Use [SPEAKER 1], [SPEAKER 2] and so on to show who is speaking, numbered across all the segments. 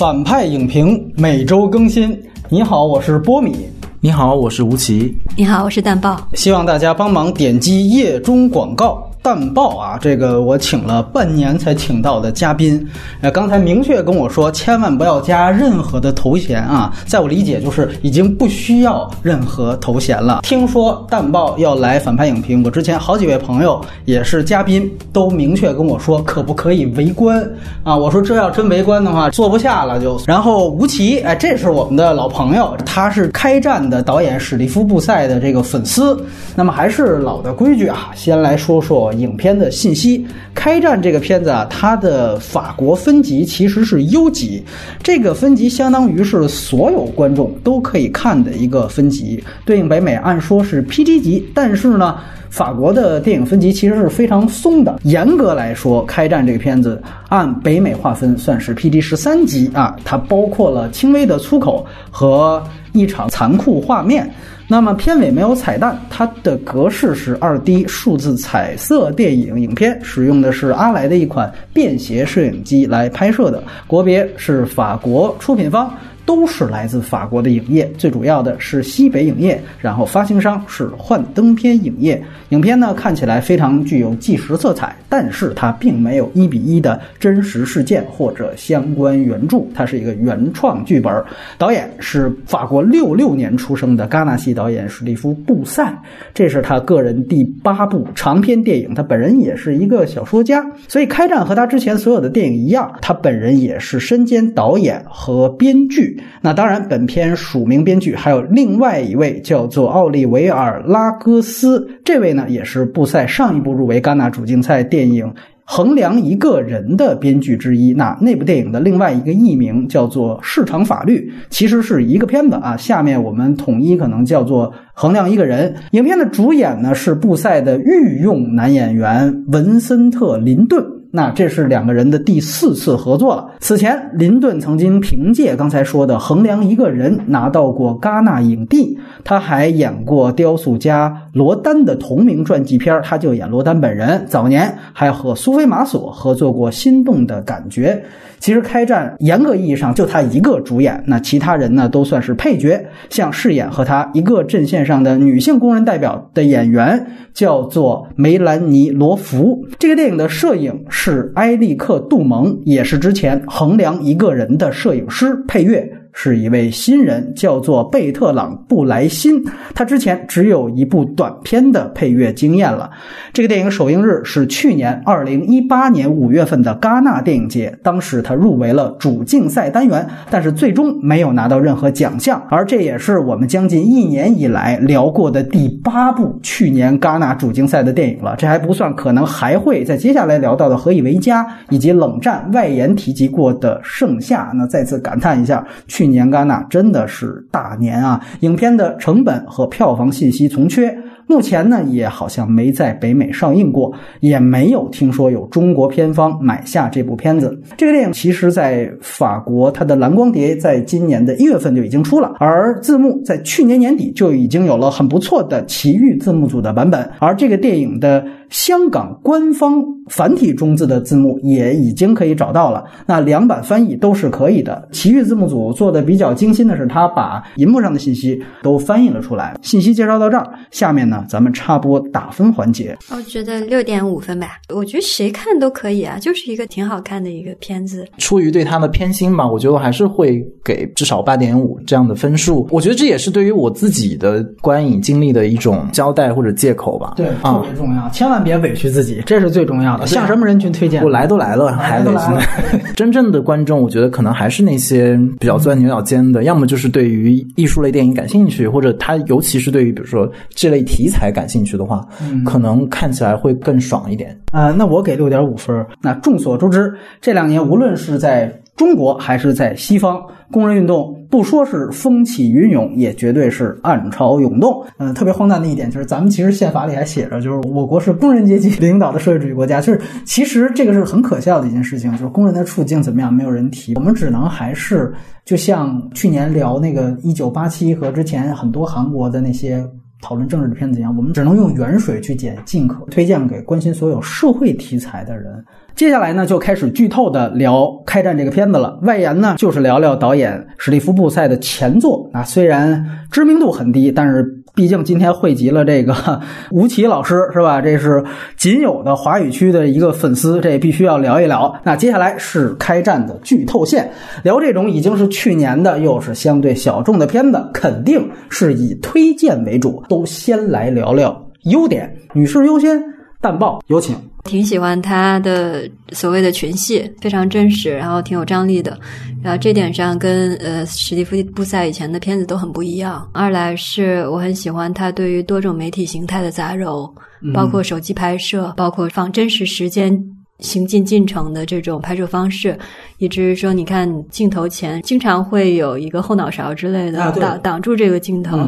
[SPEAKER 1] 反派影评每周更新。你好，我是波米。
[SPEAKER 2] 你好，我是吴奇。
[SPEAKER 3] 你好，我是蛋豹。
[SPEAKER 1] 希望大家帮忙点击页中广告。淡报啊，这个我请了半年才请到的嘉宾，呃，刚才明确跟我说，千万不要加任何的头衔啊，在我理解就是已经不需要任何头衔了。听说淡报要来反派影评，我之前好几位朋友也是嘉宾，都明确跟我说可不可以围观啊？我说这要真围观的话，坐不下了就。然后吴奇，哎，这是我们的老朋友，他是开战的导演史蒂夫布塞的这个粉丝。那么还是老的规矩啊，先来说说。影片的信息，《开战》这个片子啊，它的法国分级其实是优级，这个分级相当于是所有观众都可以看的一个分级。对应北美按说是 PG 级，但是呢，法国的电影分级其实是非常松的。严格来说，《开战》这个片子按北美划分算是 PG 十三级啊，它包括了轻微的粗口和一场残酷画面。那么片尾没有彩蛋，它的格式是二 D 数字彩色电影影片，使用的是阿莱的一款便携摄影机来拍摄的，国别是法国，出品方。都是来自法国的影业，最主要的是西北影业，然后发行商是幻灯片影业。影片呢看起来非常具有纪实色彩，但是它并没有一比一的真实事件或者相关原著，它是一个原创剧本。导演是法国六六年出生的戛纳系导演史蒂夫·布塞，这是他个人第八部长篇电影。他本人也是一个小说家，所以开战和他之前所有的电影一样，他本人也是身兼导演和编剧。那当然，本片署名编剧还有另外一位叫做奥利维尔·拉戈斯，这位呢也是布塞上一部入围戛纳主竞赛电影《衡量一个人》的编剧之一。那那部电影的另外一个译名叫做《市场法律》，其实是一个片子啊。下面我们统一可能叫做《衡量一个人》。影片的主演呢是布塞的御用男演员文森特·林顿。那这是两个人的第四次合作了。此前，林顿曾经凭借刚才说的《衡量一个人》拿到过戛纳影帝，他还演过雕塑家罗丹的同名传记片，他就演罗丹本人。早年还和苏菲玛索合作过《心动的感觉》。其实开战严格意义上就他一个主演，那其他人呢都算是配角。像饰演和他一个阵线上的女性工人代表的演员叫做梅兰妮·罗弗。这个电影的摄影是埃利克·杜蒙，也是之前衡量一个人的摄影师。配乐。是一位新人，叫做贝特朗·布莱辛。他之前只有一部短片的配乐经验了。这个电影首映日是去年二零一八年五月份的戛纳电影节，当时他入围了主竞赛单元，但是最终没有拿到任何奖项。而这也是我们将近一年以来聊过的第八部去年戛纳主竞赛的电影了。这还不算，可能还会在接下来聊到的《何以为家》以及冷战外延提及过的《盛夏》。那再次感叹一下。去年戛纳真的是大年啊！影片的成本和票房信息从缺。目前呢，也好像没在北美上映过，也没有听说有中国片方买下这部片子。这个电影其实，在法国，它的蓝光碟在今年的一月份就已经出了，而字幕在去年年底就已经有了很不错的奇遇字幕组的版本。而这个电影的香港官方繁体中字的字幕也已经可以找到了，那两版翻译都是可以的。奇遇字幕组做的比较精心的是，他把银幕上的信息都翻译了出来。信息介绍到这儿，下面呢。咱们插播打分环节，
[SPEAKER 3] 我觉得六点五分吧。我觉得谁看都可以啊，就是一个挺好看的一个片子。
[SPEAKER 2] 出于对他的偏心吧，我觉得我还是会给至少八点五这样的分数。我觉得这也是对于我自己的观影经历的一种交代或者借口吧。
[SPEAKER 1] 对，特别重要，千万别委屈自己，这是最重要的。向什么人群推荐？
[SPEAKER 2] 我来都来了，还得 真正的观众，我觉得可能还是那些比较钻牛角尖的，要么就是对于艺术类电影感兴趣，或者他尤其是对于比如说这类题。材感兴趣的话，可能看起来会更爽一点
[SPEAKER 1] 啊。那我给六点五分。那众所周知，这两年无论是在中国还是在西方，工人运动不说是风起云涌，也绝对是暗潮涌动。嗯，特别荒诞的一点就是，咱们其实宪法里还写着，就是我国是工人阶级领导的社会主义国家。就是其实这个是很可笑的一件事情，就是工人的处境怎么样，没有人提。我们只能还是就像去年聊那个一九八七和之前很多韩国的那些。讨论政治的片子一样，我们只能用远水去解近渴，推荐给关心所有社会题材的人。接下来呢，就开始剧透的聊《开战》这个片子了。外延呢，就是聊聊导演史蒂夫·布塞的前作。啊，虽然知名度很低，但是毕竟今天汇集了这个 吴奇老师，是吧？这是仅有的华语区的一个粉丝，这必须要聊一聊。那接下来是《开战》的剧透线，聊这种已经是去年的，又是相对小众的片子，肯定是以推荐为主。都先来聊聊优点，女士优先。淡豹，有请。
[SPEAKER 3] 挺喜欢他的所谓的群戏，非常真实，然后挺有张力的。然后这点上跟呃史蒂夫·布塞以前的片子都很不一样。二来是我很喜欢他对于多种媒体形态的杂糅，包括手机拍摄，包括放真实时间行进进程的这种拍摄方式，以至于说你看镜头前经常会有一个后脑勺之类的挡挡住这个镜头。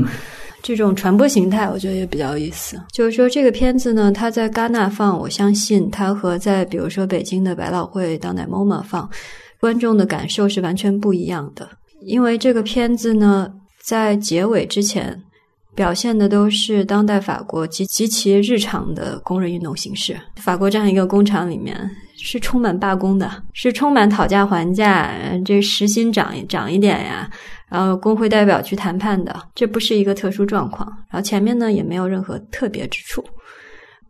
[SPEAKER 3] 这种传播形态，我觉得也比较有意思。就是说，这个片子呢，它在戛纳放，我相信它和在比如说北京的百老汇当代 MOMA 放，观众的感受是完全不一样的。因为这个片子呢，在结尾之前表现的都是当代法国及极其日常的工人运动形式。法国这样一个工厂里面是充满罢工的，是充满讨价还价，这时薪涨涨一点呀。然后工会代表去谈判的，这不是一个特殊状况。然后前面呢也没有任何特别之处，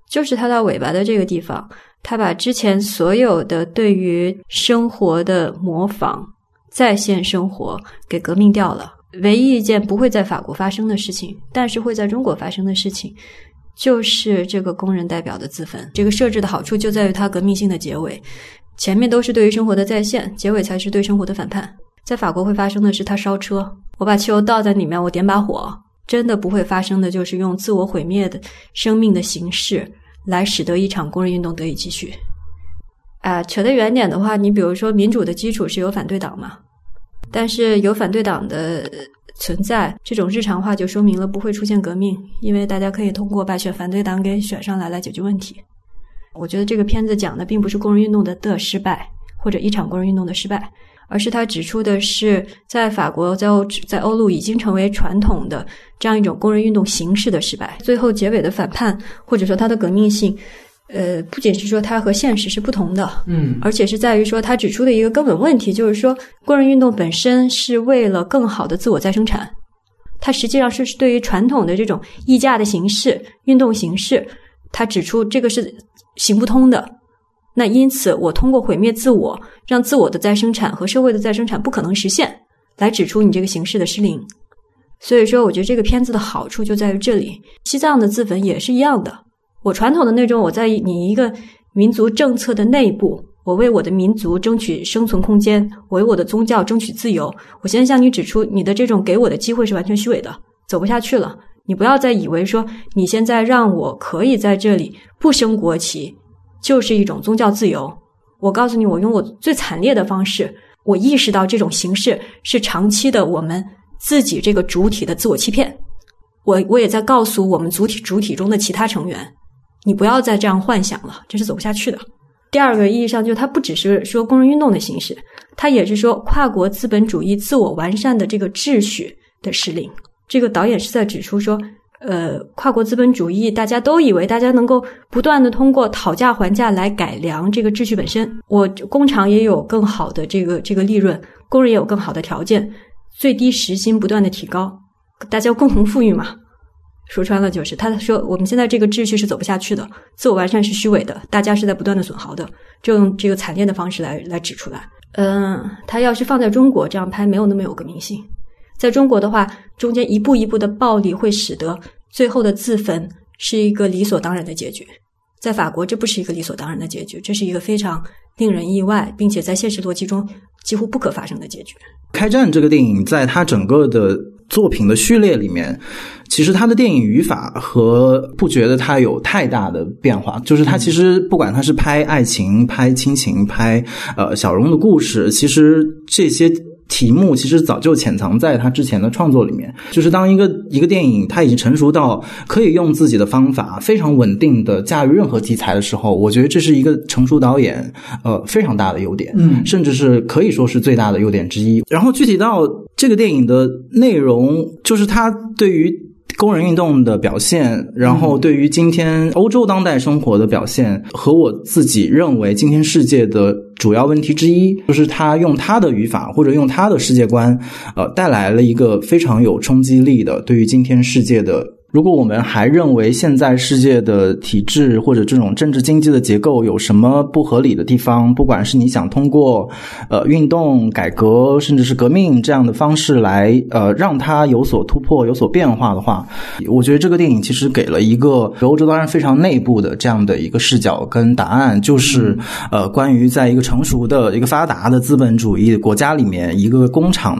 [SPEAKER 3] 就是他到尾巴的这个地方，他把之前所有的对于生活的模仿、在线生活给革命掉了。唯一一件不会在法国发生的事情，但是会在中国发生的事情，就是这个工人代表的自焚。这个设置的好处就在于它革命性的结尾，前面都是对于生活的再现，结尾才是对生活的反叛。在法国会发生的是，他烧车，我把汽油倒在里面，我点把火，真的不会发生的就是用自我毁灭的生命的形式来使得一场工人运动得以继续。啊，扯得远点的话，你比如说民主的基础是有反对党嘛，但是有反对党的存在，这种日常化就说明了不会出现革命，因为大家可以通过把选反对党给选上来来解决问题。我觉得这个片子讲的并不是工人运动的的失败，或者一场工人运动的失败。而是他指出的是，在法国，在欧在欧陆已经成为传统的这样一种工人运动形式的失败。最后结尾的反叛，或者说它的革命性，呃，不仅是说它和现实是不同的，
[SPEAKER 1] 嗯，
[SPEAKER 3] 而且是在于说他指出的一个根本问题，就是说工人运动本身是为了更好的自我再生产，它实际上是对于传统的这种议价的形式、运动形式，他指出这个是行不通的。那因此，我通过毁灭自我，让自我的再生产和社会的再生产不可能实现，来指出你这个形式的失灵。所以说，我觉得这个片子的好处就在于这里。西藏的自焚也是一样的。我传统的那种，我在你一个民族政策的内部，我为我的民族争取生存空间，我为我的宗教争取自由。我现在向你指出，你的这种给我的机会是完全虚伪的，走不下去了。你不要再以为说，你现在让我可以在这里不升国旗。就是一种宗教自由。我告诉你，我用我最惨烈的方式，我意识到这种形式是长期的我们自己这个主体的自我欺骗。我我也在告诉我们主体主体中的其他成员，你不要再这样幻想了，这是走不下去的。第二个意义上，就它不只是说工人运动的形式，它也是说跨国资本主义自我完善的这个秩序的失灵。这个导演是在指出说。呃，跨国资本主义，大家都以为大家能够不断的通过讨价还价来改良这个秩序本身。我工厂也有更好的这个这个利润，工人也有更好的条件，最低时薪不断的提高，大家共同富裕嘛。说穿了就是，他说我们现在这个秩序是走不下去的，自我完善是虚伪的，大家是在不断的损耗的，就用这个惨烈的方式来来指出来。嗯，他要是放在中国这样拍，没有那么有革命性。在中国的话，中间一步一步的暴力会使得最后的自焚是一个理所当然的结局。在法国，这不是一个理所当然的结局，这是一个非常令人意外，并且在现实逻辑中几乎不可发生的结局。
[SPEAKER 2] 开战这个电影，在它整个的作品的序列里面，其实它的电影语法和不觉得它有太大的变化。就是它其实不管它是拍爱情、拍亲情、拍呃小荣的故事，其实这些。题目其实早就潜藏在他之前的创作里面。就是当一个一个电影它已经成熟到可以用自己的方法非常稳定的驾驭任何题材的时候，我觉得这是一个成熟导演呃非常大的优点，
[SPEAKER 1] 嗯，
[SPEAKER 2] 甚至是可以说是最大的优点之一。然后具体到这个电影的内容，就是他对于。工人运动的表现，然后对于今天欧洲当代生活的表现，和我自己认为今天世界的主要问题之一，就是他用他的语法或者用他的世界观，呃，带来了一个非常有冲击力的对于今天世界的。如果我们还认为现在世界的体制或者这种政治经济的结构有什么不合理的地方，不管是你想通过呃运动改革，甚至是革命这样的方式来呃让它有所突破、有所变化的话，我觉得这个电影其实给了一个欧洲当然非常内部的这样的一个视角跟答案，就是呃关于在一个成熟的一个发达的资本主义国家里面，一个工厂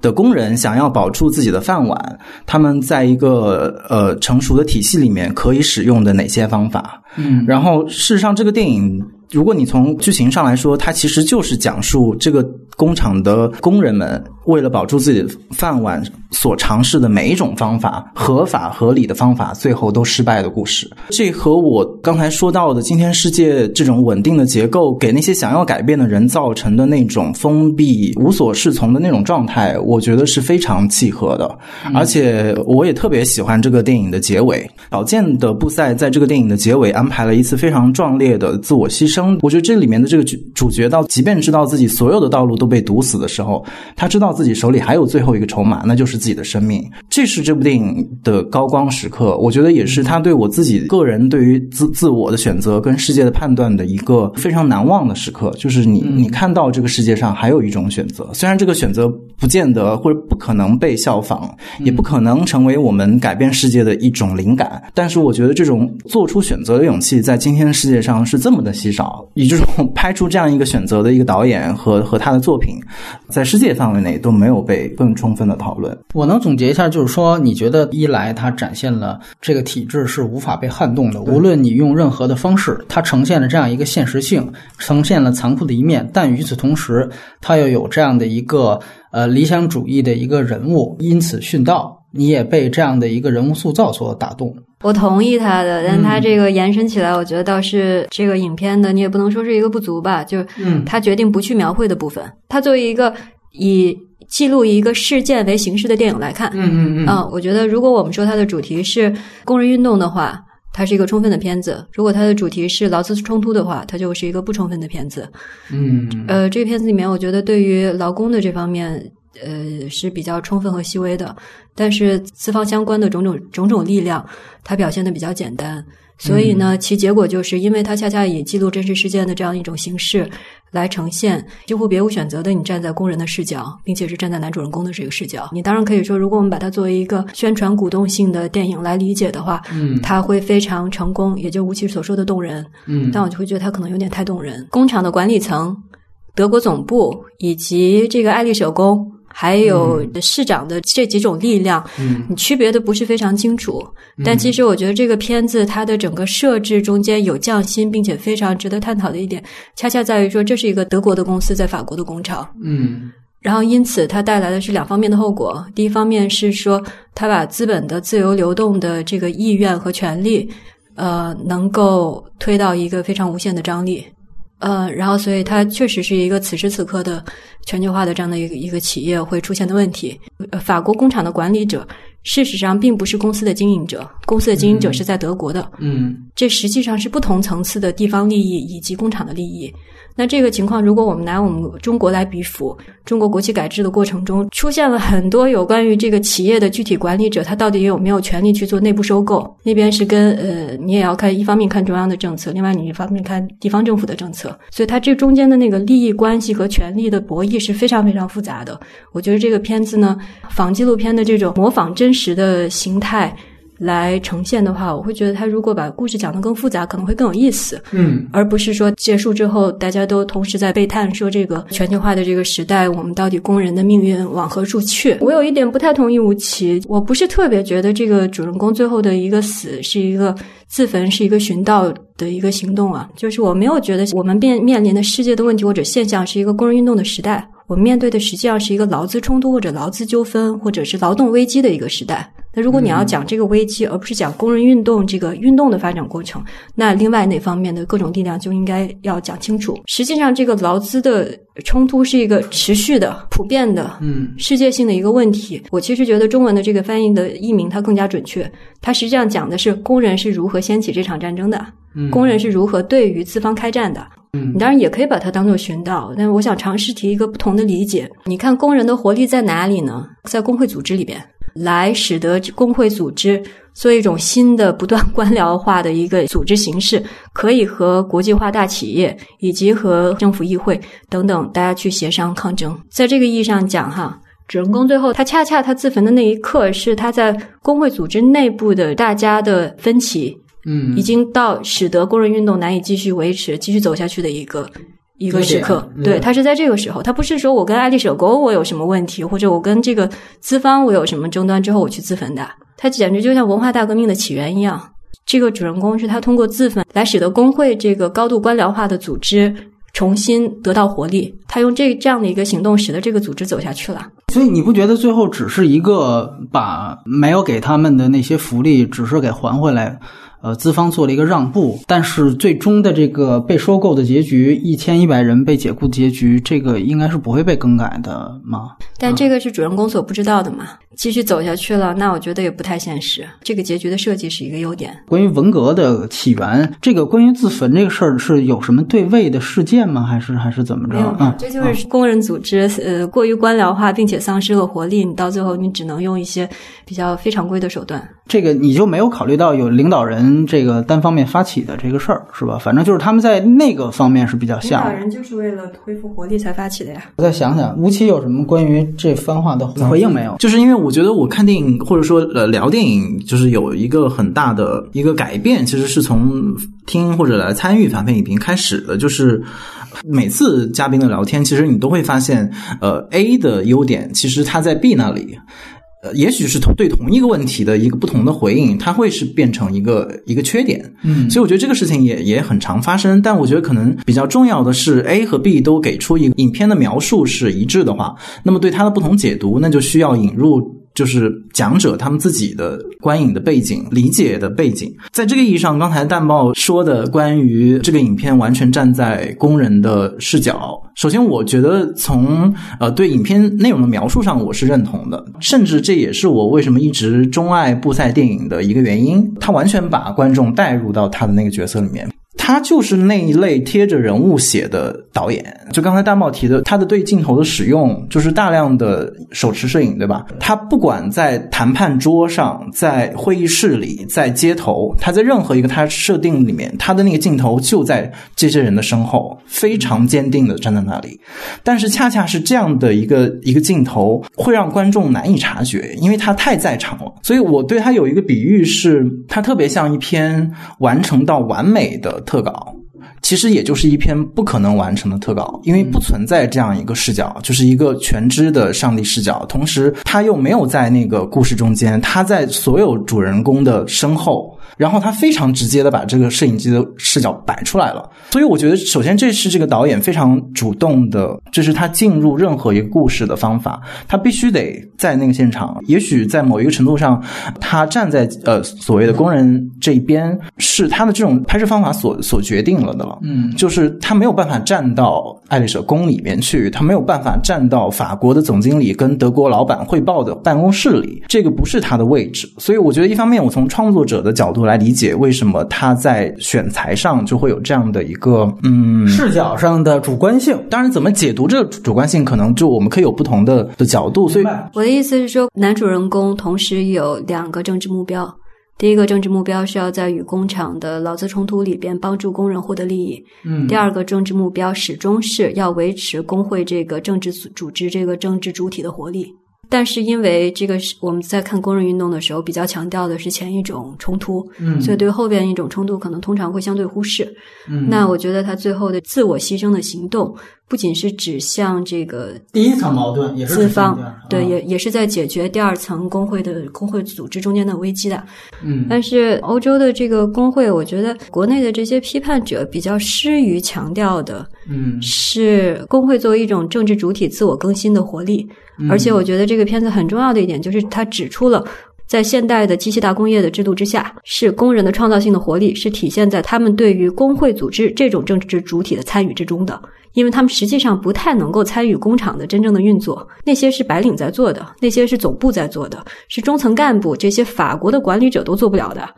[SPEAKER 2] 的工人想要保住自己的饭碗，他们在一个呃，成熟的体系里面可以使用的哪些方法？
[SPEAKER 1] 嗯，
[SPEAKER 2] 然后事实上，这个电影，如果你从剧情上来说，它其实就是讲述这个工厂的工人们为了保住自己的饭碗所尝试的每一种方法，合法合理的方法，最后都失败的故事。这和我刚才说到的今天世界这种稳定的结构，给那些想要改变的人造成的那种封闭、无所适从的那种状态，我觉得是非常契合的。而且，我也特别喜欢这个电影的结尾。少见的布塞在这个电影的结尾安排了一次非常壮烈的自我牺牲。我觉得这里面的这个主主角到，即便知道自己所有的道路都被堵死的时候，他知道自己手里还有最后一个筹码，那就是自己的生命。这是这部电影的高光时刻。我觉得也是他对我自己个人对于自自我的选择跟世界的判断的一个非常难忘的时刻。就是你你看到这个世界上还有一种选择，虽然这个选择不见得或者不可能被效仿，也不可能成为我们改变世界的一种灵感，但是我觉得这种做出选择的勇气，在今天的世界上是这么的稀少。以这种拍出这样一个选择的一个导演和和他的作品，在世界范围内都没有被更充分的讨论。
[SPEAKER 1] 我能总结一下，就是说，你觉得一来它展现了这个体制是无法被撼动的，无论你用任何的方式，它呈现了这样一个现实性，呈现了残酷的一面，但与此同时，它又有这样的一个呃理想主义的一个人物，因此殉道。你也被这样的一个人物塑造所打动。
[SPEAKER 3] 我同意他的，但他这个延伸起来，我觉得倒是这个影片的，你也不能说是一个不足吧，就
[SPEAKER 1] 嗯
[SPEAKER 3] 他决定不去描绘的部分。他作为一个以记录一个事件为形式的电影来看，
[SPEAKER 1] 嗯嗯嗯。
[SPEAKER 3] 啊，我觉得如果我们说它的主题是工人运动的话，它是一个充分的片子；如果它的主题是劳资冲突的话，它就是一个不充分的片子。
[SPEAKER 1] 嗯。
[SPEAKER 3] 呃，这个片子里面，我觉得对于劳工的这方面，呃，是比较充分和细微的，但是资方相关的种种种种力量，它表现的比较简单。所以呢，其结果就是因为它恰恰以记录真实事件的这样一种形式来呈现，几乎别无选择的，你站在工人的视角，并且是站在男主人公的这个视角。你当然可以说，如果我们把它作为一个宣传鼓动性的电影来理解的话，
[SPEAKER 1] 嗯
[SPEAKER 3] 它会非常成功，也就吴奇所说的动人。
[SPEAKER 1] 嗯
[SPEAKER 3] 但我就会觉得它可能有点太动人。工厂的管理层、德国总部以及这个爱丽舍宫，还有市长的这几种力量，
[SPEAKER 1] 嗯
[SPEAKER 3] 你区别的不是非常清楚。但其实我觉得这个片子它的整个设置中间有匠心，并且非常值得探讨的一点，恰恰在于说这是一个德国的公司在法国的工厂。
[SPEAKER 1] 嗯
[SPEAKER 3] 然后，因此它带来的是两方面的后果。第一方面是说，它把资本的自由流动的这个意愿和权利，呃，能够推到一个非常无限的张力。呃，然后，所以它确实是一个此时此刻的全球化的这样的一个一个企业会出现的问题。呃，法国工厂的管理者事实上并不是公司的经营者，公司的经营者是在德国的。
[SPEAKER 1] 嗯
[SPEAKER 3] 这实际上是不同层次的地方利益以及工厂的利益。那这个情况，如果我们拿我们中国来比附，中国国企改制的过程中，出现了很多有关于这个企业的具体管理者，他到底有没有权利去做内部收购？那边是跟呃，你也要看一方面看中央的政策，另外你一方面看地方政府的政策，所以它这中间的那个利益关系和权力的博弈是非常非常复杂的。我觉得这个片子呢，仿纪录片的这种模仿真实的形态。来呈现的话，我会觉得他如果把故事讲得更复杂，可能会更有意思，
[SPEAKER 1] 嗯
[SPEAKER 3] 而不是说结束之后大家都同时在悲叹说这个全球化的这个时代，我们到底工人的命运往何处去？我有一点不太同意吴奇，我不是特别觉得这个主人公最后的一个死是一个自焚，是一个寻道的一个行动啊，就是我没有觉得我们面面临的世界的问题或者现象是一个工人运动的时代。我们面对的实际上是一个劳资冲突或者劳资纠纷或者是劳动危机的一个时代。那如果你要讲这个危机，而不是讲工人运动这个运动的发展过程，那另外那方面的各种力量就应该要讲清楚。实际上，这个劳资的冲突是一个持续的、普遍的、
[SPEAKER 1] 嗯
[SPEAKER 3] 世界性的一个问题。我其实觉得中文的这个翻译的译名它更加准确，它实际上讲的是工人是如何掀起这场战争的，
[SPEAKER 1] 嗯
[SPEAKER 3] 工人是如何对于资方开战的。
[SPEAKER 1] 嗯
[SPEAKER 3] 你当然也可以把它当做寻道，但是我想尝试提一个不同的理解。你看，工人的活力在哪里呢？在工会组织里边，来使得工会组织做一种新的、不断官僚化的一个组织形式，可以和国际化大企业以及和政府议会等等大家去协商抗争。在这个意义上讲，哈。主人公最后，他恰恰他自焚的那一刻，是他在工会组织内部的大家的分歧，
[SPEAKER 1] 嗯
[SPEAKER 3] 已经到使得工人运动难以继续维持、继续走下去的一个一个时刻对，
[SPEAKER 1] 嗯
[SPEAKER 3] 他是在这个时候，他不是说我跟爱丽舍沟我有什么问题，或者我跟这个资方我有什么争端之后我去自焚的，他简直就像文化大革命的起源一样。这个主人公是他通过自焚来使得工会这个高度官僚化的组织重新得到活力，他用这这样的一个行动使得这个组织走下去了。
[SPEAKER 1] 所以你不觉得最后只是一个把没有给他们的那些福利，只是给还回来？呃，资方做了一个让步，但是最终的这个被收购的结局，一千一百人被解雇的结局，这个应该是不会被更改的吗？
[SPEAKER 3] 但这个是主人公所不知道的嘛？继续走下去了，那我觉得也不太现实。这个结局的设计是一个优点。
[SPEAKER 1] 关于文革的起源，这个关于自焚这个事儿是有什么对位的事件吗？还是还是怎么着
[SPEAKER 3] 没有？，
[SPEAKER 1] 嗯，
[SPEAKER 3] 这就是工人组织呃过于官僚化，并且丧失了活力，你到最后你只能用一些比较非常规的手段。
[SPEAKER 1] 这个你就没有考虑到有领导人这个单方面发起的这个事儿是吧？反正就是他们在那个方面是比较像的。
[SPEAKER 3] 人就是为了恢复活力才发起的呀。
[SPEAKER 1] 我再想想，吴奇有什么关于这番话的回应没有？
[SPEAKER 2] 就是因为我觉得我看电影或者说呃聊电影，就是有一个很大的一个改变，其实是从听或者来参与反派影评开始的。就是每次嘉宾的聊天，其实你都会发现，呃，A 的优点其实他在 B 那里。呃，也许是同对同一个问题的一个不同的回应，它会是变成一个一个缺点。
[SPEAKER 1] 嗯
[SPEAKER 2] 所以我觉得这个事情也也很常发生。但我觉得可能比较重要的是，A 和 B 都给出一个影片的描述是一致的话，那么对它的不同解读，那就需要引入。就是讲者他们自己的观影的背景、理解的背景，在这个意义上，刚才淡豹说的关于这个影片完全站在工人的视角，首先我觉得从呃对影片内容的描述上我是认同的，甚至这也是我为什么一直钟爱布赛电影的一个原因，他完全把观众带入到他的那个角色里面。他就是那一类贴着人物写的导演，就刚才大茂提的，他的对镜头的使用就是大量的手持摄影，对吧？他不管在谈判桌上、在会议室里、在街头，他在任何一个他设定里面，他的那个镜头就在这些人的身后，非常坚定的站在那里。但是恰恰是这样的一个一个镜头，会让观众难以察觉，因为他太在场了。所以我对他有一个比喻是，他特别像一篇完成到完美的特稿。其实也就是一篇不可能完成的特稿，因为不存在这样一个视角，就是一个全知的上帝视角。同时，他又没有在那个故事中间，他在所有主人公的身后。然后他非常直接的把这个摄影机的视角摆出来了，所以我觉得首先这是这个导演非常主动的，这是他进入任何一个故事的方法，他必须得在那个现场。也许在某一个程度上，他站在呃所谓的工人这一边，是他的这种拍摄方法所所决定了的了。
[SPEAKER 1] 嗯，
[SPEAKER 2] 就是他没有办法站到爱丽舍宫里面去，他没有办法站到法国的总经理跟德国老板汇报的办公室里，这个不是他的位置。所以我觉得，一方面我从创作者的角度来理解，为什么他在选材上就会有这样的一个嗯
[SPEAKER 1] 视角上的主观性。
[SPEAKER 2] 当然，怎么解读这个主观性，可能就我们可以有不同的的角度。所以，
[SPEAKER 3] 我的意思是说，男主人公同时有两个政治目标。第一个政治目标是要在与工厂的劳资冲突里边帮助工人获得利益。
[SPEAKER 1] 嗯
[SPEAKER 3] 第二个政治目标始终是要维持工会这个政治组组织这个政治主体的活力。但是因为这个是我们在看工人运动的时候比较强调的是前一种冲突，
[SPEAKER 1] 嗯
[SPEAKER 3] 所以对后边一种冲突可能通常会相对忽视。
[SPEAKER 1] 嗯
[SPEAKER 3] 那我觉得他最后的自我牺牲的行动，不仅是指向这个
[SPEAKER 1] 第一层矛盾也是
[SPEAKER 3] 资方对，
[SPEAKER 1] 啊
[SPEAKER 3] 也也是在解决第二层工会的工会组织中间的危机的。
[SPEAKER 1] 嗯
[SPEAKER 3] 但是欧洲的这个工会，我觉得国内的这些批判者比较失于强调的
[SPEAKER 1] 嗯
[SPEAKER 3] 是工会作为一种政治主体自我更新的活力。
[SPEAKER 1] 嗯
[SPEAKER 3] 而且我觉得这个片子很重要的一点就是，它指出了在现代的机器大工业的制度之下，是工人的创造性的活力是体现在他们对于工会组织这种政治主体的参与之中的，因为他们实际上不太能够参与工厂的真正的运作，那些是白领在做的，那些是总部在做的，是中层干部这些法国的管理者都做不了的。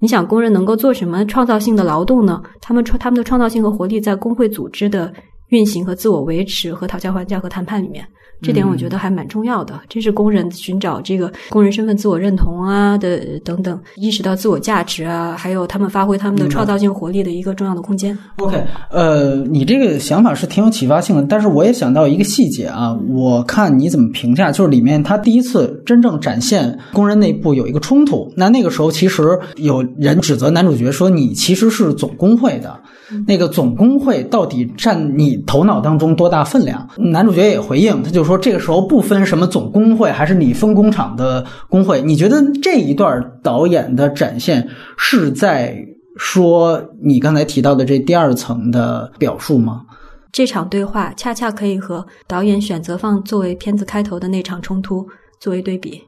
[SPEAKER 3] 你想工人能够做什么创造性的劳动呢？他们创他们的创造性和活力在工会组织的运行和自我维持和讨价还价和谈判里面。这点我觉得还蛮重要的，这是工人寻找这个工人身份、自我认同啊的等等，意识到自我价值啊，还有他们发挥他们的创造性活力的一个重要的空间。
[SPEAKER 1] OK，呃，你这个想法是挺有启发性的，但是我也想到一个细节啊，我看你怎么评价，就是里面他第一次真正展现工人内部有一个冲突，那那个时候其实有人指责男主角说你其实是总工会的。那个总工会到底占你头脑当中多大分量？男主角也回应，他就说这个时候不分什么总工会还是你分工厂的工会。你觉得这一段导演的展现是在说你刚才提到的这第二层的表述吗？
[SPEAKER 3] 这场对话恰恰可以和导演选择放作为片子开头的那场冲突作为对比。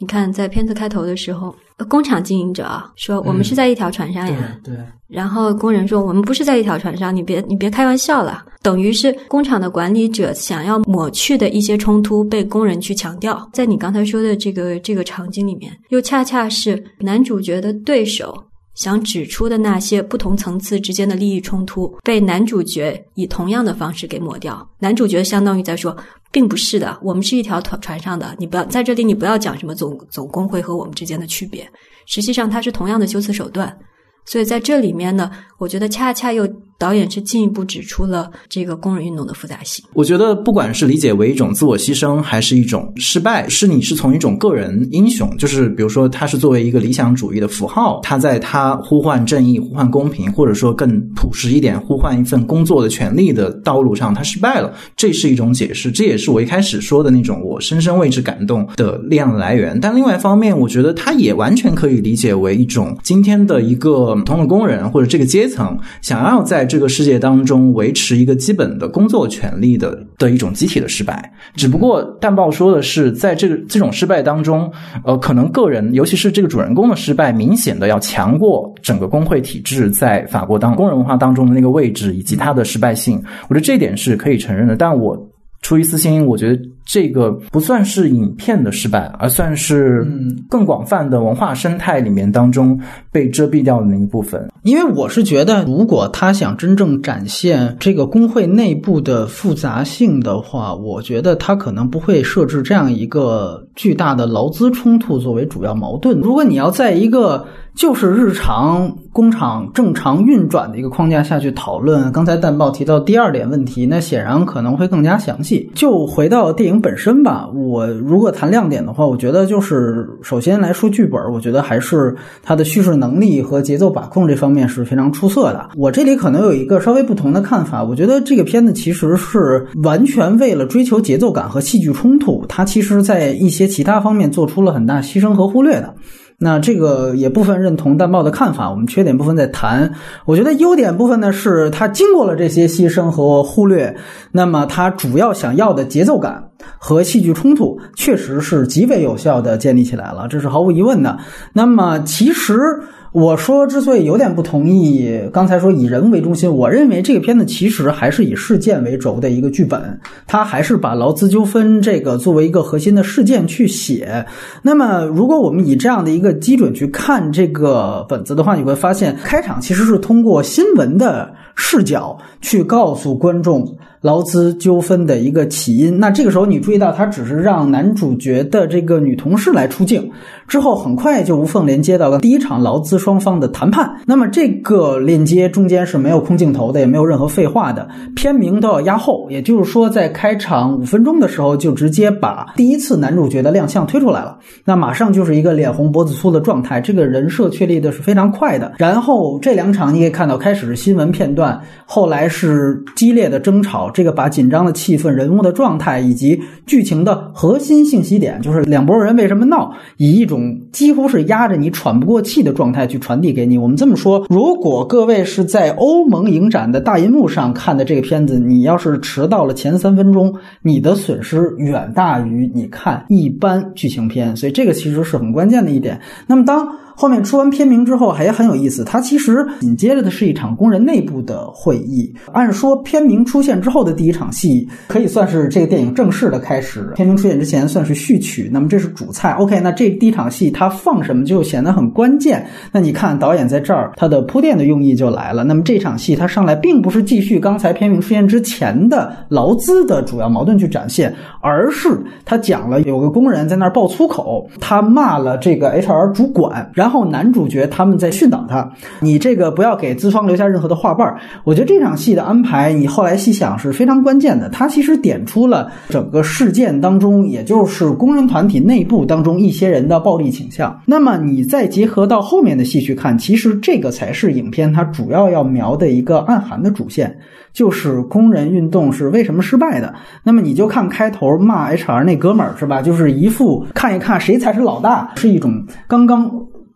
[SPEAKER 3] 你看，在片子开头的时候，工厂经营者啊说：“我们是在一条船上
[SPEAKER 1] 呀。”对。
[SPEAKER 3] 然后工人说：“我们不是在一条船上，你别你别开玩笑了。”等于是工厂的管理者想要抹去的一些冲突被工人去强调。在你刚才说的这个这个场景里面，又恰恰是男主角的对手想指出的那些不同层次之间的利益冲突，被男主角以同样的方式给抹掉。男主角相当于在说。并不是的，我们是一条船船上的。你不要在这里，你不要讲什么总总工会和我们之间的区别。实际上，它是同样的修辞手段。所以在这里面呢，我觉得恰恰又。导演是进一步指出了这个工人运动的复杂性。
[SPEAKER 2] 我觉得，不管是理解为一种自我牺牲，还是一种失败，是你是从一种个人英雄，就是比如说他是作为一个理想主义的符号，他在他呼唤正义、呼唤公平，或者说更朴实一点，呼唤一份工作的权利的道路上，他失败了。这是一种解释，这也是我一开始说的那种我深深为之感动的力量的来源。但另外一方面，我觉得他也完全可以理解为一种今天的一个普通的工人或者这个阶层想要在。这个世界当中维持一个基本的工作权利的的一种集体的失败，只不过淡报说的是，在这个这种失败当中，呃，可能个人，尤其是这个主人公的失败，明显的要强过整个工会体制在法国当工人文化当中的那个位置以及它的失败性。我觉得这点是可以承认的，但我出于私心，我觉得。这个不算是影片的失败，而算是更广泛的文化生态里面当中被遮蔽掉的那一部分。
[SPEAKER 1] 因为我是觉得，如果他想真正展现这个工会内部的复杂性的话，我觉得他可能不会设置这样一个巨大的劳资冲突作为主要矛盾。如果你要在一个就是日常工厂正常运转的一个框架下去讨论，刚才淡报提到第二点问题，那显然可能会更加详细。就回到电影。本身吧，我如果谈亮点的话，我觉得就是首先来说剧本，我觉得还是它的叙事能力和节奏把控这方面是非常出色的。我这里可能有一个稍微不同的看法，我觉得这个片子其实是完全为了追求节奏感和戏剧冲突，它其实在一些其他方面做出了很大牺牲和忽略的。那这个也部分认同淡豹的看法，我们缺点部分再谈。我觉得优点部分呢，是它经过了这些牺牲和忽略，那么它主要想要的节奏感和戏剧冲突，确实是极为有效的建立起来了，这是毫无疑问的。那么其实。我说，之所以有点不同意刚才说以人为中心，我认为这个片子其实还是以事件为轴的一个剧本，它还是把劳资纠纷这个作为一个核心的事件去写。那么，如果我们以这样的一个基准去看这个本子的话，你会发现开场其实是通过新闻的视角去告诉观众。劳资纠纷的一个起因，那这个时候你注意到，他只是让男主角的这个女同事来出镜，之后很快就无缝连接到了第一场劳资双方的谈判。那么这个链接中间是没有空镜头的，也没有任何废话的，片名都要压后，也就是说，在开场五分钟的时候就直接把第一次男主角的亮相推出来了，那马上就是一个脸红脖子粗的状态，这个人设确立的是非常快的。然后这两场你可以看到，开始是新闻片段，后来是激烈的争吵。这个把紧张的气氛、人物的状态以及剧情的核心信息点，就是两拨人为什么闹，以一种几乎是压着你喘不过气的状态去传递给你。我们这么说，如果各位是在欧盟影展的大银幕上看的这个片子，你要是迟到了前三分钟，你的损失远大于你看一般剧情片，所以这个其实是很关键的一点。那么当。后面出完片名之后还也很有意思，它其实紧接着的是一场工人内部的会议。按说片名出现之后的第一场戏可以算是这个电影正式的开始，片名出现之前算是序曲。那么这是主菜，OK？那这第一场戏它放什么就显得很关键。那你看导演在这儿他的铺垫的用意就来了。那么这场戏它上来并不是继续刚才片名出现之前的劳资的主要矛盾去展现，而是他讲了有个工人在那儿爆粗口，他骂了这个 HR 主管，然然后男主角他们在训导他，你这个不要给资方留下任何的话瓣儿。我觉得这场戏的安排，你后来细想是非常关键的。它其实点出了整个事件当中，也就是工人团体内部当中一些人的暴力倾向。那么你再结合到后面的戏去看，其实这个才是影片它主要要描的一个暗含的主线，就是工人运动是为什么失败的。那么你就看开头骂 HR 那哥们儿是吧？就是一副看一看谁才是老大，是一种刚刚。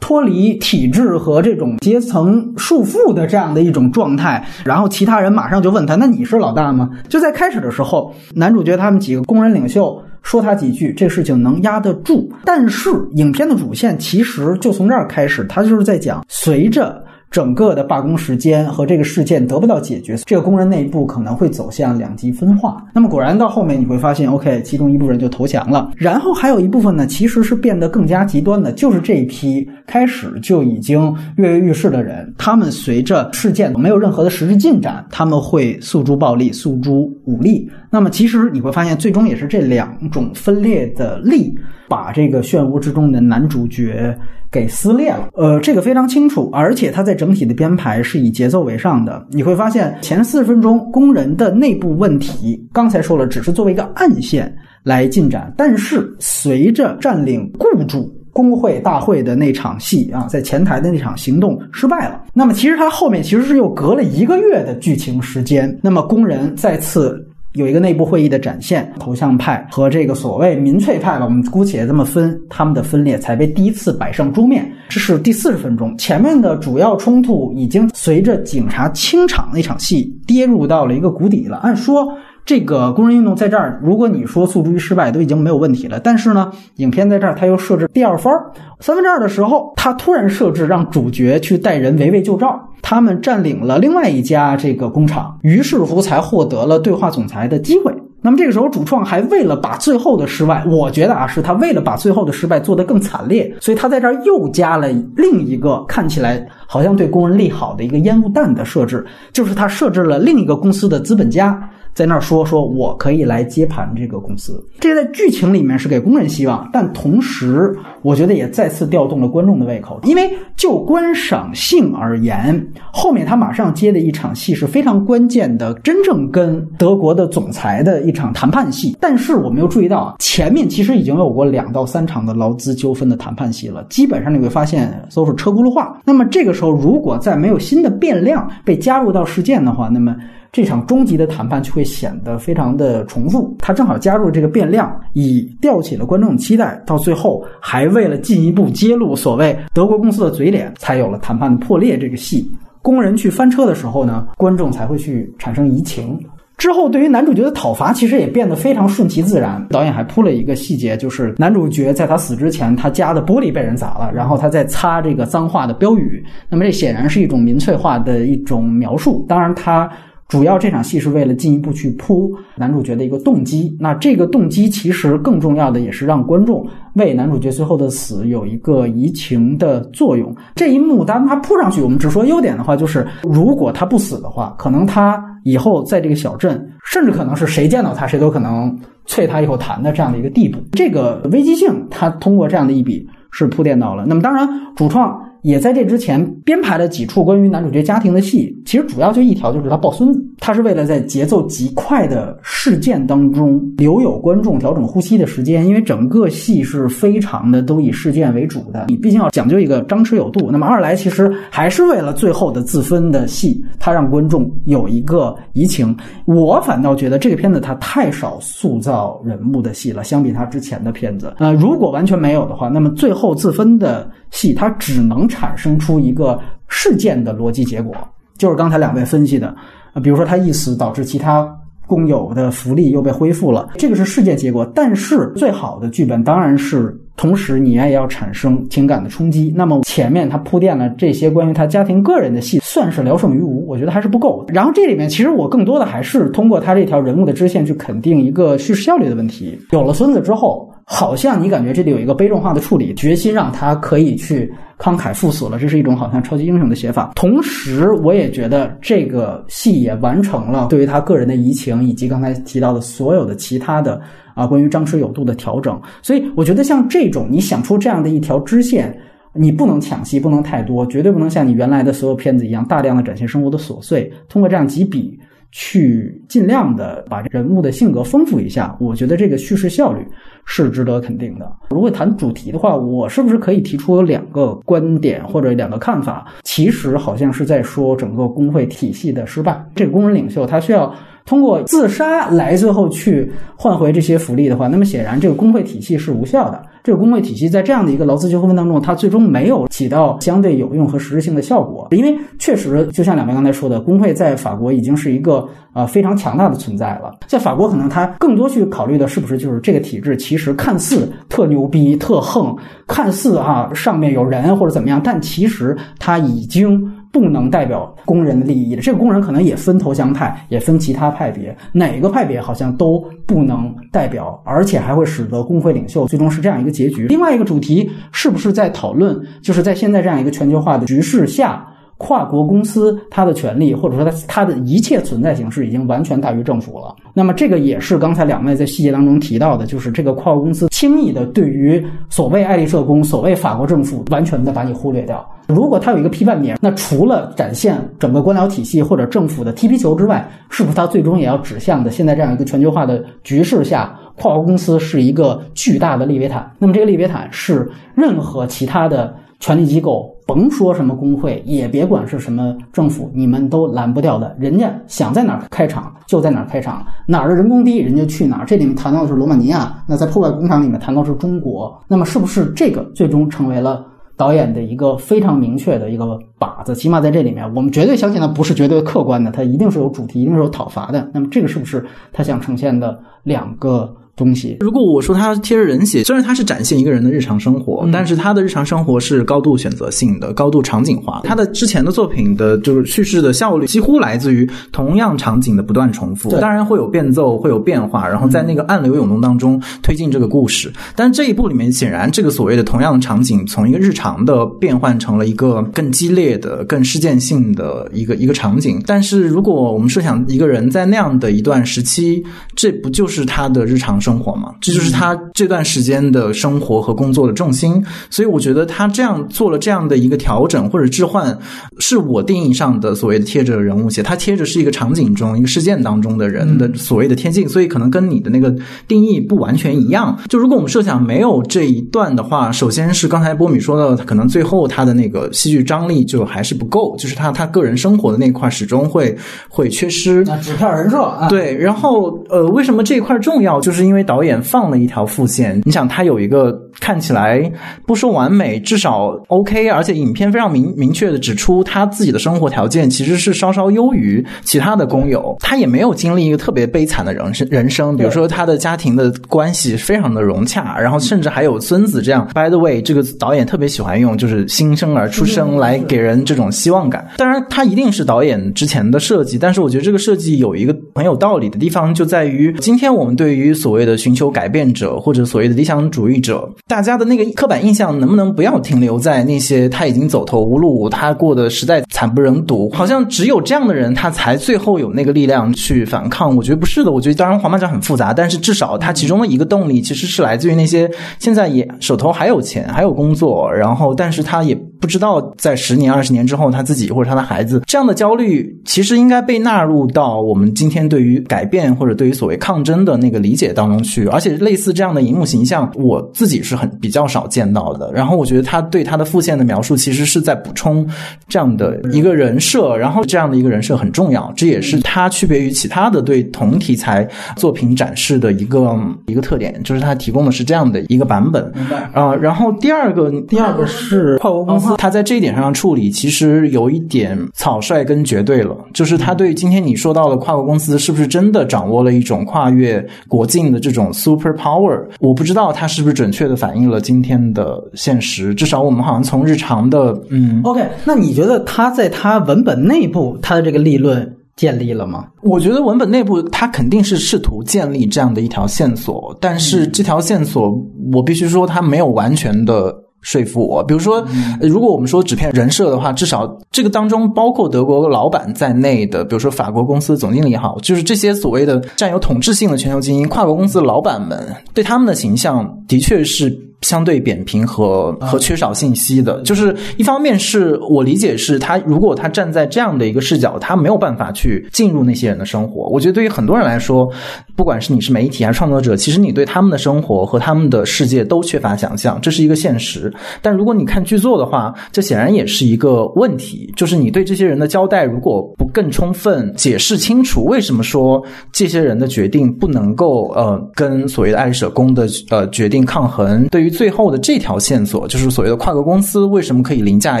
[SPEAKER 1] 脱离体制和这种阶层束缚的这样的一种状态，然后其他人马上就问他：“那你是老大吗？”就在开始的时候，男主角他们几个工人领袖说他几句，这事情能压得住。但是影片的主线其实就从这儿开始，他就是在讲随着。整个的罢工时间和这个事件得不到解决，这个工人内部可能会走向两极分化。那么果然到后面你会发现，OK，其中一部分人就投降了，然后还有一部分呢，其实是变得更加极端的，就是这一批开始就已经跃跃欲试的人，他们随着事件没有任何的实质进展，他们会诉诸暴力、诉诸武力。那么其实你会发现，最终也是这两种分裂的力，把这个漩涡之中的男主角。给撕裂了，呃，这个非常清楚，而且它在整体的编排是以节奏为上的。你会发现前四十分钟工人的内部问题，刚才说了，只是作为一个暗线来进展，但是随着占领雇主工会大会的那场戏啊，在前台的那场行动失败了，那么其实它后面其实是又隔了一个月的剧情时间，那么工人再次。有一个内部会议的展现，头像派和这个所谓民粹派吧，我们姑且这么分，他们的分裂才被第一次摆上桌面。这是第四十分钟，前面的主要冲突已经随着警察清场那场戏跌入到了一个谷底了。按说。这个工人运动在这儿，如果你说诉诸于失败，都已经没有问题了。但是呢，影片在这儿，他又设置第二番三分之二的时候，他突然设置让主角去带人围魏救赵，他们占领了另外一家这个工厂，于是乎才获得了对话总裁的机会。那么这个时候，主创还为了把最后的失败，我觉得啊，是他为了把最后的失败做得更惨烈，所以他在这儿又加了另一个看起来好像对工人利好的一个烟雾弹的设置，就是他设置了另一个公司的资本家。在那儿说说，我可以来接盘这个公司。这个在剧情里面是给工人希望，但同时我觉得也再次调动了观众的胃口。因为就观赏性而言，后面他马上接的一场戏是非常关键的，真正跟德国的总裁的一场谈判戏。但是我们又注意到，前面其实已经有过两到三场的劳资纠纷的谈判戏了，基本上你会发现都是车轱辘话。那么这个时候，如果再没有新的变量被加入到事件的话，那么。这场终极的谈判就会显得非常的重复，他正好加入了这个变量，以吊起了观众的期待，到最后还为了进一步揭露所谓德国公司的嘴脸，才有了谈判的破裂这个戏。工人去翻车的时候呢，观众才会去产生移情。之后对于男主角的讨伐，其实也变得非常顺其自然。导演还铺了一个细节，就是男主角在他死之前，他家的玻璃被人砸了，然后他在擦这个脏话的标语。那么这显然是一种民粹化的一种描述。当然他。主要这场戏是为了进一步去铺男主角的一个动机，那这个动机其实更重要的也是让观众为男主角最后的死有一个移情的作用。这一幕当他铺上去，我们只说优点的话，就是如果他不死的话，可能他以后在这个小镇，甚至可能是谁见到他谁都可能啐他一口痰的这样的一个地步。这个危机性，他通过这样的一笔是铺垫到了。那么当然，主创。也在这之前编排了几处关于男主角家庭的戏，其实主要就一条，就是他抱孙子。他是为了在节奏极快的事件当中留有观众调整呼吸的时间，因为整个戏是非常的都以事件为主的，你毕竟要讲究一个张弛有度。那么二来，其实还是为了最后的自分的戏，他让观众有一个移情。我反倒觉得这个片子它太少塑造人物的戏了，相比他之前的片子。呃，如果完全没有的话，那么最后自分的戏，它只能产生出一个事件的逻辑结果，就是刚才两位分析的，啊，比如说他一死导致其他工友的福利又被恢复了，这个是事件结果。但是最好的剧本当然是。同时，你也要产生情感的冲击。那么前面他铺垫了这些关于他家庭个人的戏，算是聊胜于无，我觉得还是不够。然后这里面其实我更多的还是通过他这条人物的支线去肯定一个叙事效率的问题。有了孙子之后，好像你感觉这里有一个悲壮化的处理，决心让他可以去慷慨赴死了，这是一种好像超级英雄的写法。同时，我也觉得这个戏也完成了对于他个人的移情，以及刚才提到的所有的其他的。啊，关于张弛有度的调整，所以我觉得像这种你想出这样的一条支线，你不能抢戏，不能太多，绝对不能像你原来的所有片子一样大量的展现生活的琐碎，通过这样几笔去尽量的把人物的性格丰富一下。我觉得这个叙事效率是值得肯定的。如果谈主题的话，我是不是可以提出两个观点或者两个看法？其实好像是在说整个工会体系的失败，这个工人领袖他需要。通过自杀来最后去换回这些福利的话，那么显然这个工会体系是无效的。这个工会体系在这样的一个劳资纠纷当中，它最终没有起到相对有用和实质性的效果。因为确实，就像两位刚才说的，工会在法国已经是一个呃非常强大的存在了。在法国，可能它更多去考虑的是不是就是这个体制其实看似特牛逼、特横，看似哈上面有人或者怎么样，但其实它已经。不能代表工人的利益的，这个工人可能也分投降派，也分其他派别，哪个派别好像都不能代表，而且还会使得工会领袖最终是这样一个结局。另外一个主题是不是在讨论，就是在现在这样一个全球化的局势下？跨国公司它的权利，或者说它它的一切存在形式，已经完全大于政府了。那么这个也是刚才两位在细节当中提到的，就是这个跨国公司轻易的对于所谓爱丽舍宫、所谓法国政府，完全的把你忽略掉。如果它有一个批判点，那除了展现整个官僚体系或者政府的踢皮球之外，是不是它最终也要指向的现在这样一个全球化的局势下，跨国公司是一个巨大的利维坦？那么这个利维坦是任何其他的。权力机构，甭说什么工会，也别管是什么政府，你们都拦不掉的。人家想在哪儿开厂就在哪儿开厂，哪儿的人工低，人家去哪儿。这里面谈到的是罗马尼亚，那在破坏工厂里面谈到是中国。那么是不是这个最终成为了导演的一个非常明确的一个靶子？起码在这里面，我们绝对相信它不是绝对客观的，它一定是有主题，一定是有讨伐的。那么这个是不是他想呈现的两个？东西，
[SPEAKER 2] 如果我说他贴着人写，虽然他是展现一个人的日常生活，但是他的日常生活是高度选择性的、高度场景化。他的之前的作品的就是叙事的效率几乎来自于同样场景的不断重复，当然会有变奏，会有变化，然后在那个暗流涌动当中推进这个故事。但这一部里面，显然这个所谓的同样的场景，从一个日常的变换成了一个更激烈的、更事件性的一个一个场景。但是如果我们设想一个人在那样的一段时期，这不就是他的日常？生活嘛，这就是他这段时间的生活和工作的重心，所以我觉得他这样做了这样的一个调整或者置换，是我定义上的所谓的贴着人物写，他贴着是一个场景中一个事件当中的人的所谓的贴近，所以可能跟你的那个定义不完全一样。就如果我们设想没有这一段的话，首先是刚才波米说到，可能最后他的那个戏剧张力就还是不够，就是他他个人生活的那块始终会会缺失。
[SPEAKER 1] 那纸片人设啊，
[SPEAKER 2] 对，然后呃，为什么这一块重要？就是因因为导演放了一条副线，你想他有一个看起来不说完美，至少 OK，而且影片非常明明确的指出他自己的生活条件其实是稍稍优于其他的工友，他也没有经历一个特别悲惨的人生人生，比如说他的家庭的关系非常的融洽，然后甚至还有孙子这样。By the way，这个导演特别喜欢用就是新生儿出生来给人这种希望感。当然，他一定是导演之前的设计，但是我觉得这个设计有一个很有道理的地方，就在于今天我们对于所谓的寻求改变者或者所谓的理想主义者，大家的那个刻板印象能不能不要停留在那些他已经走投无路，他过得实在惨不忍睹，好像只有这样的人他才最后有那个力量去反抗？我觉得不是的。我觉得当然黄马甲很复杂，但是至少他其中的一个动力其实是来自于那些现在也手头还有钱还有工作，然后但是他也不知道在十年、二十年之后，他自己或者他的孩子这样的焦虑，其实应该被纳入到我们今天对于改变或者对于所谓抗争的那个理解当中去。而且类似这样的荧幕形象，我自己是很比较少见到的。然后我觉得他对他的复线的描述，其实是在补充这样的一个人设。然后这样的一个人设很重要，这也是他区别于其他的对同题材作品展示的一个一个特点，就是他提供的是这样的一个版本。
[SPEAKER 1] 明白
[SPEAKER 2] 啊、然后第二个，
[SPEAKER 1] 第二个是跨国公司，
[SPEAKER 2] 他在这一点上处理，其实有一点草率跟绝对了。就是他对今天你说到的跨国公司，是不是真的掌握了一种跨越国境的这种 super power？我不知道他是不是准确的反映了今天的现实。至少我们好像从日常的，嗯
[SPEAKER 1] ，OK，那你觉得他在他文本内部他的这个立论建立了吗？
[SPEAKER 2] 我觉得文本内部它肯定是试图建立这样的一条线索，但是这条线索我必须说它没有完全的。说服我，比如说，呃如果我们说纸片人设的话，至少这个当中包括德国老板在内的，比如说法国公司总经理也好，就是这些所谓的占有统治性的全球精英、跨国公司的老板们，对他们的形象的确是相对扁平和和缺少信息的。就是一方面是我理解是他如果他站在这样的一个视角，他没有办法去进入那些人的生活。我觉得对于很多人来说，不管是你是媒体还是创作者，其实你对他们的生活和他们的世界都缺乏想象，这是一个现实。但如果你看剧作的话，这显然也是一个问题，就是你对这些人的交代如果不更充分、解释清楚，为什么说这些人的决定不能够呃跟所谓的爱丽舍宫的呃决定抗衡？对于最后的这条线索，就是所谓的跨国公司为什么可以凌驾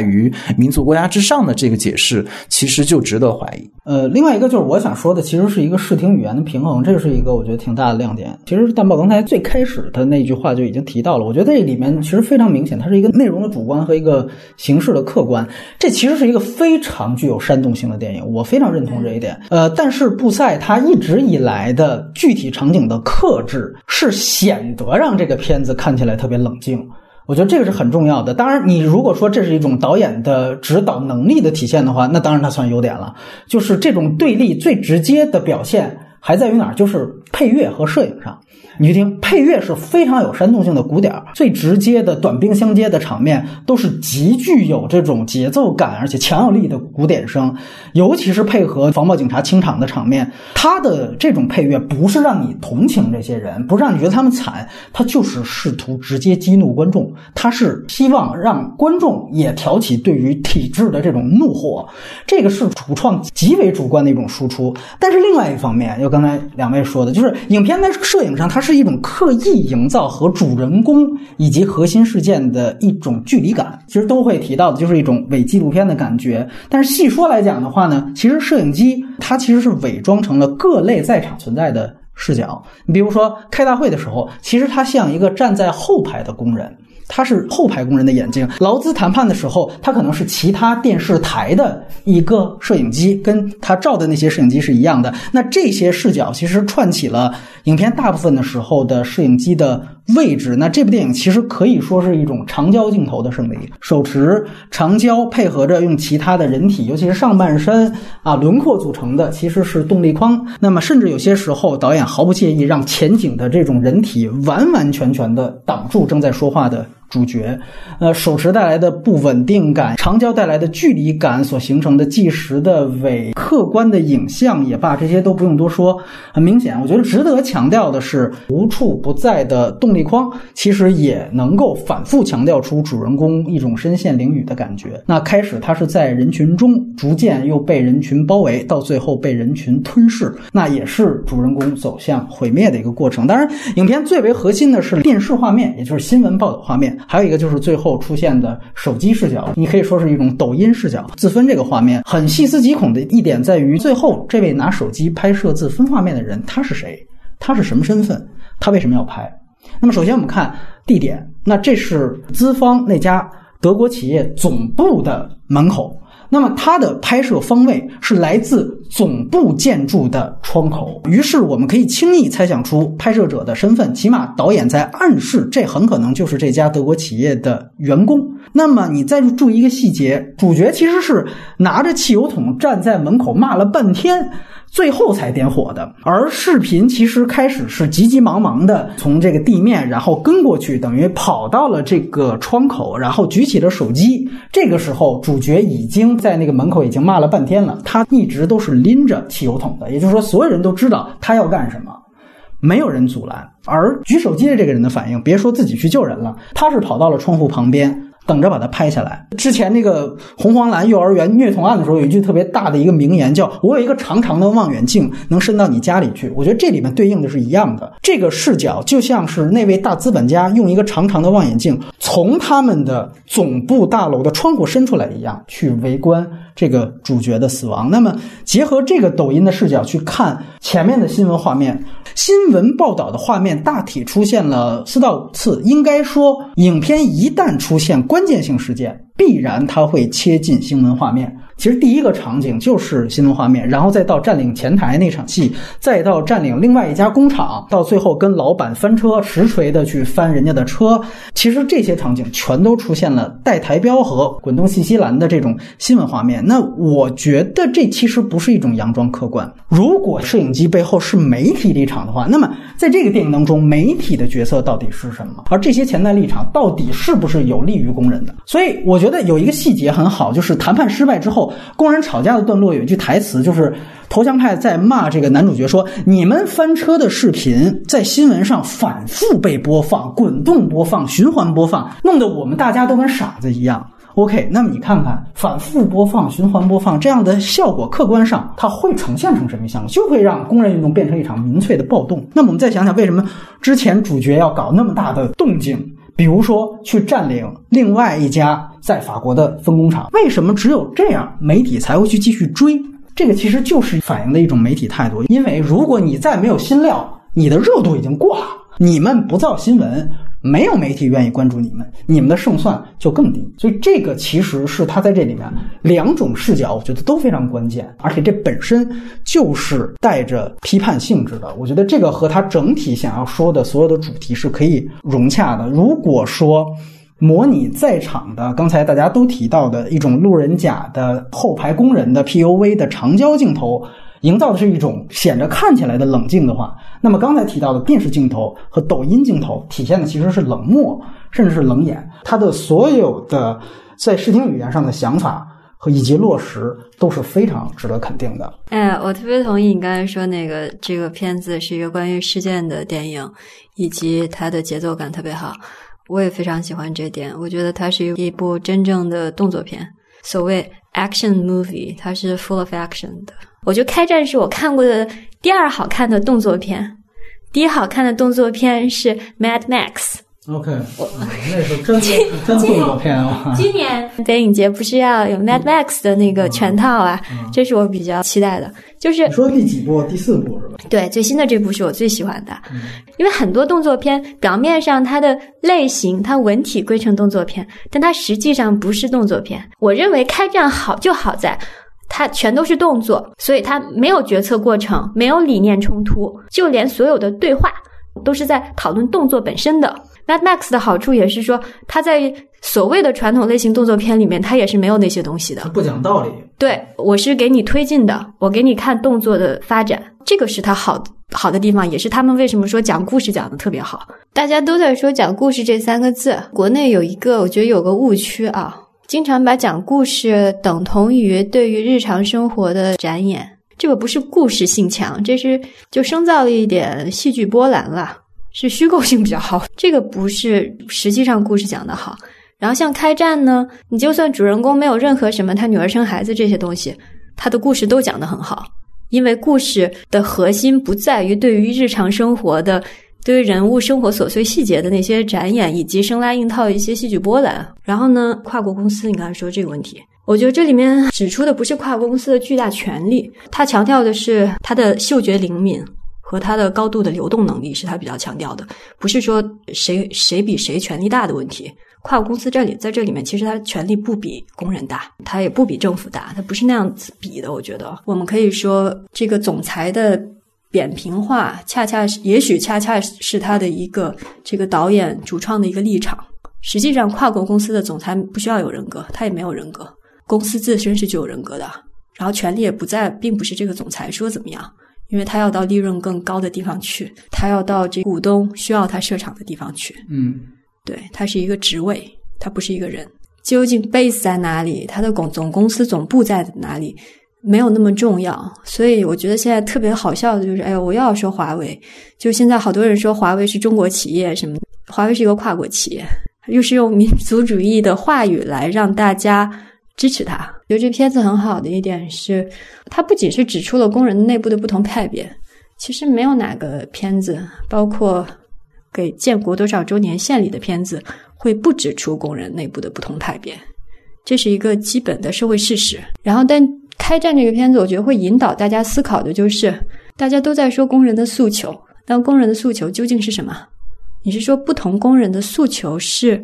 [SPEAKER 2] 于民族国家之上的这个解释，其实就值得怀疑。
[SPEAKER 1] 呃，另外一个就是我想说的，其实是一个视听语言的平衡，这是一个我觉得挺大的亮点。其实蛋豹刚才最开始的那句话就已经提到了，我觉得这里面其实非常明显，它是一个内容的主观和一个形式的客观，这其实是一个非常具有煽动性的电影，我非常认同这一点。呃，但是布塞他一直以来的具体场景的克制，是显得让这个片子看起来特别冷静。我觉得这个是很重要的。当然，你如果说这是一种导演的指导能力的体现的话，那当然它算优点了。就是这种对立最直接的表现还在于哪儿？就是配乐和摄影上。你去听，配乐是非常有煽动性的鼓点儿，最直接的短兵相接的场面都是极具有这种节奏感，而且强有力的鼓点声，尤其是配合防暴警察清场的场面，它的这种配乐不是让你同情这些人，不是让你觉得他们惨，他就是试图直接激怒观众，他是希望让观众也挑起对于体制的这种怒火，这个是主创极为主观的一种输出。但是另外一方面，就刚才两位说的，就是影片在摄影上，它是一种刻意营造和主人公以及核心事件的一种距离感，其实都会提到的，就是一种伪纪录片的感觉。但是细说来讲的话呢，其实摄影机它其实是伪装成了各类在场存在的视角。你比如说开大会的时候，其实它像一个站在后排的工人。他是后排工人的眼睛，劳资谈判的时候，他可能是其他电视台的一个摄影机，跟他照的那些摄影机是一样的。那这些视角其实串起了影片大部分的时候的摄影机的位置。那这部电影其实可以说是一种长焦镜头的胜利，手持长焦配合着用其他的人体，尤其是上半身啊轮廓组成的，其实是动力框。那么甚至有些时候，导演毫不介意让前景的这种人体完完全全的挡住正在说话的。主角，呃，手持带来的不稳定感，长焦带来的距离感所形成的计时的伪客观的影像也罢，这些都不用多说。很明显，我觉得值得强调的是，无处不在的动力框，其实也能够反复强调出主人公一种身陷囹圄的感觉。那开始他是在人群中，逐渐又被人群包围，到最后被人群吞噬，那也是主人公走向毁灭的一个过程。当然，影片最为核心的是电视画面，也就是新闻报道画面。还有一个就是最后出现的手机视角，你可以说是一种抖音视角。自分这个画面很细思极恐的一点在于，最后这位拿手机拍摄自分画面的人他是谁？他是什么身份？他为什么要拍？那么首先我们看地点，那这是资方那家德国企业总部的门口。那么它的拍摄方位是来自总部建筑的窗口，于是我们可以轻易猜想出拍摄者的身份，起码导演在暗示这很可能就是这家德国企业的员工。那么你再注意一个细节，主角其实是拿着汽油桶站在门口骂了半天。最后才点火的。而视频其实开始是急急忙忙的从这个地面，然后跟过去，等于跑到了这个窗口，然后举起了手机。这个时候，主角已经在那个门口已经骂了半天了。他一直都是拎着汽油桶的，也就是说，所有人都知道他要干什么，没有人阻拦。而举手机的这个人的反应，别说自己去救人了，他是跑到了窗户旁边。等着把它拍下来。之前那个红黄蓝幼儿园虐童案的时候，有一句特别大的一个名言，叫“我有一个长长的望远镜，能伸到你家里去。”我觉得这里面对应的是一样的。这个视角就像是那位大资本家用一个长长的望远镜，从他们的总部大楼的窗户伸出来一样，去围观这个主角的死亡。那么结合这个抖音的视角去看前面的新闻画面。新闻报道的画面大体出现了四到五次，应该说，影片一旦出现关键性事件，必然它会切进新闻画面。其实第一个场景就是新闻画面，然后再到占领前台那场戏，再到占领另外一家工厂，到最后跟老板翻车，实锤的去翻人家的车。其实这些场景全都出现了带台标和滚动信息栏的这种新闻画面。那我觉得这其实不是一种佯装客观。如果摄影机背后是媒体立场的话，那么在这个电影当中，媒体的角色到底是什么？而这些潜在立场到底是不是有利于工人的？所以我觉得有一个细节很好，就是谈判失败之后。工人吵架的段落有一句台词，就是投降派在骂这个男主角说：“你们翻车的视频在新闻上反复被播放、滚动播放、循环播放，弄得我们大家都跟傻子一样。” OK，那么你看看反复播放、循环播放这样的效果，客观上它会呈现成什么样就会让工人运动变成一场民粹的暴动。那么我们再想想，为什么之前主角要搞那么大的动静？比如说去占领另外一家在法国的分工厂，为什么只有这样媒体才会去继续追？这个其实就是反映的一种媒体态度。因为如果你再没有新料，你的热度已经过了，你们不造新闻。没有媒体愿意关注你们，你们的胜算就更低。所以这个其实是他在这里面两种视角，我觉得都非常关键，而且这本身就是带着批判性质的。我觉得这个和他整体想要说的所有的主题是可以融洽的。如果说模拟在场的刚才大家都提到的一种路人甲的后排工人的 PUV 的长焦镜头。营造的是一种显着看起来的冷静的话，那么刚才提到的电视镜头和抖音镜头体现的其实是冷漠，甚至是冷眼。它的所有的在视听语言上的想法和以及落实都是非常值得肯定的。
[SPEAKER 3] 哎，我特别同意你刚才说那个这个片子是一个关于事件的电影，以及它的节奏感特别好。我也非常喜欢这点，我觉得它是一部真正的动作片，所谓 action movie，它是 full of action 的。我觉得《开战》是我看过的第二好看的动作片，第一好看的动作片是《Mad Max》。
[SPEAKER 1] OK，我那是真真动作片啊！
[SPEAKER 3] 今年电影节不是要有《Mad Max》的那个全套啊？这是我比较期待的。就是
[SPEAKER 1] 你说第几部？第四部是吧？
[SPEAKER 3] 对，最新的这部是我最喜欢的，因为很多动作片表面上它的类型、它文体归成动作片，但它实际上不是动作片。我认为《开战》好就好在。它全都是动作，所以它没有决策过程，没有理念冲突，就连所有的对话都是在讨论动作本身的。Mad Max 的好处也是说，它在所谓的传统类型动作片里面，它也是没有那些东西的。
[SPEAKER 1] 不讲道理。
[SPEAKER 3] 对，我是给你推进的，我给你看动作的发展，这个是它好好的地方，也是他们为什么说讲故事讲的特别好。大家都在说讲故事这三个字，国内有一个我觉得有个误区啊。经常把讲故事等同于对于日常生活的展演，这个不是故事性强，这是就生造了一点戏剧波澜了，是虚构性比较好。这个不是实际上故事讲的好。然后像开战呢，你就算主人公没有任何什么他女儿生孩子这些东西，他的故事都讲得很好，因为故事的核心不在于对于日常生活的。对于人物生活琐碎细节的那些展演，以及生拉硬套一些戏剧波澜，然后呢，跨国公司，你刚才说这个问题，我觉得这里面指出的不是跨国公司的巨大权力，他强调的是他的嗅觉灵敏和他的高度的流动能力，是他比较强调的，不是说谁谁比谁权力大的问题。跨国公司这里在这里面，其实他权力不比工人大，他也不比政府大，他不是那样子比的。我觉得我们可以说，这个总裁的。扁平化，恰恰是，也许恰恰是他的一个这个导演主创的一个立场。实际上，跨国公司的总裁不需要有人格，他也没有人格。公司自身是具有人格的，然后权力也不在，并不是这个总裁说怎么样，因为他要到利润更高的地方去，他要到这股东需要他设厂的地方去。
[SPEAKER 1] 嗯，
[SPEAKER 3] 对，他是一个职位，他不是一个人。究竟 base 在哪里？他的总总公司总部在哪里？没有那么重要。所以我觉得现在特别好笑的就是，哎呦，我又要说华为。就现在好多人说华为是中国企业，什么？华为是一个跨国企业，又是用民族主义的话语来让大家支持他。觉得这片子很好的一点是，它不仅是指出了工人内部的不同派别，其实没有哪个片子，包括给建国多少周年献礼的片子。会不指出工人内部的不同派别，这是一个基本的社会事实。然后，但开战这个片子，我觉得会引导大家思考的就是，大家都在说工人的诉求，但工人的诉求究竟是什么？你是说不同工人的诉求是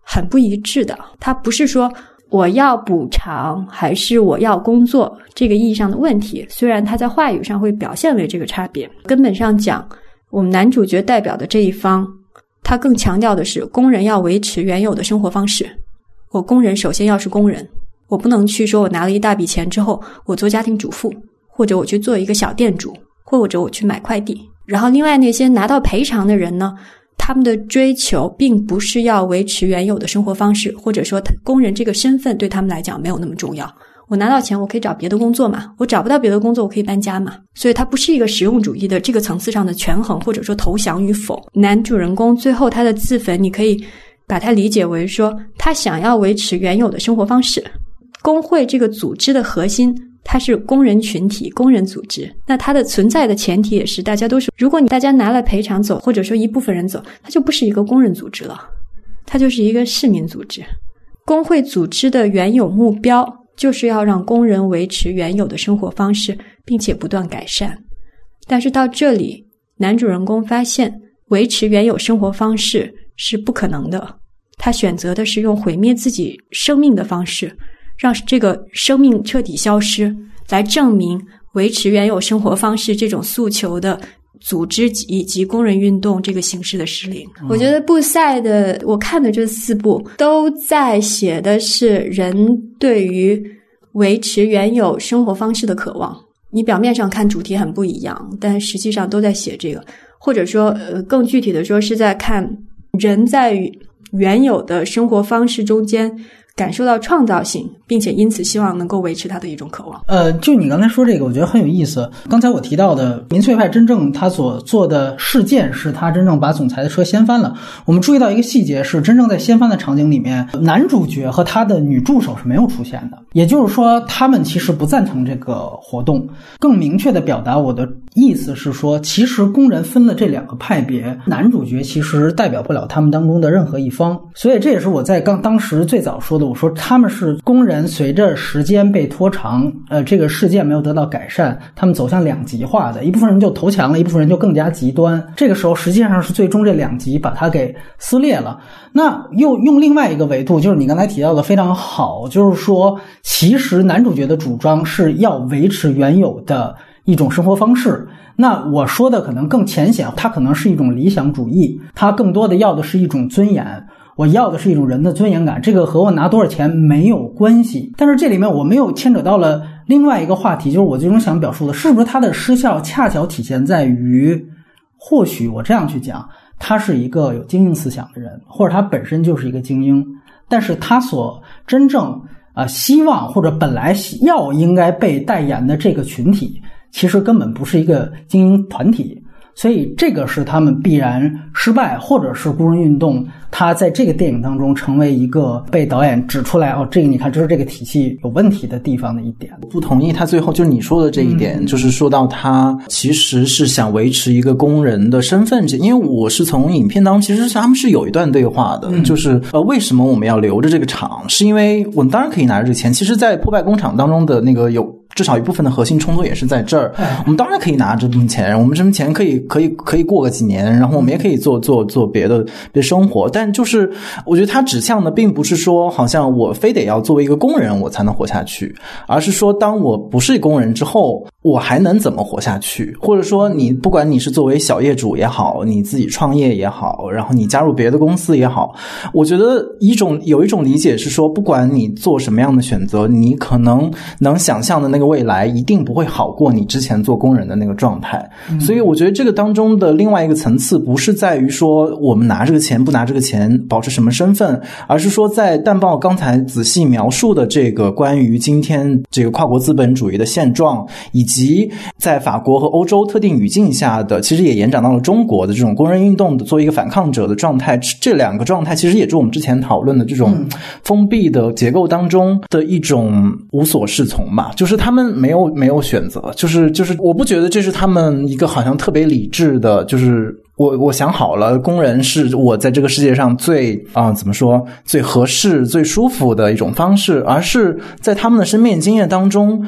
[SPEAKER 3] 很不一致的？他不是说我要补偿还是我要工作这个意义上的问题。虽然他在话语上会表现为这个差别，根本上讲，我们男主角代表的这一方。他更强调的是，工人要维持原有的生活方式。我工人首先要是工人，我不能去说我拿了一大笔钱之后，我做家庭主妇，或者我去做一个小店主，或者我去买快递。然后，另外那些拿到赔偿的人呢，他们的追求并不是要维持原有的生活方式，或者说，工人这个身份对他们来讲没有那么重要。我拿到钱，我可以找别的工作嘛？我找不到别的工作，我可以搬家嘛？所以它不是一个实用主义的这个层次上的权衡，或者说投降与否。男主人公最后他的自焚，你可以把它理解为说，他想要维持原有的生活方式。工会这个组织的核心，它是工人群体、工人组织。那它的存在的前提也是大家都是，如果你大家拿了赔偿走，或者说一部分人走，它就不是一个工人组织了，它就是一个市民组织。工会组织的原有目标。就是要让工人维持原有的生活方式，并且不断改善。但是到这里，男主人公发现维持原有生活方式是不可能的。他选择的是用毁灭自己生命的方式，让这个生命彻底消失，来证明维持原有生活方式这种诉求的。组织以及工人运动这个形式的失灵，我觉得布赛的我看的这四部都在写的是人对于维持原有生活方式的渴望。你表面上看主题很不一样，但实际上都在写这个，或者说呃更具体的说是在看人在原有的生活方式中间。感受到创造性，并且因此希望能够维持他的一种渴望。
[SPEAKER 1] 呃，就你刚才说这个，我觉得很有意思。刚才我提到的民粹派真正他所做的事件，是他真正把总裁的车掀翻了。我们注意到一个细节，是真正在掀翻的场景里面，男主角和他的女助手是没有出现的。也就是说，他们其实不赞成这个活动。更明确的表达我的意思是说，其实工人分了这两个派别，男主角其实代表不了他们当中的任何一方。所以这也是我在刚当时最早说的。我说他们是工人，随着时间被拖长，呃，这个事件没有得到改善，他们走向两极化的一部分人就投降了，一部分人就更加极端。这个时候实际上是最终这两极把它给撕裂了。那又用另外一个维度，就是你刚才提到的非常好，就是说，其实男主角的主张是要维持原有的一种生活方式。那我说的可能更浅显，它可能是一种理想主义，它更多的要的是一种尊严。我要的是一种人的尊严感，这个和我拿多少钱没有关系。但是这里面我没有牵扯到了另外一个话题，就是我最终想表述的，是不是它的失效恰巧体现在于，或许我这样去讲，他是一个有精英思想的人，或者他本身就是一个精英，但是他所真正啊希望或者本来要应该被代言的这个群体，其实根本不是一个精英团体。所以，这个是他们必然失败，或者是工人运动，他在这个电影当中成为一个被导演指出来哦，这个你看，就是这个体系有问题的地方的一点。
[SPEAKER 2] 不同意他最后就是你说的这一点，就是说到他其实是想维持一个工人的身份，因为我是从影片当中，其实他们是有一段对话的，就是呃，为什么我们要留着这个厂？是因为我们当然可以拿着这个钱，其实，在破败工厂当中的那个有。至少一部分的核心冲突也是在这儿。我们当然可以拿这部分钱，我们这份钱可以可以可以过个几年，然后我们也可以做做做别的别的生活。但就是我觉得它指向的并不是说，好像我非得要作为一个工人我才能活下去，而是说，当我不是工人之后，我还能怎么活下去？或者说，你不管你是作为小业主也好，你自己创业也好，然后你加入别的公司也好，我觉得一种有一种理解是说，不管你做什么样的选择，你可能能想象的那个未来一定不会好过你之前做工人的那个状态。所以，我觉得这个当中的另外一个层次，不是在于说我们拿这个钱不拿这个钱，保持什么身份，而是说在淡报刚才仔细描述的这个关于今天这个跨国资本主义的现状以及。及在法国和欧洲特定语境下的，其实也延展到了中国的这种工人运动的作为一个反抗者的状态，这两个状态其实也是我们之前讨论的这种封闭的结构当中的一种无所适从吧。就是他们没有没有选择，就是就是我不觉得这是他们一个好像特别理智的，就是我我想好了，工人是我在这个世界上最啊怎么说最合适、最舒服的一种方式，而是在他们的生命经验当中，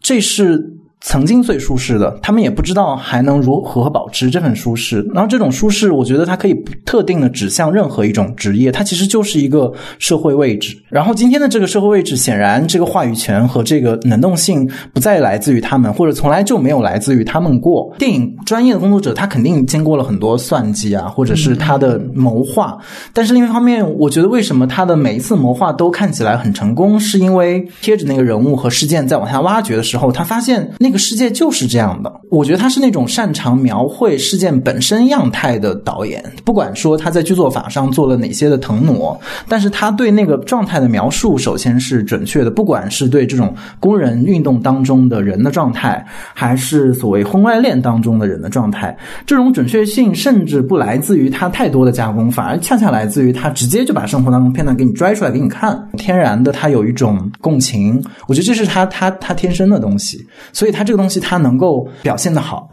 [SPEAKER 2] 这是。曾经最舒适的，他们也不知道还能如何保持这份舒适。然后这种舒适，我觉得它可以不特定的指向任何一种职业，它其实就是一个社会位置。然后今天的这个社会位置，显然这个话语权和这个能动性不再来自于他们，或者从来就没有来自于他们过。电影专业的工作者，他肯定经过了很多算计啊，或者是他的谋划。但是另一方面，我觉得为什么他的每一次谋划都看起来很成功，是因为贴着那个人物和事件在往下挖掘的时候，他发现那。那个世界就是这样的，我觉得他是那种擅长描绘事件本身样态的导演。不管说他在剧作法上做了哪些的腾挪，但是他对那个状态的描述首先是准确的。不管是对这种工人运动当中的人的状态，还是所谓婚外恋当中的人的状态，这种准确性甚至不来自于他太多的加工，反而恰恰来自于他直接就把生活当中片段给你拽出来给你看，天然的他有一种共情。我觉得这是他他他天生的东西，所以。它这个东西它能够表现的好，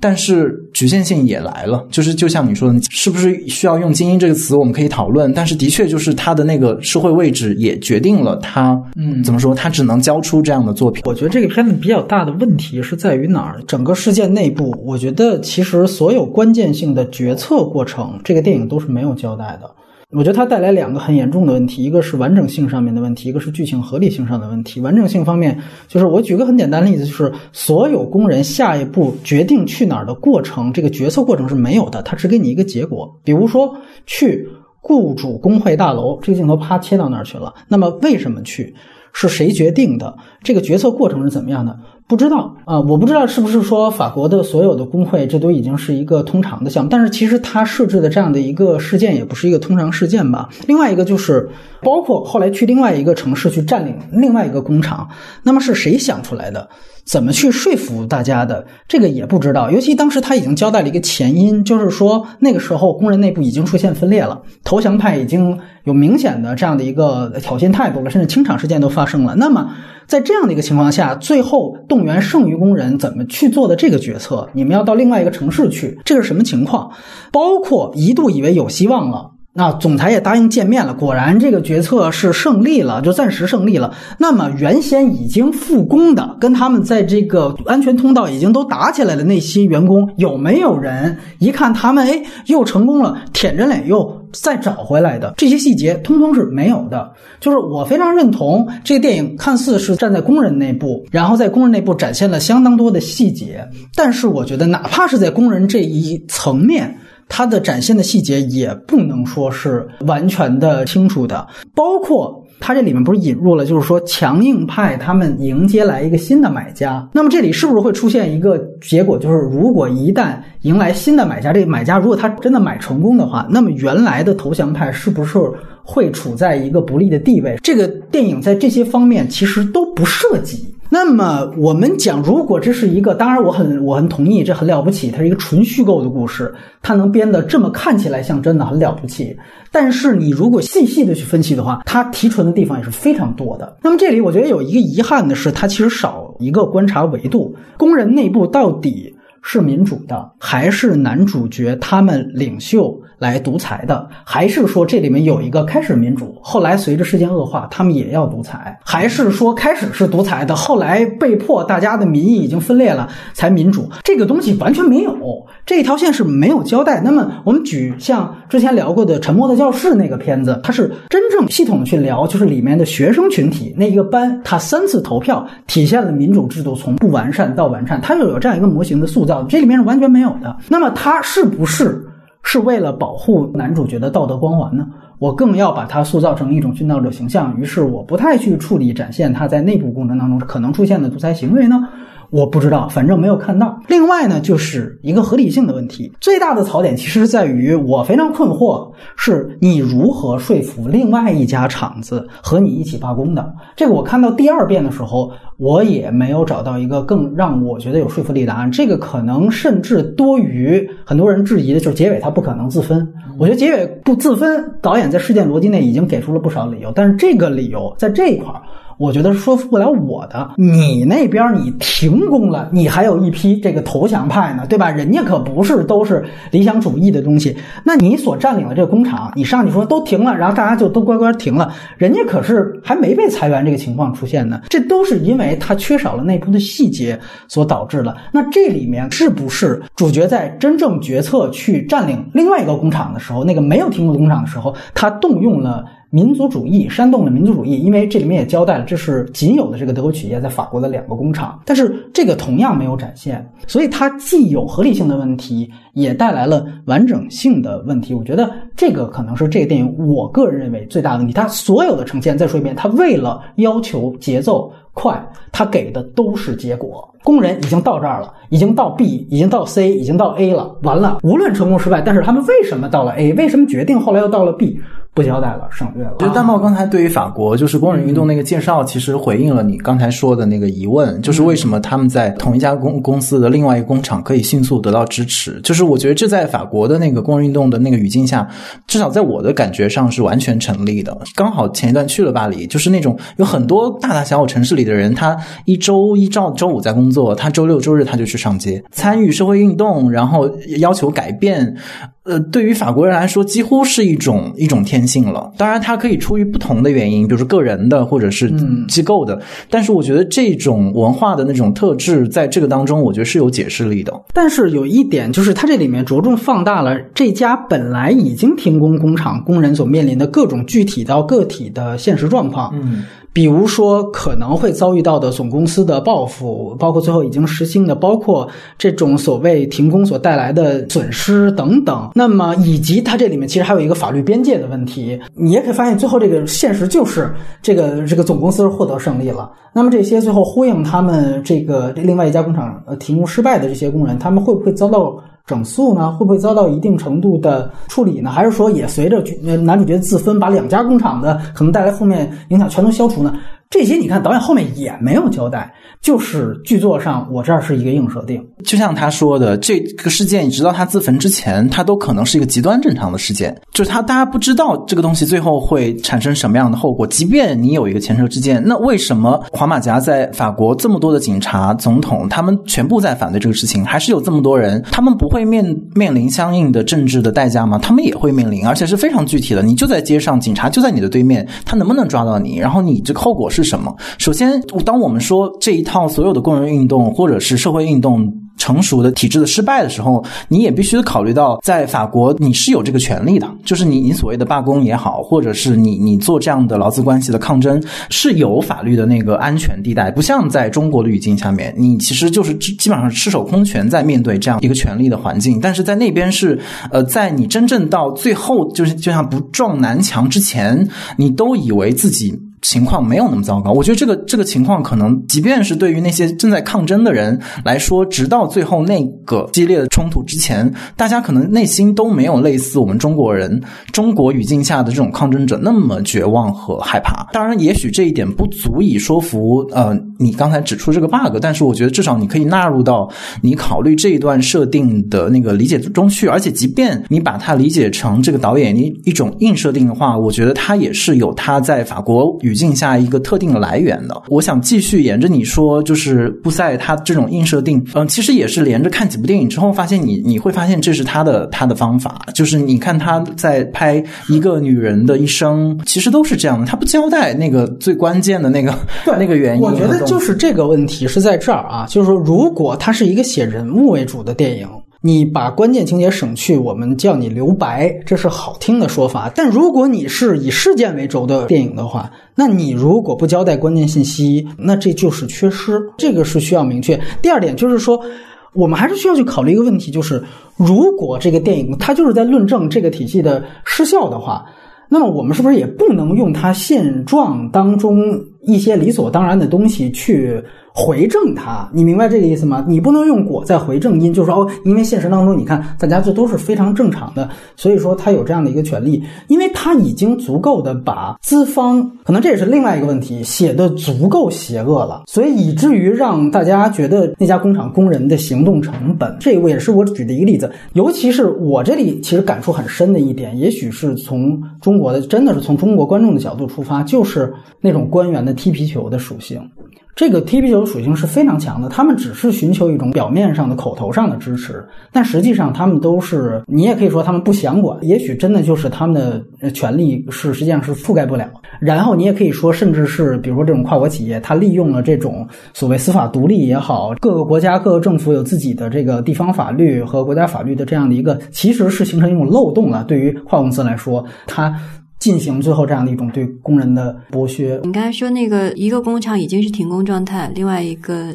[SPEAKER 2] 但是局限性也来了。就是就像你说的，是不是需要用“精英”这个词？我们可以讨论。但是的确，就是它的那个社会位置也决定了它，嗯，怎么说？它只能交出这样的作品。
[SPEAKER 1] 我觉得这个片子比较大的问题是在于哪儿？整个事件内部，我觉得其实所有关键性的决策过程，这个电影都是没有交代的。我觉得它带来两个很严重的问题，一个是完整性上面的问题，一个是剧情合理性上的问题。完整性方面，就是我举个很简单的例子，就是所有工人下一步决定去哪儿的过程，这个决策过程是没有的，他只给你一个结果。比如说去雇主工会大楼，这个镜头啪切到那儿去了。那么为什么去？是谁决定的？这个决策过程是怎么样的？不知道啊，我不知道是不是说法国的所有的工会，这都已经是一个通常的项目。但是其实他设置的这样的一个事件，也不是一个通常事件吧。另外一个就是，包括后来去另外一个城市去占领另外一个工厂，那么是谁想出来的？怎么去说服大家的？这个也不知道。尤其当时他已经交代了一个前因，就是说那个时候工人内部已经出现分裂了，投降派已经有明显的这样的一个挑衅态度了，甚至清场事件都发生了。那么。在这样的一个情况下，最后动员剩余工人怎么去做的这个决策？你们要到另外一个城市去，这是什么情况？包括一度以为有希望了，那总裁也答应见面了，果然这个决策是胜利了，就暂时胜利了。那么原先已经复工的，跟他们在这个安全通道已经都打起来的那些员工，有没有人一看他们，哎，又成功了，舔着脸又？再找回来的这些细节，通通是没有的。就是我非常认同这个电影，看似是站在工人内部，然后在工人内部展现了相当多的细节。但是我觉得，哪怕是在工人这一层面，它的展现的细节也不能说是完全的清楚的，包括。他这里面不是引入了，就是说强硬派他们迎接来一个新的买家，那么这里是不是会出现一个结果，就是如果一旦迎来新的买家，这个买家如果他真的买成功的话，那么原来的投降派是不是会处在一个不利的地位？这个电影在这些方面其实都不涉及。那么我们讲，如果这是一个，当然我很我很同意，这很了不起，它是一个纯虚构的故事，它能编得这么看起来像真的，很了不起。但是你如果细细的去分析的话，它提纯的地方也是非常多的。那么这里我觉得有一个遗憾的是，它其实少一个观察维度，工人内部到底。是民主的，还是男主角他们领袖来独裁的？还是说这里面有一个开始民主，后来随着事件恶化，他们也要独裁？还是说开始是独裁的，后来被迫大家的民意已经分裂了才民主？这个东西完全没有，这一条线是没有交代。那么我们举像之前聊过的《沉默的教室》那个片子，它是真正系统去聊，就是里面的学生群体那一个班，他三次投票体现了民主制度从不完善到完善，它又有这样一个模型的塑造，这里面是完全没有的。那么他是不是是为了保护男主角的道德光环呢？我更要把他塑造成一种殉道者形象，于是我不太去处理展现他在内部过程当中可能出现的独裁行为呢？我不知道，反正没有看到。另外呢，就是一个合理性的问题。最大的槽点其实在于，我非常困惑，是你如何说服另外一家厂子和你一起罢工的？这个我看到第二遍的时候，我也没有找到一个更让我觉得有说服力的答案。这个可能甚至多于很多人质疑的，就是结尾他不可能自分。我觉得结尾不自分，导演在事件逻辑内已经给出了不少理由，但是这个理由在这一块儿。我觉得说服不了我的，你那边你停工了，你还有一批这个投降派呢，对吧？人家可不是都是理想主义的东西。那你所占领的这个工厂，你上去说都停了，然后大家就都乖乖停了，人家可是还没被裁员这个情况出现呢。这都是因为他缺少了内部的细节所导致的。那这里面是不是主角在真正决策去占领另外一个工厂的时候，那个没有停工的工厂的时候，他动用了？民族主义煽动了民族主义，因为这里面也交代了，这是仅有的这个德国企业在法国的两个工厂，但是这个同样没有展现，所以它既有合理性的问题，也带来了完整性的问题。我觉得这个可能是这个电影我个人认为最大的问题。它所有的呈现，再说一遍，它为了要求节奏快，它给的都是结果。工人已经到这儿了，已经到 B，已经到 C，已经到 A 了，完了，无论成功失败，但是他们为什么到了 A？为什么决定后来又到了 B？不交代了，省略了。
[SPEAKER 2] 就大茂刚才对于法国就是工人运动那个介绍，其实回应了你刚才说的那个疑问，就是为什么他们在同一家公公司的另外一个工厂可以迅速得到支持？就是我觉得这在法国的那个工人运动的那个语境下，至少在我的感觉上是完全成立的。刚好前一段去了巴黎，就是那种有很多大大小小城市里的人，他一周一照周五在工作，他周六周日他就去上街参与社会运动，然后要求改变。呃，对于法国人来说，几乎是一种一种天性了。当然，他可以出于不同的原因，比如说个人的或者是机构的。但是，我觉得这种文化的那种特质，在这个当中，我觉得是有解释力的。
[SPEAKER 1] 但是有一点，就是它这里面着重放大了这家本来已经停工工厂工人所面临的各种具体到个体的现实状况。
[SPEAKER 2] 嗯。
[SPEAKER 1] 比如说可能会遭遇到的总公司的报复，包括最后已经实行的，包括这种所谓停工所带来的损失等等。那么以及它这里面其实还有一个法律边界的问题。你也可以发现，最后这个现实就是这个这个总公司获得胜利了。那么这些最后呼应他们这个另外一家工厂呃停工失败的这些工人，他们会不会遭到？整肃呢，会不会遭到一定程度的处理呢？还是说也随着男主角自分，把两家工厂的可能带来负面影响全都消除呢？这些你看导演后面也没有交代，就是剧作上我这儿是一个硬设定。
[SPEAKER 2] 就像他说的，这个事件，你直到他自焚之前，他都可能是一个极端正常的事件，就是他大家不知道这个东西最后会产生什么样的后果。即便你有一个前车之鉴，那为什么黄马甲在法国这么多的警察、总统，他们全部在反对这个事情，还是有这么多人，他们不会面面临相应的政治的代价吗？他们也会面临，而且是非常具体的。你就在街上，警察就在你的对面，他能不能抓到你？然后你这个后果是？是什么？首先，当我们说这一套所有的工人运动或者是社会运动。成熟的体制的失败的时候，你也必须考虑到，在法国你是有这个权利的，就是你你所谓的罢工也好，或者是你你做这样的劳资关系的抗争，是有法律的那个安全地带，不像在中国的语境下面，你其实就是基本上赤手空拳在面对这样一个权利的环境。但是在那边是，呃，在你真正到最后，就是就像不撞南墙之前，你都以为自己。情况没有那么糟糕，我觉得这个这个情况可能，即便是对于那些正在抗争的人来说，直到最后那个激烈的冲突之前，大家可能内心都没有类似我们中国人中国语境下的这种抗争者那么绝望和害怕。当然，也许这一点不足以说服呃你刚才指出这个 bug，但是我觉得至少你可以纳入到你考虑这一段设定的那个理解中去。而且，即便你把它理解成这个导演一一种硬设定的话，我觉得他也是有他在法国语。语境下一个特定的来源的。我想继续沿着你说，就是布塞他这种硬设定，嗯，其实也是连着看几部电影之后，发现你你会发现这是他的他的方法，就是你看他在拍一个女人的一生，其实都是这样的，他不交代那个最关键的那个那个原因。
[SPEAKER 1] 我觉得就是这个问题是在这儿啊，就是说，如果他是一个写人物为主的电影。你把关键情节省去，我们叫你留白，这是好听的说法。但如果你是以事件为轴的电影的话，那你如果不交代关键信息，那这就是缺失，这个是需要明确。第二点就是说，我们还是需要去考虑一个问题，就是如果这个电影它就是在论证这个体系的失效的话，那么我们是不是也不能用它现状当中一些理所当然的东西去？回正它，你明白这个意思吗？你不能用果再回正因，就是说哦，因为现实当中你看大家这都是非常正常的，所以说他有这样的一个权利，因为他已经足够的把资方，可能这也是另外一个问题，写的足够邪恶了，所以以至于让大家觉得那家工厂工人的行动成本，这个也是我举的一个例子。尤其是我这里其实感触很深的一点，也许是从中国的，真的是从中国观众的角度出发，就是那种官员的踢皮球的属性。这个踢皮球属性是非常强的，他们只是寻求一种表面上的口头上的支持，但实际上他们都是，你也可以说他们不想管，也许真的就是他们的权利是实际上是覆盖不了。然后你也可以说，甚至是比如说这种跨国企业，它利用了这种所谓司法独立也好，各个国家各个政府有自己的这个地方法律和国家法律的这样的一个，其实是形成一种漏洞了。对于跨国公司来说，它。进行最后这样的一种对工人的剥削。
[SPEAKER 3] 你刚才说那个一个工厂已经是停工状态，另外一个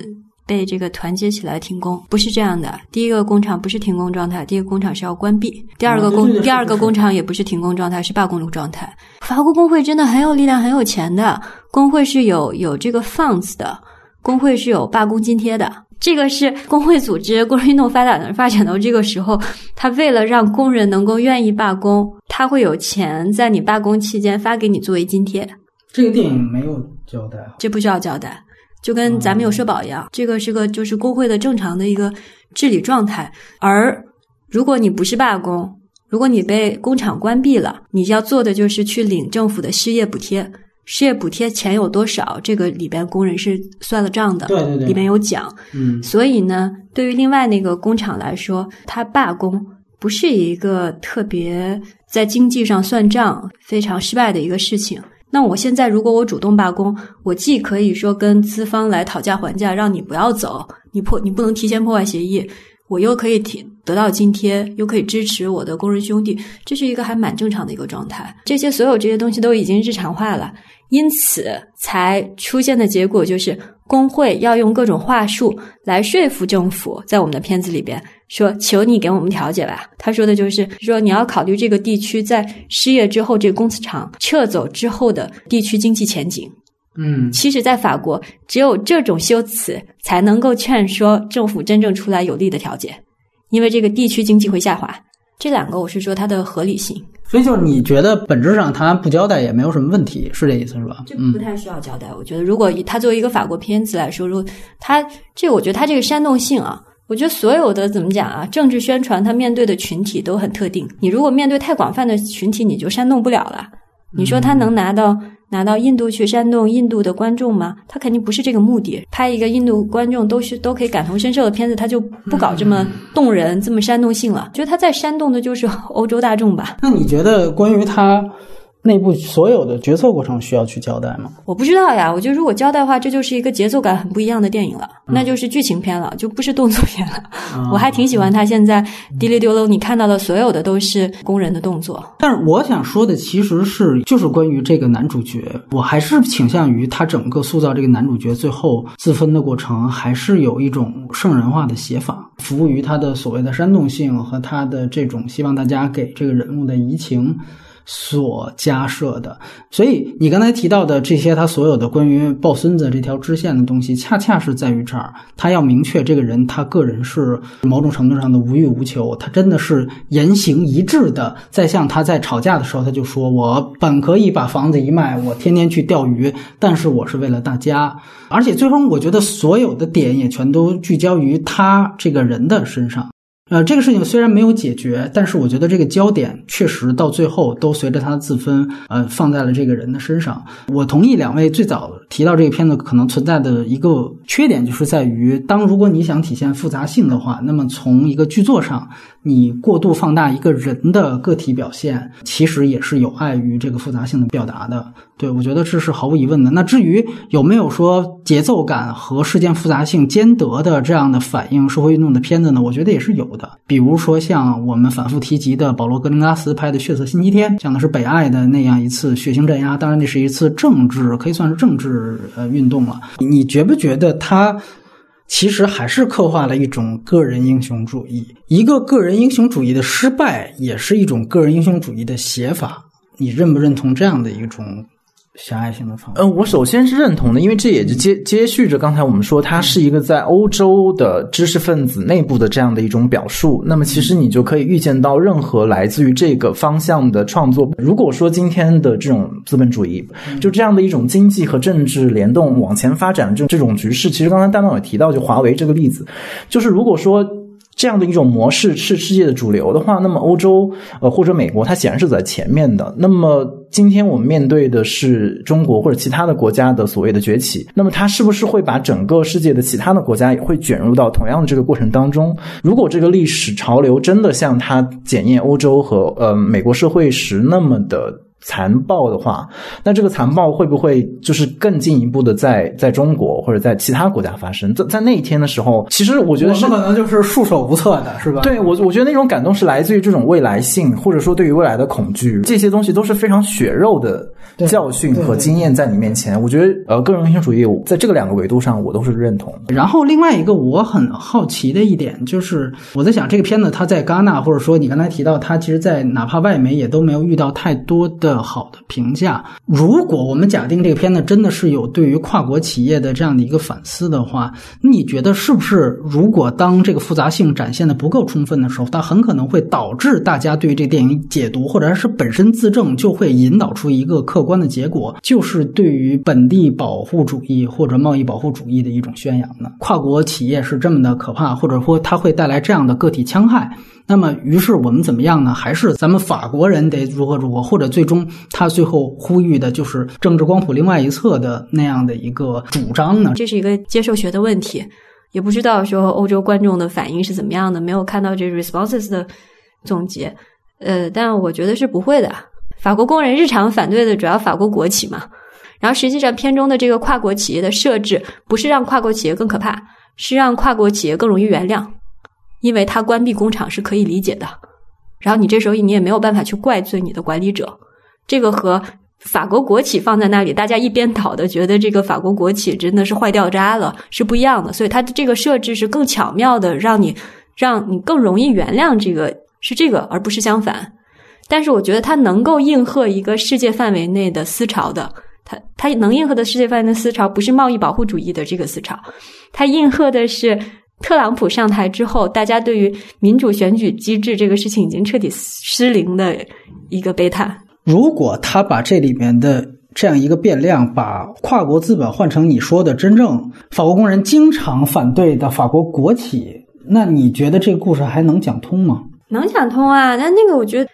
[SPEAKER 3] 被这个团结起来停工，不是这样的。第一个工厂不是停工状态，第一个工厂是要关闭；第二个工第二个工厂也不是停工状态，是罢工的状态。法国工会真的很有力量，很有钱的，工会是有有这个 funds 的，工会是有罢工津贴的。这个是工会组织、工人运动发展的发展到这个时候，他为了让工人能够愿意罢工，他会有钱在你罢工期间发给你作为津贴。
[SPEAKER 1] 这个电影没有交代，
[SPEAKER 3] 这不需要交代，就跟咱们有社保一样，这个是个就是工会的正常的一个治理状态。而如果你不是罢工，如果你被工厂关闭了，你要做的就是去领政府的失业补贴。失业补贴钱有多少？这个里边工人是算了账的，
[SPEAKER 1] 对对对，
[SPEAKER 3] 里面有讲。
[SPEAKER 1] 嗯，
[SPEAKER 3] 所以呢，对于另外那个工厂来说，他罢工不是一个特别在经济上算账非常失败的一个事情。那我现在如果我主动罢工，我既可以说跟资方来讨价还价，让你不要走，你破你不能提前破坏协议。我又可以提得到津贴，又可以支持我的工人兄弟，这是一个还蛮正常的一个状态。这些所有这些东西都已经日常化了，因此才出现的结果就是工会要用各种话术来说服政府。在我们的片子里边说：“求你给我们调解吧。”他说的就是说你要考虑这个地区在失业之后，这个公司厂撤走之后的地区经济前景。
[SPEAKER 1] 嗯，
[SPEAKER 3] 其实，在法国，只有这种修辞才能够劝说政府真正出来有力的调解，因为这个地区经济会下滑。这两个，我是说它的合理性。
[SPEAKER 1] 所以，就是你觉得本质上他不交代也没有什么问题，是这意思是吧？
[SPEAKER 3] 这不太需要交代。我觉得，如果他作为一个法国片子来说，如果他这，我觉得他这个煽动性啊，我觉得所有的怎么讲啊，政治宣传他面对的群体都很特定。你如果面对太广泛的群体，你就煽动不了了。你说他能拿到？拿到印度去煽动印度的观众吗？他肯定不是这个目的。拍一个印度观众都是都可以感同身受的片子，他就不搞这么动人、这么煽动性了。觉得他在煽动的就是欧洲大众吧？
[SPEAKER 1] 那你觉得关于他？内部所有的决策过程需要去交代吗？
[SPEAKER 3] 我不知道呀。我觉得如果交代的话，这就是一个节奏感很不一样的电影了，那就是剧情片了，就不是动作片了。我还挺喜欢他现在滴哩丢喽，你看到的所有的都是工人的动作。
[SPEAKER 1] 但是我想说的其实是，就是关于这个男主角，我还是倾向于他整个塑造这个男主角最后自分的过程，还是有一种圣人化的写法，服务于他的所谓的煽动性和他的这种希望大家给这个人物的移情。所加设的，所以你刚才提到的这些，他所有的关于抱孙子这条支线的东西，恰恰是在于这儿，他要明确这个人他个人是某种程度上的无欲无求，他真的是言行一致的，在像他在吵架的时候，他就说我本可以把房子一卖，我天天去钓鱼，但是我是为了大家，而且最终我觉得所有的点也全都聚焦于他这个人的身上。呃，这个事情虽然没有解决，但是我觉得这个焦点确实到最后都随着他的自分，呃，放在了这个人的身上。我同意两位最早提到这个片子可能存在的一个缺点，就是在于当如果你想体现复杂性的话，那么从一个剧作上，你过度放大一个人的个体表现，其实也是有碍于这个复杂性的表达的。对我觉得这是毫无疑问的。那至于有没有说节奏感和事件复杂性兼得的这样的反映社会运动的片子呢？我觉得也是有。的，比如说像我们反复提及的保罗·格林拉斯拍的《血色星期天》，讲的是北爱的那样一次血腥镇压。当然，那是一次政治，可以算是政治呃运动了。你觉不觉得他其实还是刻画了一种个人英雄主义？一个个人英雄主义的失败，也是一种个人英雄主义的写法。你认不认同这样的一种？狭隘性的方
[SPEAKER 2] 嗯，我首先是认同的，因为这也就接接续着刚才我们说，它是一个在欧洲的知识分子内部的这样的一种表述。那么，其实你就可以预见到，任何来自于这个方向的创作，如果说今天的这种资本主义，就这样的一种经济和政治联动往前发展这这种局势，其实刚才大脑也提到，就华为这个例子，就是如果说。这样的一种模式是世界的主流的话，那么欧洲呃或者美国它显然是走在前面的。那么今天我们面对的是中国或者其他的国家的所谓的崛起，那么它是不是会把整个世界的其他的国家也会卷入到同样的这个过程当中？如果这个历史潮流真的像它检验欧洲和呃美国社会时那么的。残暴的话，那这个残暴会不会就是更进一步的在在中国或者在其他国家发生？在在那一天的时候，其实我觉得是
[SPEAKER 1] 可能就是束手无策的，是吧？
[SPEAKER 2] 对我，我觉得那种感动是来自于这种未来性，或者说对于未来的恐惧，这些东西都是非常血肉的教训和经验在你面前。我觉得，呃，个人英雄主义在这个两个维度上，我都是认同。
[SPEAKER 1] 然后另外一个我很好奇的一点就是，我在想这个片子它在戛纳，或者说你刚才提到它，其实，在哪怕外媒也都没有遇到太多的。要好的评价。如果我们假定这个片子真的是有对于跨国企业的这样的一个反思的话，你觉得是不是？如果当这个复杂性展现的不够充分的时候，它很可能会导致大家对于这电影解读，或者是本身自证，就会引导出一个客观的结果，就是对于本地保护主义或者贸易保护主义的一种宣扬呢？跨国企业是这么的可怕，或者说它会带来这样的个体戕害。那么，于是我们怎么样呢？还是咱们法国人得如何如何？或者最终他最后呼吁的就是政治光谱另外一侧的那样的一个主张呢？
[SPEAKER 3] 这是一个接受学的问题，也不知道说欧洲观众的反应是怎么样的，没有看到这 responses 的总结。呃，但我觉得是不会的。法国工人日常反对的主要法国国企嘛，然后实际上片中的这个跨国企业的设置，不是让跨国企业更可怕，是让跨国企业更容易原谅。因为他关闭工厂是可以理解的，然后你这时候你也没有办法去怪罪你的管理者，这个和法国国企放在那里，大家一边倒的觉得这个法国国企真的是坏掉渣了是不一样的，所以它的这个设置是更巧妙的，让你让你更容易原谅这个是这个，而不是相反。但是我觉得它能够应和一个世界范围内的思潮的，它它能应和的世界范围的思潮不是贸易保护主义的这个思潮，它应和的是。特朗普上台之后，大家对于民主选举机制这个事情已经彻底失灵的一个悲叹。
[SPEAKER 1] 如果他把这里面的这样一个变量，把跨国资本换成你说的真正法国工人经常反对的法国国企，那你觉得这个故事还能讲通吗？
[SPEAKER 3] 能讲通啊，但那个我觉得。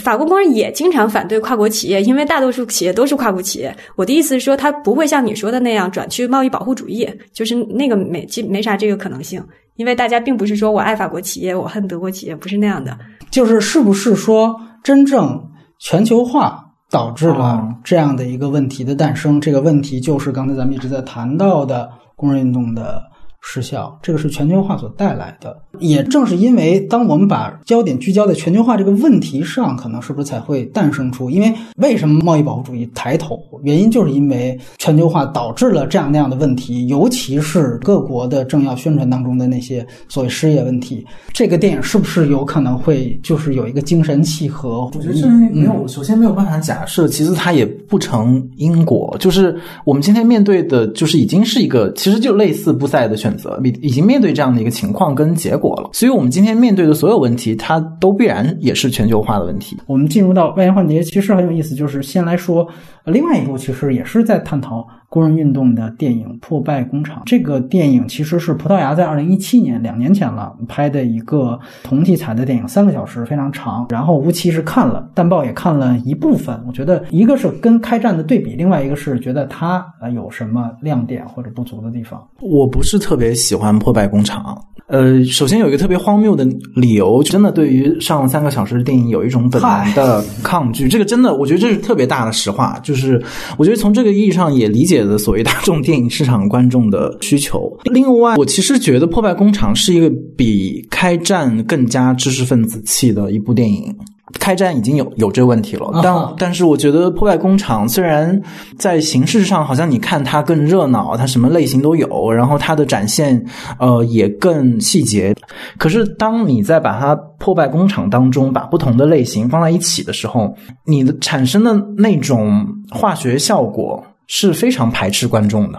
[SPEAKER 3] 法国工人也经常反对跨国企业，因为大多数企业都是跨国企业。我的意思是说，他不会像你说的那样转去贸易保护主义，就是那个没没啥这个可能性。因为大家并不是说我爱法国企业，我恨德国企业，不是那样的。
[SPEAKER 1] 就是是不是说，真正全球化导致了这样的一个问题的诞生？这个问题就是刚才咱们一直在谈到的工人运动的。失效，这个是全球化所带来的。也正是因为，当我们把焦点聚焦在全球化这个问题上，可能是不是才会诞生出？因为为什么贸易保护主义抬头？原因就是因为全球化导致了这样那样的问题，尤其是各国的政要宣传当中的那些所谓失业问题。这个电影是不是有可能会就是有一个精神契合？
[SPEAKER 2] 我觉得这没有，首先没有办法假设，其次它也不成因果。就是我们今天面对的，就是已经是一个，其实就类似不在的选。择，已已经面对这样的一个情况跟结果了。所以，我们今天面对的所有问题，它都必然也是全球化的问题。
[SPEAKER 1] 我们进入到外延环节，其实很有意思，就是先来说另外一部，其实也是在探讨。工人运动的电影《破败工厂》这个电影其实是葡萄牙在二零一七年两年前了拍的一个同题材的电影，三个小时非常长。然后吴奇是看了，淡豹也看了一部分。我觉得一个是跟开战的对比，另外一个是觉得它呃有什么亮点或者不足的地方。
[SPEAKER 2] 我不是特别喜欢《破败工厂》。呃，首先有一个特别荒谬的理由，真的对于上三个小时的电影有一种本能的抗拒。这个真的，我觉得这是特别大的实话。就是我觉得从这个意义上也理解了所谓大众电影市场观众的需求。另外，我其实觉得《破败工厂》是一个比《开战》更加知识分子气的一部电影。开战已经有有这个问题了，但但是我觉得破败工厂虽然在形式上好像你看它更热闹，它什么类型都有，然后它的展现呃也更细节，可是当你在把它破败工厂当中把不同的类型放在一起的时候，你的产生的那种化学效果是非常排斥观众的。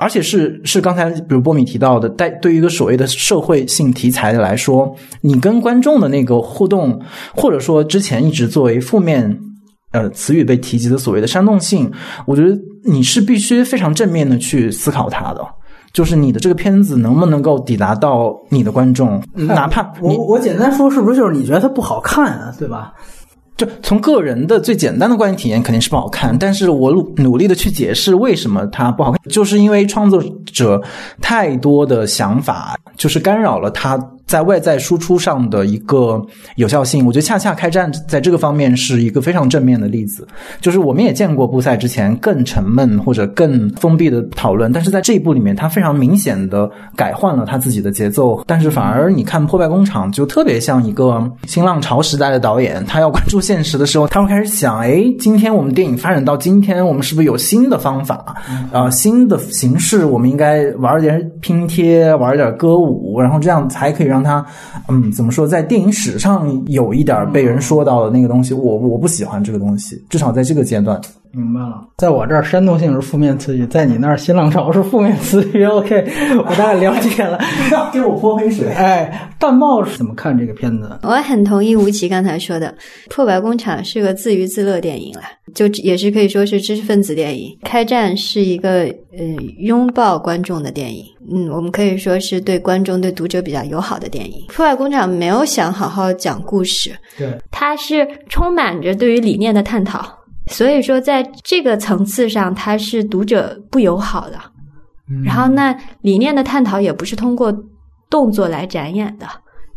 [SPEAKER 2] 而且是是刚才比如波米提到的，带对于一个所谓的社会性题材来说，你跟观众的那个互动，或者说之前一直作为负面呃词语被提及的所谓的煽动性，我觉得你是必须非常正面的去思考它的，就是你的这个片子能不能够抵达到你的观众，哪怕
[SPEAKER 1] 我我简单说，是不是就是你觉得它不好看啊，对吧？
[SPEAKER 2] 就从个人的最简单的观影体验肯定是不好看，但是我努努力的去解释为什么它不好看，就是因为创作者太多的想法，就是干扰了他。在外在输出上的一个有效性，我觉得恰恰开战在这个方面是一个非常正面的例子。就是我们也见过布赛之前更沉闷或者更封闭的讨论，但是在这一部里面，他非常明显的改换了他自己的节奏。但是反而你看《破败工厂》就特别像一个新浪潮时代的导演，他要关注现实的时候，他会开始想：哎，今天我们电影发展到今天，我们是不是有新的方法啊？新的形式，我们应该玩点拼贴，玩点歌舞，然后这样才可以让。他，嗯，怎么说，在电影史上有一点被人说到的那个东西，我我不喜欢这个东西，至少在这个阶段。
[SPEAKER 1] 明白了，在我这儿煽动性是负面词语，在你那儿新浪潮是负面词语。OK，我大概了解了。
[SPEAKER 2] 给 我泼黑水。
[SPEAKER 1] 哎，淡帽是怎么看这个片子？
[SPEAKER 3] 我很同意吴奇刚才说的，《破白工厂》是个自娱自乐电影了，就也是可以说是知识分子电影。《开战》是一个呃拥抱观众的电影，嗯，我们可以说是对观众、对读者比较友好的电影。《破坏工厂》没有想好好讲故事，
[SPEAKER 1] 对，
[SPEAKER 3] 它是充满着对于理念的探讨。所以说，在这个层次上，它是读者不友好的。然后，那理念的探讨也不是通过动作来展演的。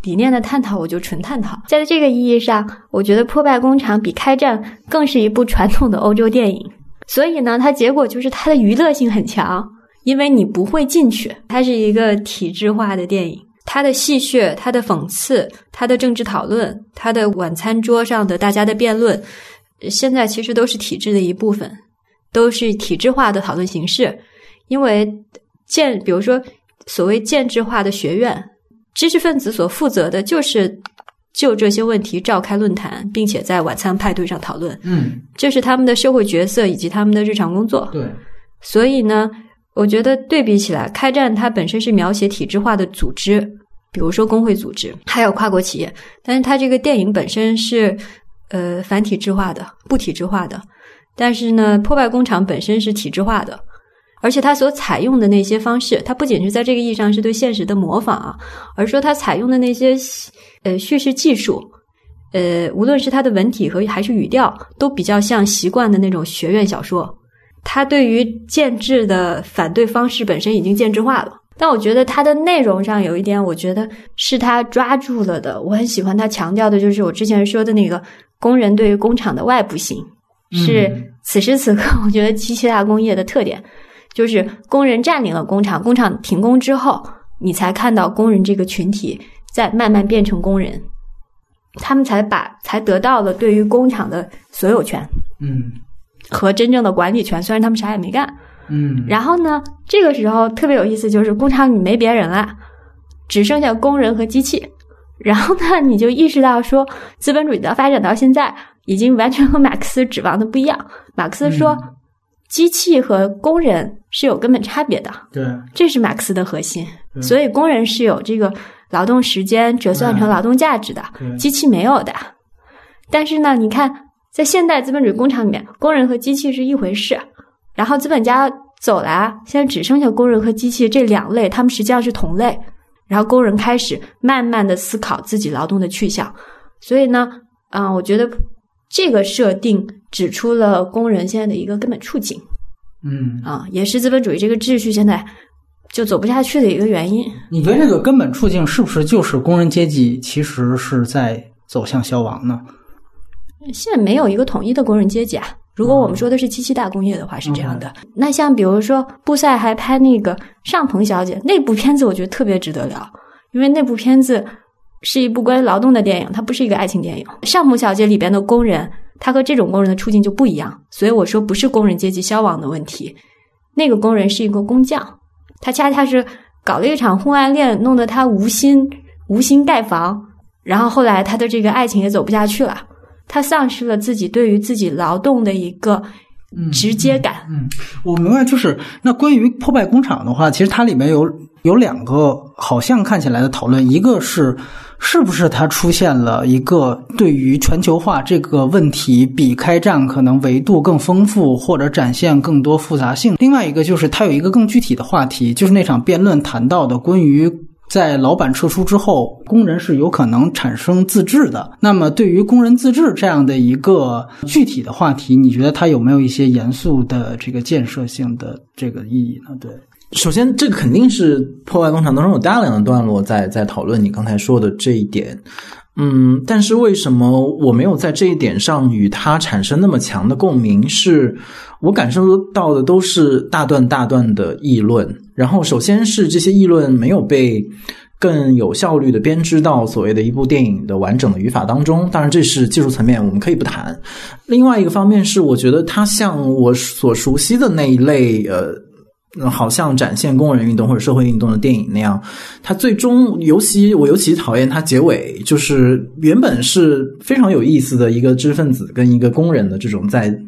[SPEAKER 3] 理念的探讨，我就纯探讨。在这个意义上，我觉得《破败工厂》比《开战》更是一部传统的欧洲电影。所以呢，它结果就是它的娱乐性很强，因为你不会进去。它是一个体制化的电影，它的戏谑、它的讽刺、它的政治讨论、它的晚餐桌上的大家的辩论。现在其实都是体制的一部分，都是体制化的讨论形式。因为建，比如说所谓建制化的学院，知识分子所负责的就是就这些问题召开论坛，并且在晚餐派对上讨论。
[SPEAKER 1] 嗯，
[SPEAKER 3] 这是他们的社会角色以及他们的日常工作。
[SPEAKER 1] 对，
[SPEAKER 3] 所以呢，我觉得对比起来，开战它本身是描写体制化的组织，比如说工会组织，还有跨国企业，但是它这个电影本身是。呃，反体制化的、不体制化的，但是呢，破败工厂本身是体制化的，而且它所采用的那些方式，它不仅是在这个意义上是对现实的模仿啊，而说它采用的那些呃叙事技术，呃，无论是它的文体和还是语调，都比较像习惯的那种学院小说。它对于建制的反对方式本身已经建制化了。但我觉得它的内容上有一点，我觉得是他抓住了的。我很喜欢他强调的，就是我之前说的那个。工人对于工厂的外部性，是此时此刻我觉得机器大工业的特点，就是工人占领了工厂，工厂停工之后，你才看到工人这个群体在慢慢变成工人，他们才把才得到了对于工厂的所有权，
[SPEAKER 1] 嗯，
[SPEAKER 3] 和真正的管理权。虽然他们啥也没干，
[SPEAKER 1] 嗯，
[SPEAKER 3] 然后呢，这个时候特别有意思，就是工厂里没别人了，只剩下工人和机器。然后呢，你就意识到说，资本主义的发展到现在，已经完全和马克思指望的不一样。马克思说，机器和工人是有根本差别的，
[SPEAKER 1] 对，
[SPEAKER 3] 这是马克思的核心。所以工人是有这个劳动时间折算成劳动价值的，
[SPEAKER 1] 对
[SPEAKER 3] 机器没有的。但是呢，你看，在现代资本主义工厂里面，工人和机器是一回事。然后资本家走了啊，现在只剩下工人和机器这两类，他们实际上是同类。然后工人开始慢慢的思考自己劳动的去向。所以呢，啊、我觉得这个设定指出了工人现在的一个根本处境
[SPEAKER 1] 嗯，
[SPEAKER 3] 啊，也是资本主义这个秩序现在就走不下去的一个原因。
[SPEAKER 1] 你觉得这个根本处境是不是就是工人阶级其实是在走向消亡呢？
[SPEAKER 3] 现在没有一个统一的工人阶级啊。如果我们说的是机器大工业的话，是这样的。那像比如说布塞还拍那个《上鹏小姐》那部片子，我觉得特别值得聊，因为那部片子是一部关于劳动的电影，它不是一个爱情电影。《上鹏小姐》里边的工人，他和这种工人的处境就不一样，所以我说不是工人阶级消亡的问题。那个工人是一个工匠，他恰恰是搞了一场婚外恋，弄得他无心无心盖房，然后后来他的这个爱情也走不下去了。他丧失了自己对于自己劳动的一个直接感。
[SPEAKER 1] 嗯我明白，就是那关于破败工厂的话，其实它里面有有两个好像看起来的讨论，一个是是不是它出现了一个对于全球化这个问题比开战可能维度更丰富或者展现更多复杂性，另外一个就是它有一个更具体的话题，就是那场辩论谈到的关于。在老板撤出之后，工人是有可能产生自治的。那么，对于工人自治这样的一个具体的话题，你觉得它有没有一些严肃的这个建设性的这个意义呢？对，
[SPEAKER 2] 首先，这个肯定是破坏工厂当中有大量的段落在在讨论你刚才说的这一点。嗯，但是为什么我没有在这一点上与他产生那么强的共鸣？是我感受到的都是大段大段的议论，然后首先是这些议论没有被更有效率的编织到所谓的一部电影的完整的语法当中。当然，这是技术层面，我们可以不谈。另外一个方面是，我觉得它像我所熟悉的那一类呃。嗯好像展现工人运动或者社会运动的电影那样，它最终尤其我尤其讨厌它结尾，就是原本是非常有意思的一个知识分子跟一个工人的这种在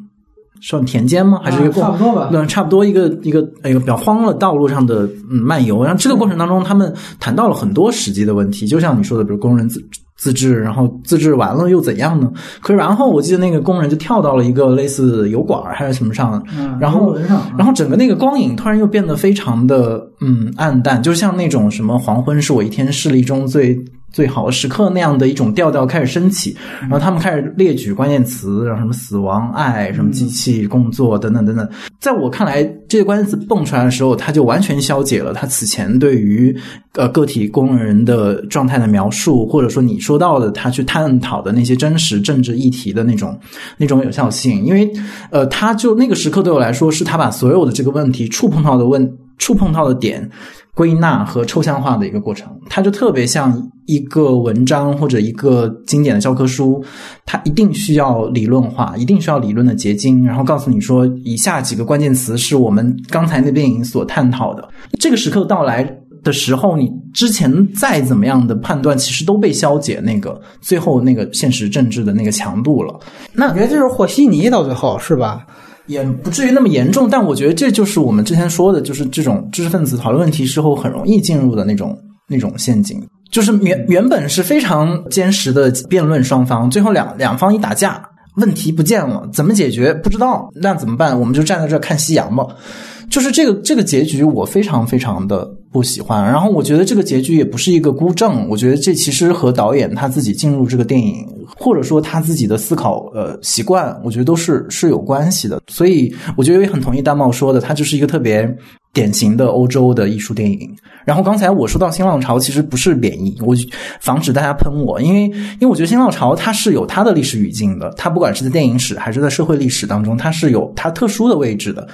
[SPEAKER 2] 算田间吗？还是一个过、
[SPEAKER 1] 啊差不多吧
[SPEAKER 2] 嗯，差不多一个一个一个比较荒了道路上的嗯漫游。然后这个过程当中，他们谈到了很多实际的问题，就像你说的，比如工人自自治，然后自治完了又怎样呢？可是然后我记得那个工人就跳到了一个类似油管还是什么上，
[SPEAKER 1] 嗯
[SPEAKER 2] 然后然后整个那个光影突然又变得非常的嗯暗淡，就像那种什么黄昏是我一天视力中最最好的时刻那样的一种调调开始升起，然后他们开始列举关键词，然后什么死亡、爱、什么机器工作等等等等。在我看来，这些关键词蹦出来的时候，他就完全消解了他此前对于呃个体工人的状态的描述，或者说你说到的他去探讨的那些真实政治议题的那种那种有效性，因为呃，他就那个时刻对我来说，是他把所有的这个问题触碰到的问触碰到的点。归纳和抽象化的一个过程，它就特别像一个文章或者一个经典的教科书，它一定需要理论化，一定需要理论的结晶，然后告诉你说以下几个关键词是我们刚才那电影所探讨的。这个时刻到来的时候，你之前再怎么样的判断，其实都被消解那个最后那个现实政治的那个强度了。那
[SPEAKER 1] 我觉得就是和稀泥到最后是吧？
[SPEAKER 2] 也不至于那么严重，但我觉得这就是我们之前说的，就是这种知识分子讨论问题时候很容易进入的那种那种陷阱。就是原原本是非常坚实的辩论双方，最后两两方一打架，问题不见了，怎么解决不知道，那怎么办？我们就站在这看夕阳吧。就是这个这个结局，我非常非常的不喜欢。然后我觉得这个结局也不是一个孤证，我觉得这其实和导演他自己进入这个电影，或者说他自己的思考呃习惯，我觉得都是是有关系的。所以我觉得也很同意大茂说的，它就是一个特别典型的欧洲的艺术电影。然后刚才我说到新浪潮，其实不是贬义，我防止大家喷我，因为因为我觉得新浪潮它是有它的历史语境的，它不管是在电影史还是在社会历史当中，它是有它特殊的位置的。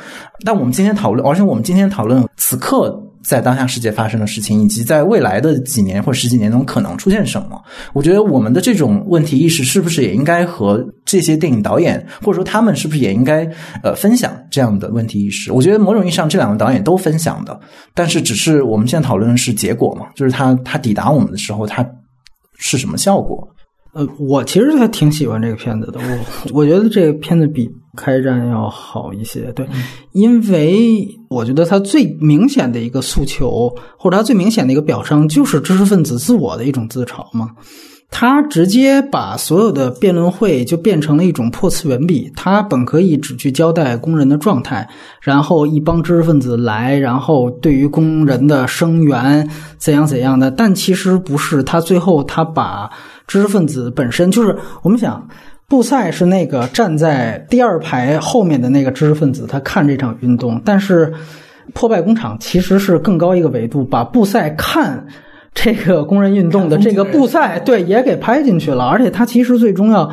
[SPEAKER 2] 但我们今天讨论，而且我们今天讨论此刻在当下世界发生的事情，以及在未来的几年或十几年中可能出现什么，我觉得我们的这种问题意识是不是也应该和这些电影导演，或者说他们是不是也应该呃分享这样的问题意识？我觉得某种意义上这两个导演都分享的，但是只是我们现在讨论的是结果嘛，就是他他抵达我们的时候，他是什么效果？
[SPEAKER 1] 呃，我其实还挺喜欢这个片子的。我我觉得这个片子比开战要好一些。对，因为我觉得他最明显的一个诉求，或者他最明显的一个表彰，就是知识分子自我的一种自嘲嘛。他直接把所有的辩论会就变成了一种破次元壁。他本可以只去交代工人的状态，然后一帮知识分子来，然后对于工人的声援怎样怎样的。但其实不是，他最后他把知识分子本身就是我们想，布塞是那个站在第二排后面的那个知识分子，他看这场运动。但是破败工厂其实是更高一个维度，把布塞看。这个工人运动的这个布赛，对，也给拍进去了，而且他其实最终要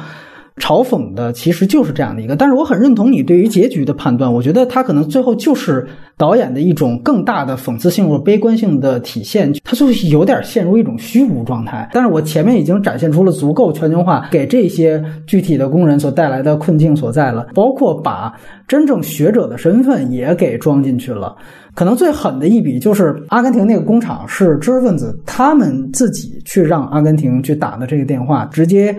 [SPEAKER 1] 嘲讽的，其实就是这样的一个。但是我很认同你对于结局的判断，我觉得他可能最后就是导演的一种更大的讽刺性或悲观性的体现，他就有点陷入一种虚无状态。但是我前面已经展现出了足够全球化给这些具体的工人所带来的困境所在了，包括把真正学者的身份也给装进去了。可能最狠的一笔就是阿根廷那个工厂是知识分子他们自己去让阿根廷去打的这个电话，直接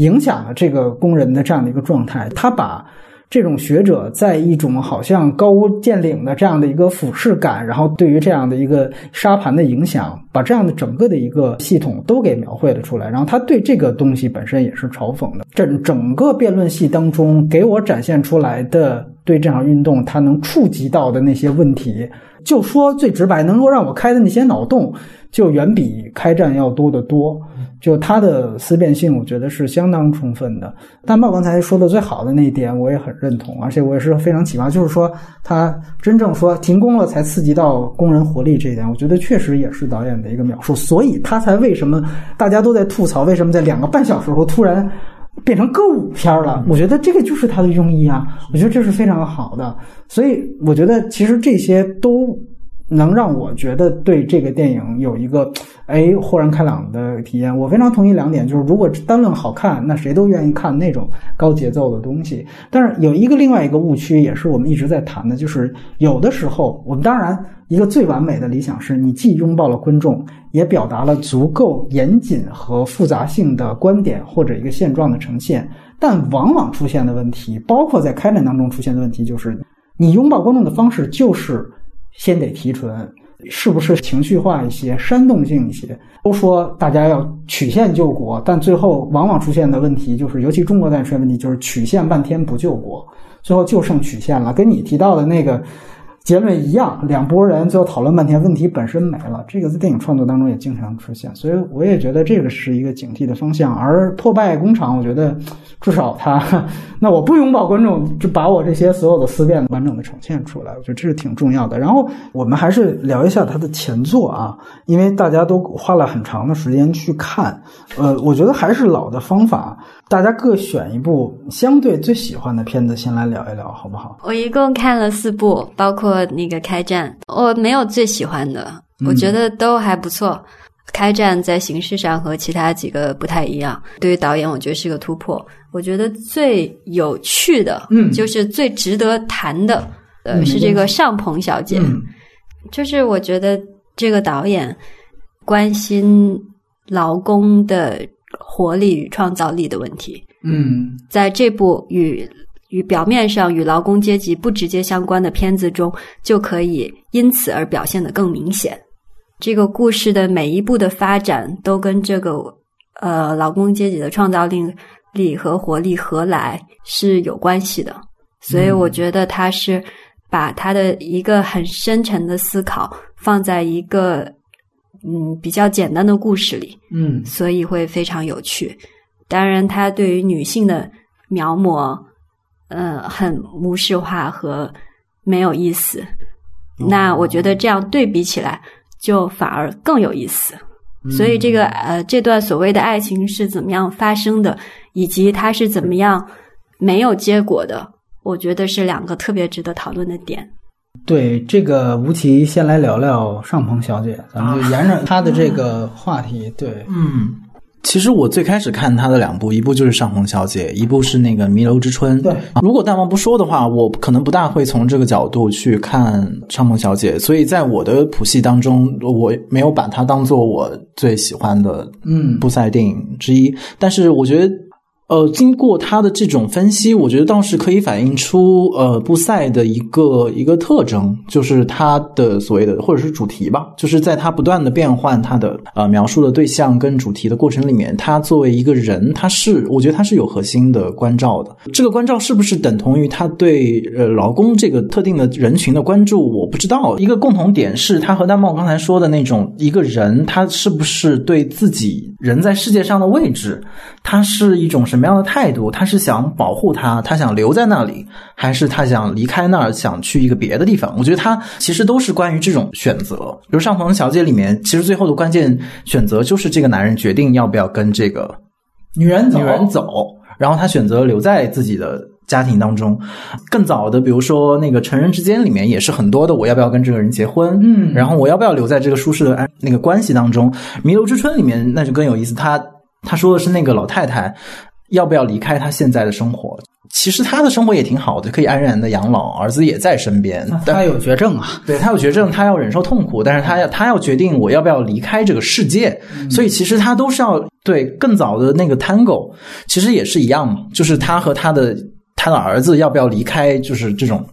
[SPEAKER 1] 影响了这个工人的这样的一个状态。他把这种学者在一种好像高屋建瓴的这样的一个俯视感，然后对于这样的一个沙盘的影响，把这样的整个的一个系统都给描绘了出来。然后他对这个东西本身也是嘲讽的。整整个辩论戏当中给我展现出来的。对这场运动，它能触及到的那些问题，就说最直白，能够让我开的那些脑洞，就远比开战要多得多。就他的思辨性，我觉得是相当充分的。但茂刚才说的最好的那一点，我也很认同，而且我也是非常启发，就是说他真正说停工了才刺激到工人活力这一点，我觉得确实也是导演的一个描述，所以他才为什么大家都在吐槽，为什么在两个半小时后突然。变成歌舞片了，我觉得这个就是他的用意啊，我觉得这是非常好的，所以我觉得其实这些都能让我觉得对这个电影有一个哎豁然开朗的体验。我非常同意两点，就是如果单论好看，那谁都愿意看那种高节奏的东西。但是有一个另外一个误区，也是我们一直在谈的，就是有的时候我们当然。一个最完美的理想是你既拥抱了观众，也表达了足够严谨和复杂性的观点或者一个现状的呈现。但往往出现的问题，包括在开展当中出现的问题，就是你拥抱观众的方式就是先得提纯，是不是情绪化一些、煽动性一些？都说大家要曲线救国，但最后往往出现的问题就是，尤其中国在出现问题就是曲线半天不救国，最后就剩曲线了。跟你提到的那个。结论一样，两拨人最后讨论半天，问题本身没了。这个在电影创作当中也经常出现，所以我也觉得这个是一个警惕的方向。而破败工厂，我觉得至少他，那我不拥抱观众，就把我这些所有的思辨完整的呈现出来，我觉得这是挺重要的。然后我们还是聊一下他的前作啊，因为大家都花了很长的时间去看。呃，我觉得还是老的方法。大家各选一部相对最喜欢的片子，先来聊一聊，好不好？
[SPEAKER 3] 我一共看了四部，包括那个《开战》，我没有最喜欢的，我觉得都还不错。《开战》在形式上和其他几个不太一样，对于导演，我觉得是个突破。我觉得最有趣的，嗯，就是最值得谈的，呃，是这个上鹏小姐。就是我觉得这个导演关心劳工的。活力与创造力的问题，
[SPEAKER 1] 嗯，
[SPEAKER 3] 在这部与与表面上与劳工阶级不直接相关的片子中，就可以因此而表现得更明显。这个故事的每一步的发展，都跟这个呃劳工阶级的创造力力和活力何来是有关系的。所以，我觉得他是把他的一个很深沉的思考放在一个。嗯，比较简单的故事里，
[SPEAKER 1] 嗯，
[SPEAKER 3] 所以会非常有趣。当然，他对于女性的描摹，呃，很模式化和没有意思。那我觉得这样对比起来，就反而更有意思。所以，这个呃，这段所谓的爱情是怎么样发生的，以及它是怎么样没有结果的，我觉得是两个特别值得讨论的点。
[SPEAKER 1] 对这个吴奇，先来聊聊上鹏小姐，咱们就沿着她的这个话题。对，
[SPEAKER 2] 嗯，其实我最开始看她的两部，一部就是上鹏小姐，一部是那个弥留之春。
[SPEAKER 1] 对，
[SPEAKER 2] 如果大王不说的话，我可能不大会从这个角度去看上鹏小姐，所以在我的谱系当中，我没有把它当做我最喜欢的
[SPEAKER 1] 嗯
[SPEAKER 2] 布赛电影之一。但是我觉得。呃，经过他的这种分析，我觉得倒是可以反映出呃布塞的一个一个特征，就是他的所谓的或者是主题吧，就是在他不断的变换他的呃描述的对象跟主题的过程里面，他作为一个人，他是我觉得他是有核心的关照的。这个关照是不是等同于他对呃劳工这个特定的人群的关注？我不知道。一个共同点是他和丹茂刚才说的那种一个人，他是不是对自己人在世界上的位置，他是一种什么样的态度？他是想保护他，他想留在那里，还是他想离开那儿，想去一个别的地方？我觉得他其实都是关于这种选择。比如《上层小姐》里面，其实最后的关键选择就是这个男人决定要不要跟这个
[SPEAKER 1] 女人走，
[SPEAKER 2] 女人走，然后他选择留在自己的家庭当中。更早的，比如说那个《成人之间》里面，也是很多的，我要不要跟这个人结婚？
[SPEAKER 1] 嗯
[SPEAKER 2] 然后我要不要留在这个舒适的安那个关系当中？《弥留之春》里面那就更有意思，他他说的是那个老太太要不要离开他现在的生活。其实他的生活也挺好的，可以安然的养老，儿子也在身边。
[SPEAKER 1] 他有绝症啊，
[SPEAKER 2] 对他有绝症，他要忍受痛苦，但是他要他要决定我要不要离开这个世界，所以其实他都是要对更早的那个 Tango，其实也是一样嘛，就是他和他的他的儿子要不要离开，就是这种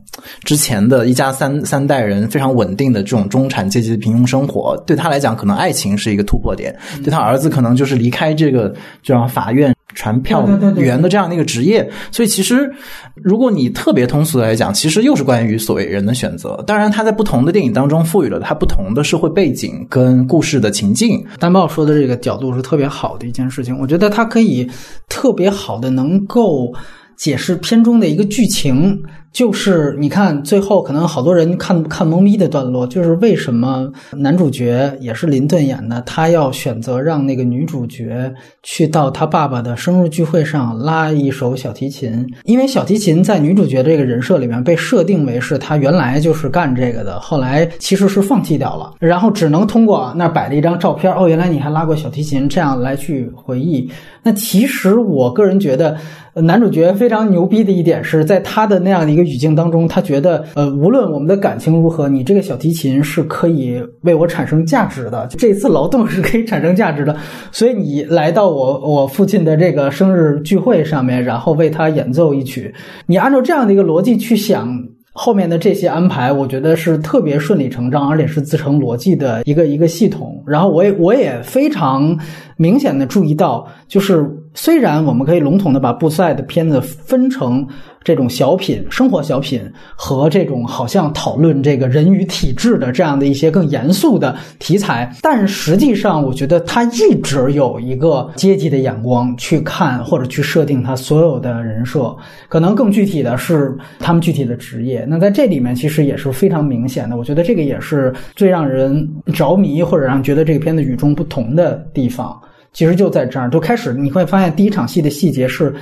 [SPEAKER 2] 之前的一家三三代人非常稳定的这种中产阶级的平庸生活，对他来讲，可能爱情是一个突破点，对他儿子可能就是离开这个就让法院。传票员的这样的一个职业，所以其实如果你特别通俗的来讲，其实又是关于所谓人的选择。当然，他在不同的电影当中赋予了他不同的社会背景跟故事的情境。
[SPEAKER 1] 丹豹说的这个角度是特别好的一件事情，我觉得它可以特别好的能够解释片中的一个剧情。就是你看，最后可能好多人看看懵逼的段落，就是为什么男主角也是林顿演的，他要选择让那个女主角去到他爸爸的生日聚会上拉一首小提琴，因为小提琴在女主角这个人设里面被设定为是她原来就是干这个的，后来其实是放弃掉了，然后只能通过那摆了一张照片，哦，原来你还拉过小提琴，这样来去回忆。那其实我个人觉得。男主角非常牛逼的一点是在他的那样的一个语境当中，他觉得，呃，无论我们的感情如何，你这个小提琴是可以为我产生价值的，这次劳动是可以产生价值的，所以你来到我我父亲的这个生日聚会上面，然后为他演奏一曲，你按照这样的一个逻辑去想。后面的这些安排，我觉得是特别顺理成章，而且是自成逻辑的一个一个系统。然后我也我也非常明显的注意到，就是虽然我们可以笼统的把布塞的片子分成这种小品、生活小品和这种好像讨论这个人与体制的这样的一些更严肃的题材，但实际上我觉得他一直有一个阶级的眼光去看或者去设定他所有的人设，可能更具体的是他们具体的职业。那在这里面其实也是非常明显的，我觉得这个也是最让人着迷或者让觉得这个片子与众不同的地方。其实就在这儿，就开始你会发现第一场戏的细节是。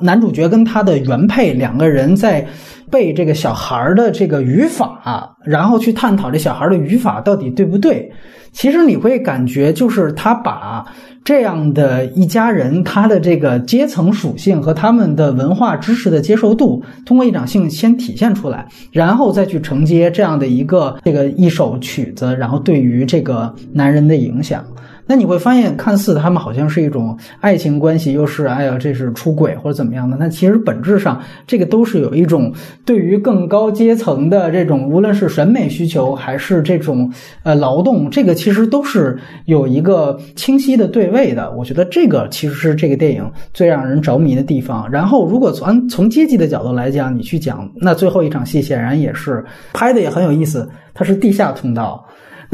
[SPEAKER 1] 男主角跟他的原配两个人在背这个小孩的这个语法，然后去探讨这小孩的语法到底对不对。其实你会感觉，就是他把这样的一家人，他的这个阶层属性和他们的文化知识的接受度，通过一场戏先体现出来，然后再去承接这样的一个这个一首曲子，然后对于这个男人的影响。那你会发现，看似他们好像是一种爱情关系，又是哎呀，这是出轨或者怎么样的？那其实本质上，这个都是有一种对于更高阶层的这种，无论是审美需求还是这种呃劳动，这个其实都是有一个清晰的对位的。我觉得这个其实是这个电影最让人着迷的地方。然后，如果从从阶级的角度来讲，你去讲，那最后一场戏显然也是拍的也很有意思，它是地下通道。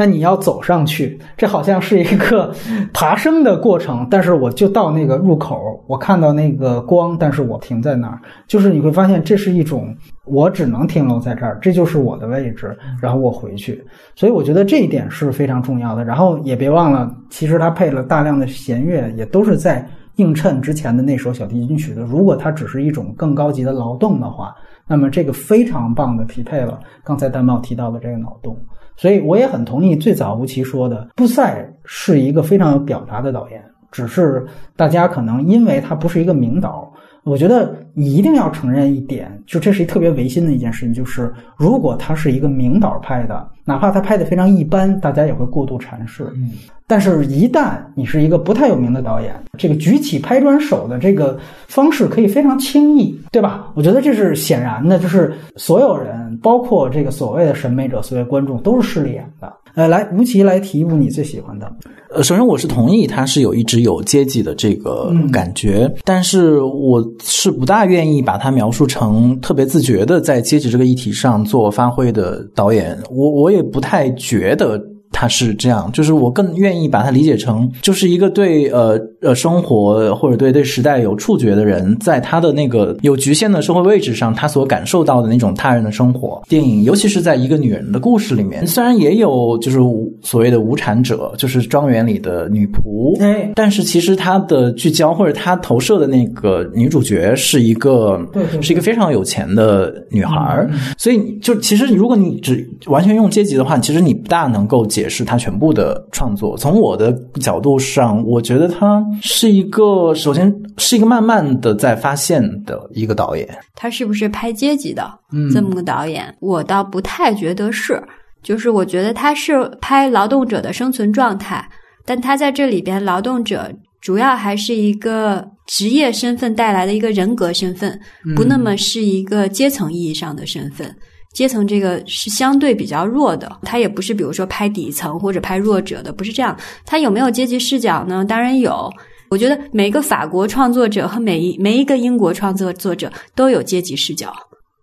[SPEAKER 1] 那你要走上去，这好像是一个 爬升的过程。但是我就到那个入口，我看到那个光，但是我停在那儿。就是你会发现，这是一种我只能停留在这儿，这就是我的位置，然后我回去。所以我觉得这一点是非常重要的。然后也别忘了，其实它配了大量的弦乐，也都是在映衬之前的那首小提琴曲的。如果它只是一种更高级的劳动的话，那么这个非常棒的匹配了刚才丹茂提到的这个脑洞。所以我也很同意最早吴奇说的，布塞是一个非常有表达的导演，只是大家可能因为他不是一个名导，我觉得你一定要承认一点，就这是一特别违心的一件事情，就是如果他是一个名导拍的，哪怕他拍的非常一般，大家也会过度阐释。
[SPEAKER 2] 嗯，
[SPEAKER 1] 但是，一旦你是一个不太有名的导演，这个举起拍砖手的这个方式可以非常轻易，对吧？我觉得这是显然的，就是所有人，包括这个所谓的审美者、所谓观众，都是势利眼的。呃，来，吴奇来提一部你最喜欢的。
[SPEAKER 2] 呃，首先我是同意它是有一直有阶级的这个感觉，但是我是不大愿意把它描述成特别自觉的在阶级这个议题上做发挥的导演。我我也不太觉得。他是这样，就是我更愿意把它理解成，就是一个对呃呃生活或者对对时代有触觉的人，在他的那个有局限的社会位置上，他所感受到的那种他人的生活。电影，尤其是在一个女人的故事里面，虽然也有就是所谓的无产者，就是庄园里的女仆，
[SPEAKER 1] 哎，
[SPEAKER 2] 但是其实它的聚焦或者它投射的那个女主角是一个，
[SPEAKER 1] 对对
[SPEAKER 2] 是一个非常有钱的女孩儿，所以就其实如果你只完全用阶级的话，其实你不大能够解。是他全部的创作。从我的角度上，我觉得他是一个，首先是一个慢慢的在发现的一个导演。
[SPEAKER 3] 他是不是拍阶级的这么个导演？我倒不太觉得是。就是我觉得他是拍劳动者的生存状态，但他在这里边，劳动者主要还是一个职业身份带来的一个人格身份，不那么是一个阶层意义上的身份。阶层这个是相对比较弱的，他也不是比如说拍底层或者拍弱者的，不是这样。他有没有阶级视角呢？当然有。我觉得每个法国创作者和每一每一个英国创作作者都有阶级视角，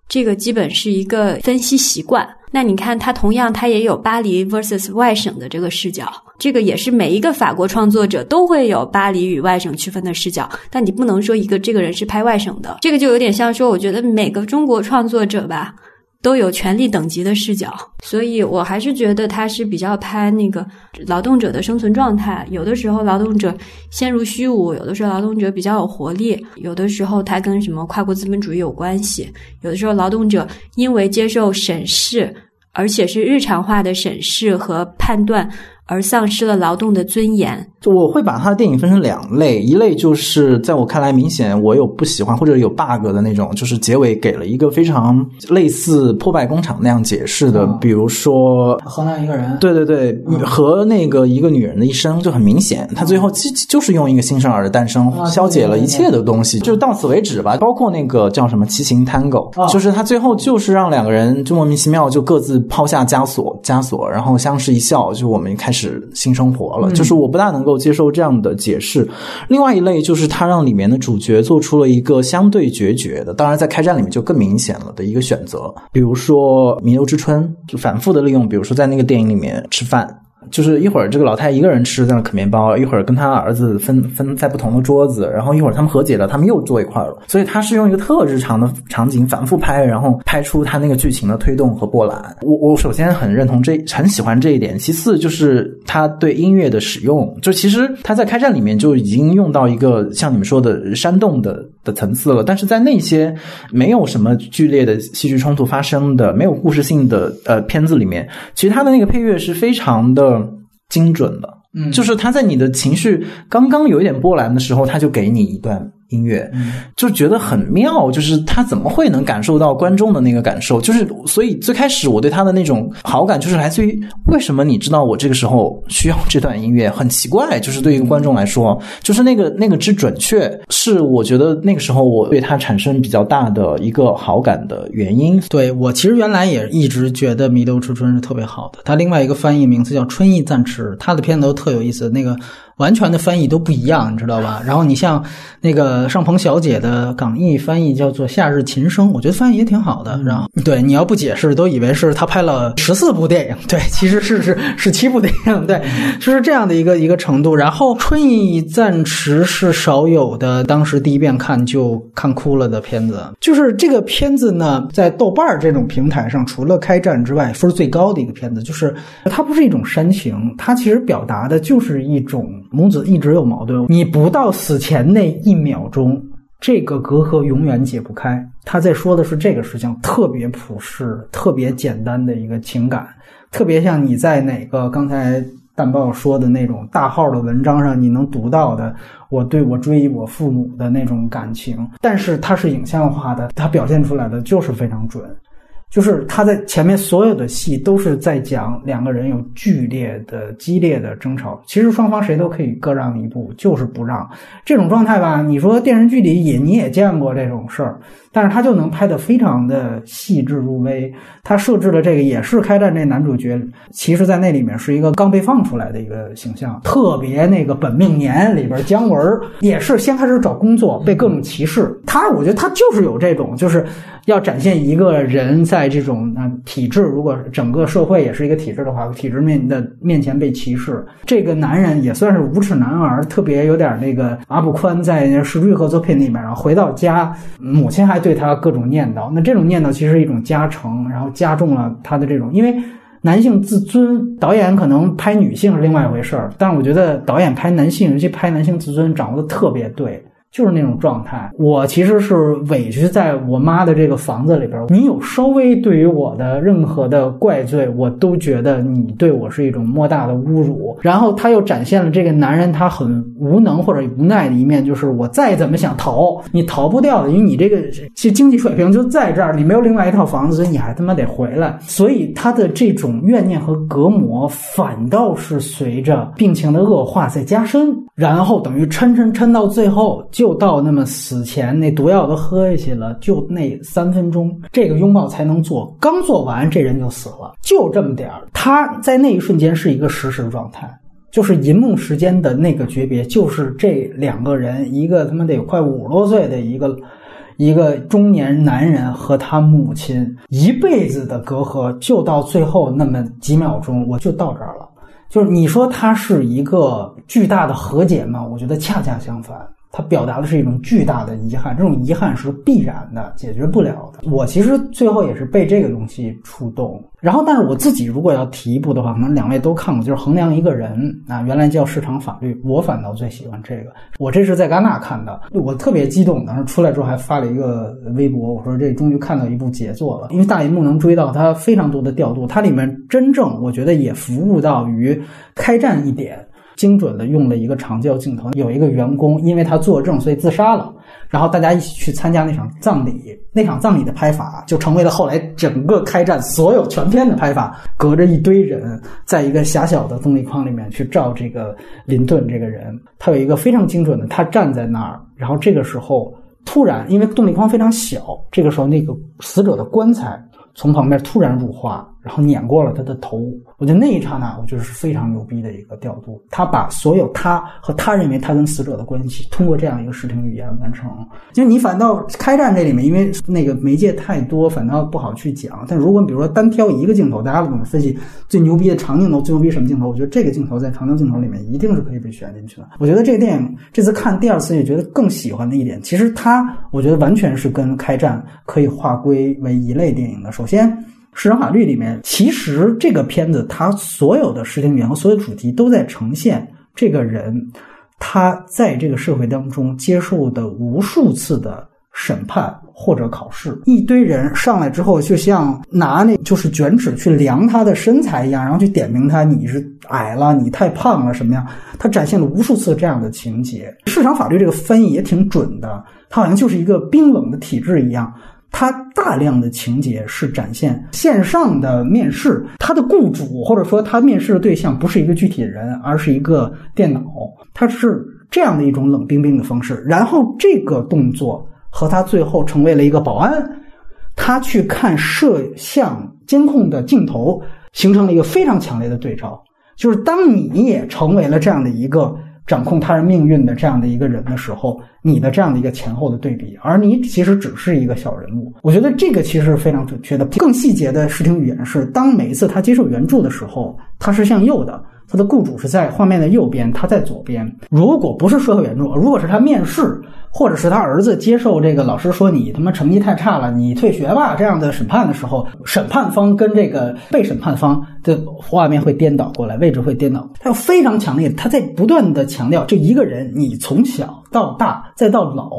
[SPEAKER 3] 这个基本是一个分析习惯。那你看，他同样他也有巴黎 versus 外省的这个视角，这个也是每一个法国创作者都会有巴黎与外省区分的视角。但你不能说一个这个人是拍外省的，这个就有点像说，我觉得每个中国创作者吧。都有权力等级的视角，所以我还是觉得他是比较拍那个劳动者的生存状态。有的时候劳动者陷入虚无，有的时候劳动者比较有活力，有的时候他跟什么跨国资本主义有关系，有的时候劳动者因为接受审视，而且是日常化的审视和判断。而丧失了劳动的尊严。
[SPEAKER 2] 就我会把他的电影分成两类，一类就是在我看来明显我有不喜欢或者有 bug 的那种，就是结尾给了一个非常类似破败工厂那样解释的，比如说
[SPEAKER 1] 河南一个人，
[SPEAKER 2] 对对对，和那个一个女人的一生就很明显，他最后就就是用一个新生儿的诞生消解了一切的东西，就是到此为止吧。包括那个叫什么骑行 Tango，就是他最后就是让两个人就莫名其妙就各自抛下枷锁，枷锁，然后相视一笑，就我们开始。是新生活了，就是我不大能够接受这样的解释。另外一类就是他让里面的主角做出了一个相对决绝的，当然在开战里面就更明显了的一个选择，比如说《弥留之春》，就反复的利用，比如说在那个电影里面吃饭。就是一会儿这个老太一个人吃在那啃面包，一会儿跟他儿子分分在不同的桌子，然后一会儿他们和解了，他们又坐一块了。所以他是用一个特日常的场景反复拍，然后拍出他那个剧情的推动和波澜。我我首先很认同这很喜欢这一点，其次就是他对音乐的使用，就其实他在开战里面就已经用到一个像你们说的煽动的的层次了，但是在那些没有什么剧烈的戏剧冲突发生的、没有故事性的呃片子里面，其实他的那个配乐是非常的。精准的，嗯，就是他在你的情绪刚刚有一点波澜的时候，他就给你一段。音乐就觉得很妙，就是他怎么会能感受到观众的那个感受？就是所以最开始我对他的那种好感，就是来自于为什么你知道我这个时候需要这段音乐？很奇怪，就是对于观众来说，就是那个那个之准确，是我觉得那个时候我对他产生比较大的一个好感的原因。
[SPEAKER 1] 对我其实原来也一直觉得《弥留之春》是特别好的，他另外一个翻译名字叫《春意暂迟》，他的片子都特有意思，那个。完全的翻译都不一样，你知道吧？然后你像那个尚鹏小姐的港译翻译叫做《夏日琴声》，我觉得翻译也挺好的。然后对你要不解释，都以为是他拍了十四部电影，对，其实是是是七部电影，对，就是这样的一个一个程度。然后《春意暂时》是少有的，当时第一遍看就看哭了的片子。就是这个片子呢，在豆瓣这种平台上，除了《开战》之外，分最高的一个片子。就是它不是一种煽情，它其实表达的就是一种。母子一直有矛盾，你不到死前那一秒钟，这个隔阂永远解不开。他在说的是这个事情，特别普世、特别简单的一个情感，特别像你在哪个刚才淡豹说的那种大号的文章上你能读到的，我对我追忆我父母的那种感情，但是它是影像化的，它表现出来的就是非常准。就是他在前面所有的戏都是在讲两个人有剧烈的、激烈的争吵，其实双方谁都可以各让一步，就是不让。这种状态吧，你说电视剧里也你也见过这种事儿，但是他就能拍得非常的细致入微。他设置的这个也是开战这男主角，其实在那里面是一个刚被放出来的一个形象，特别那个本命年里边姜文也是先开始找工作，被各种歧视。他我觉得他就是有这种，就是要展现一个人在。在这种啊体制，如果整个社会也是一个体制的话，体制面的面前被歧视，这个男人也算是无耻男儿，特别有点那个阿布宽在《是玉合作品》里面，然后回到家，母亲还对他各种念叨，那这种念叨其实是一种加成，然后加重了他的这种，因为男性自尊，导演可能拍女性是另外一回事儿，但是我觉得导演拍男性，尤其拍男性自尊，掌握的特别对。就是那种状态，我其实是委屈在我妈的这个房子里边。你有稍微对于我的任何的怪罪，我都觉得你对我是一种莫大的侮辱。然后他又展现了这个男人他很无能或者无奈的一面，就是我再怎么想逃，你逃不掉的，因为你这个其经济水平就在这儿，你没有另外一套房子，所以你还他妈得回来。所以他的这种怨念和隔膜，反倒是随着病情的恶化在加深，然后等于抻抻抻到最后。就到那么死前那毒药都喝下去了，就那三分钟，这个拥抱才能做。刚做完，这人就死了，就这么点儿。他在那一瞬间是一个实时状态，就是银幕时间的那个诀别，就是这两个人，一个他妈得快五十多岁的一个一个中年男人和他母亲一辈子的隔阂，就到最后那么几秒钟，我就到这儿了。就是你说他是一个巨大的和解吗？我觉得恰恰相反。它表达的是一种巨大的遗憾，这种遗憾是必然的，解决不了的。我其实最后也是被这个东西触动。然后，但是我自己如果要提一部的话，可能两位都看过，就是《衡量一个人》啊，原来叫《市场法律》，我反倒最喜欢这个。我这是在戛纳看的，我特别激动，当时出来之后还发了一个微博，我说这终于看到一部杰作了，因为大银幕能追到它非常多的调度，它里面真正我觉得也服务到于开战一点。精准的用了一个长焦镜头，有一个员工因为他作证，所以自杀了。然后大家一起去参加那场葬礼，那场葬礼的拍法就成为了后来整个开战所有全片的拍法。隔着一堆人，在一个狭小的动力框里面去照这个林顿这个人，他有一个非常精准的，他站在那儿，然后这个时候突然因为动力框非常小，这个时候那个死者的棺材从旁边突然入画。然后碾过了他的头，我觉得那一刹那，我觉得是非常牛逼的一个调度。他把所有他和他认为他跟死者的关系，通过这样一个视听语言完成。就你反倒开战这里面，因为那个媒介太多，反倒不好去讲。但如果比如说单挑一个镜头，大家怎么分析最牛逼的长镜头，最牛逼什么镜头？我觉得这个镜头在长焦镜头里面一定是可以被选进去的。我觉得这个电影这次看第二次也觉得更喜欢的一点，其实它我觉得完全是跟开战可以划归为一类电影的。首先。市场法律里面，其实这个片子它所有的视听语言和所有主题都在呈现这个人他在这个社会当中接受的无数次的审判或者考试。一堆人上来之后，就像拿那就是卷尺去量他的身材一样，然后去点名他：你是矮了，你太胖了，什么样？他展现了无数次这样的情节。市场法律这个翻译也挺准的，它好像就是一个冰冷的体制一样。它大量的情节是展现线上的面试，他的雇主或者说他面试的对象不是一个具体的人，而是一个电脑，它是这样的一种冷冰冰的方式。然后这个动作和他最后成为了一个保安，他去看摄像监控的镜头，形成了一个非常强烈的对照。就是当你也成为了这样的一个。掌控他人命运的这样的一个人的时候，你的这样的一个前后的对比，而你其实只是一个小人物。我觉得这个其实是非常准确的。更细节的视听语言是，当每一次他接受援助的时候，他是向右的。他的雇主是在画面的右边，他在左边。如果不是社会援助，如果是他面试，或者是他儿子接受这个老师说你他妈成绩太差了，你退学吧这样的审判的时候，审判方跟这个被审判方的画面会颠倒过来，位置会颠倒。他有非常强烈，他在不断的强调这一个人，你从小到大再到老。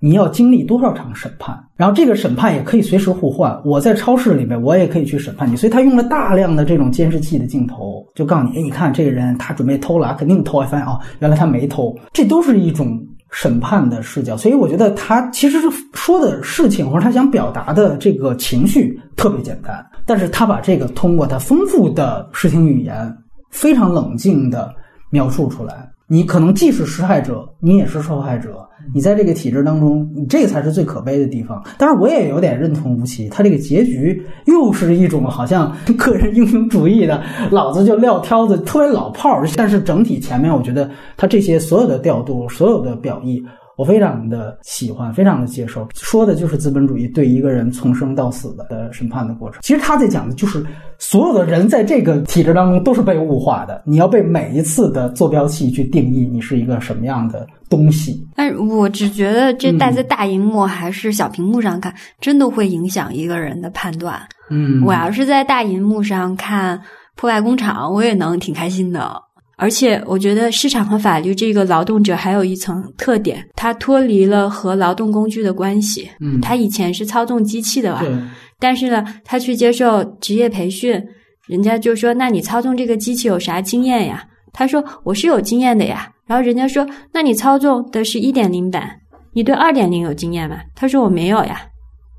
[SPEAKER 1] 你要经历多少场审判，然后这个审判也可以随时互换。我在超市里面，我也可以去审判你，所以他用了大量的这种监视器的镜头，就告诉你，哎，你看这个人他准备偷了，肯定偷，发现啊，原来他没偷，这都是一种审判的视角。所以我觉得他其实是说的事情或者他想表达的这个情绪特别简单，但是他把这个通过他丰富的视听语言，非常冷静的描述出来。你可能既是施害者，你也是受害者。你在这个体制当中，你这才是最可悲的地方。当然，我也有点认同吴奇，他这个结局又是一种好像 个人英雄主义的，老子就撂挑子，特别老炮儿。但是整体前面，我觉得他这些所有的调度，所有的表意。我非常的喜欢，非常的接受，说的就是资本主义对一个人从生到死的的审判的过程。其实他在讲的就是所有的人在这个体制当中都是被物化的，你要被每一次的坐标系去定义你是一个什么样的东西。
[SPEAKER 3] 但我只觉得这戴在大荧幕还是小屏幕上看，真的会影响一个人的判断。
[SPEAKER 1] 嗯，
[SPEAKER 3] 我要是在大荧幕上看《破坏工厂》，我也能挺开心的。而且我觉得市场和法律这个劳动者还有一层特点，他脱离了和劳动工具的关系。
[SPEAKER 1] 嗯，
[SPEAKER 3] 他以前是操纵机器的吧？
[SPEAKER 1] 对。
[SPEAKER 3] 但是呢，他去接受职业培训，人家就说：“那你操纵这个机器有啥经验呀？”他说：“我是有经验的呀。”然后人家说：“那你操纵的是一点零版，你对二点零有经验吗？”他说：“我没有呀。”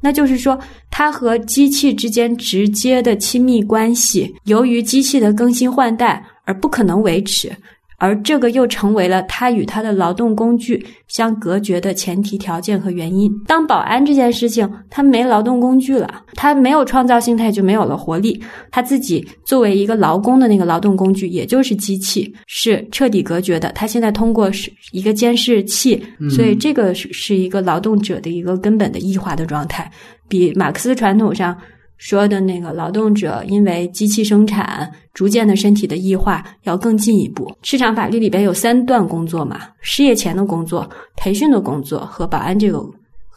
[SPEAKER 3] 那就是说，他和机器之间直接的亲密关系，由于机器的更新换代。而不可能维持，而这个又成为了他与他的劳动工具相隔绝的前提条件和原因。当保安这件事情，他没劳动工具了，他没有创造性，他也就没有了活力。他自己作为一个劳工的那个劳动工具，也就是机器，是彻底隔绝的。他现在通过是一个监视器，所以这个是是一个劳动者的一个根本的异化的状态，比马克思传统上。说的那个劳动者因为机器生产逐渐的身体的异化要更进一步。市场法律里边有三段工作嘛，失业前的工作、培训的工作和保安这个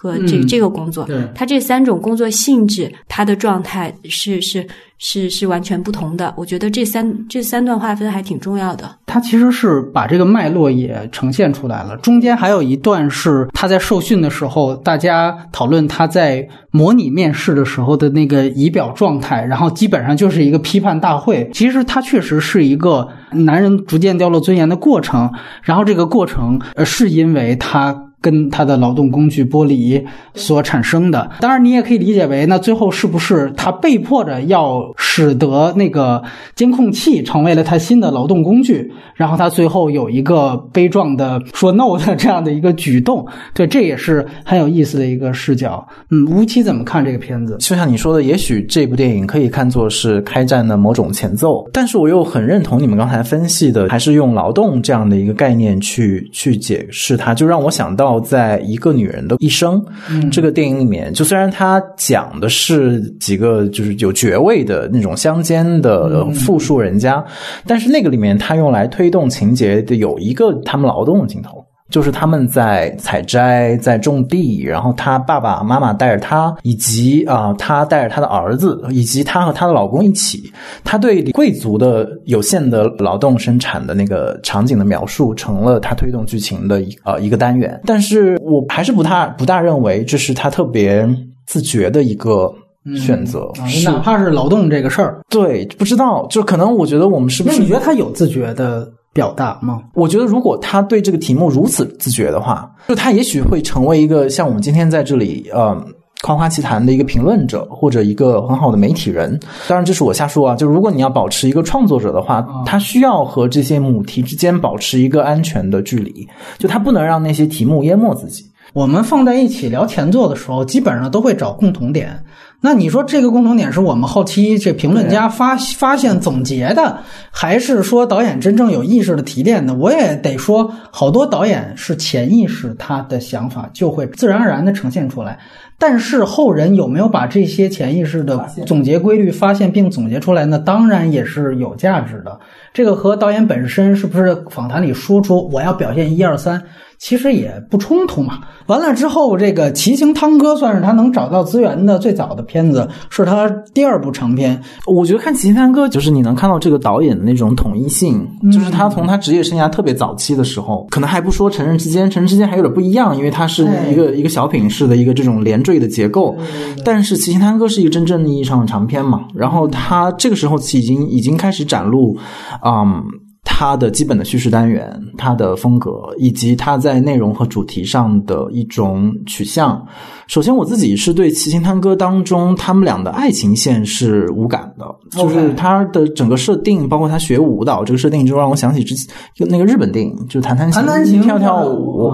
[SPEAKER 3] 和这这个工作，它这三种工作性质，它的状态是是。是是完全不同的，我觉得这三这三段划分还挺重要的。
[SPEAKER 1] 他其实是把这个脉络也呈现出来了，中间还有一段是他在受训的时候，大家讨论他在模拟面试的时候的那个仪表状态，然后基本上就是一个批判大会。其实他确实是一个男人逐渐掉落尊严的过程，然后这个过程呃是因为他。跟他的劳动工具剥离所产生的，当然你也可以理解为，那最后是不是他被迫着要使得那个监控器成为了他新的劳动工具，然后他最后有一个悲壮的说 no 的这样的一个举动，对，这也是很有意思的一个视角。嗯，吴奇怎么看这个片子？
[SPEAKER 2] 就像你说的，也许这部电影可以看作是开战的某种前奏，但是我又很认同你们刚才分析的，还是用劳动这样的一个概念去去解释它，就让我想到。在一个女人的一生，这个电影里面，就虽然它讲的是几个就是有爵位的那种乡间的富庶人家，但是那个里面，它用来推动情节的有一个他们劳动的镜头。就是他们在采摘，在种地，然后他爸爸妈妈带着他，以及啊，他带着他的儿子，以及他和他的老公一起，他对贵族的有限的劳动生产的那个场景的描述，成了他推动剧情的一呃一个单元。但是我还是不大不大认为这是他特别自觉的一个选择，
[SPEAKER 1] 哪怕是劳动这个事儿，
[SPEAKER 2] 对，不知道，就可能我觉得我们是不是？
[SPEAKER 1] 你觉得他有自觉的？表达吗？
[SPEAKER 2] 我觉得，如果他对这个题目如此自觉的话，就他也许会成为一个像我们今天在这里呃夸夸其谈的一个评论者，或者一个很好的媒体人。当然，这是我瞎说啊。就如果你要保持一个创作者的话，他需要和这些母题之间保持一个安全的距离，就他不能让那些题目淹没自己。
[SPEAKER 1] 我们放在一起聊前作的时候，基本上都会找共同点。那你说这个共同点是我们后期这评论家发发现总结的，还是说导演真正有意识的提炼的？我也得说，好多导演是潜意识，他的想法就会自然而然的呈现出来。但是后人有没有把这些潜意识的总结规律发现并总结出来呢？当然也是有价值的。这个和导演本身是不是访谈里说出我要表现一二三？其实也不冲突嘛。完了之后，这个《骑行汤哥》算是他能找到资源的最早的片子，是他第二部长片。
[SPEAKER 2] 我觉得看《骑行汤哥》，就是你能看到这个导演的那种统一性，就是他从他职业生涯特别早期的时候，可能还不说《成人之间》，《成人之间》还有点不一样，因为它是一个一个小品式的一个这种连缀的结构。但是《骑行汤哥》是一个真正意义上的长片嘛，然后他这个时候已经已经开始展露，嗯。它的基本的叙事单元、它的风格，以及它在内容和主题上的一种取向。首先，我自己是对《齐秦探戈》当中他们俩的爱情线是无感的，就是他的整个设定，包括他学舞蹈这个设定，就让我想起之前那个日本电影，就弹弹琴、跳跳舞。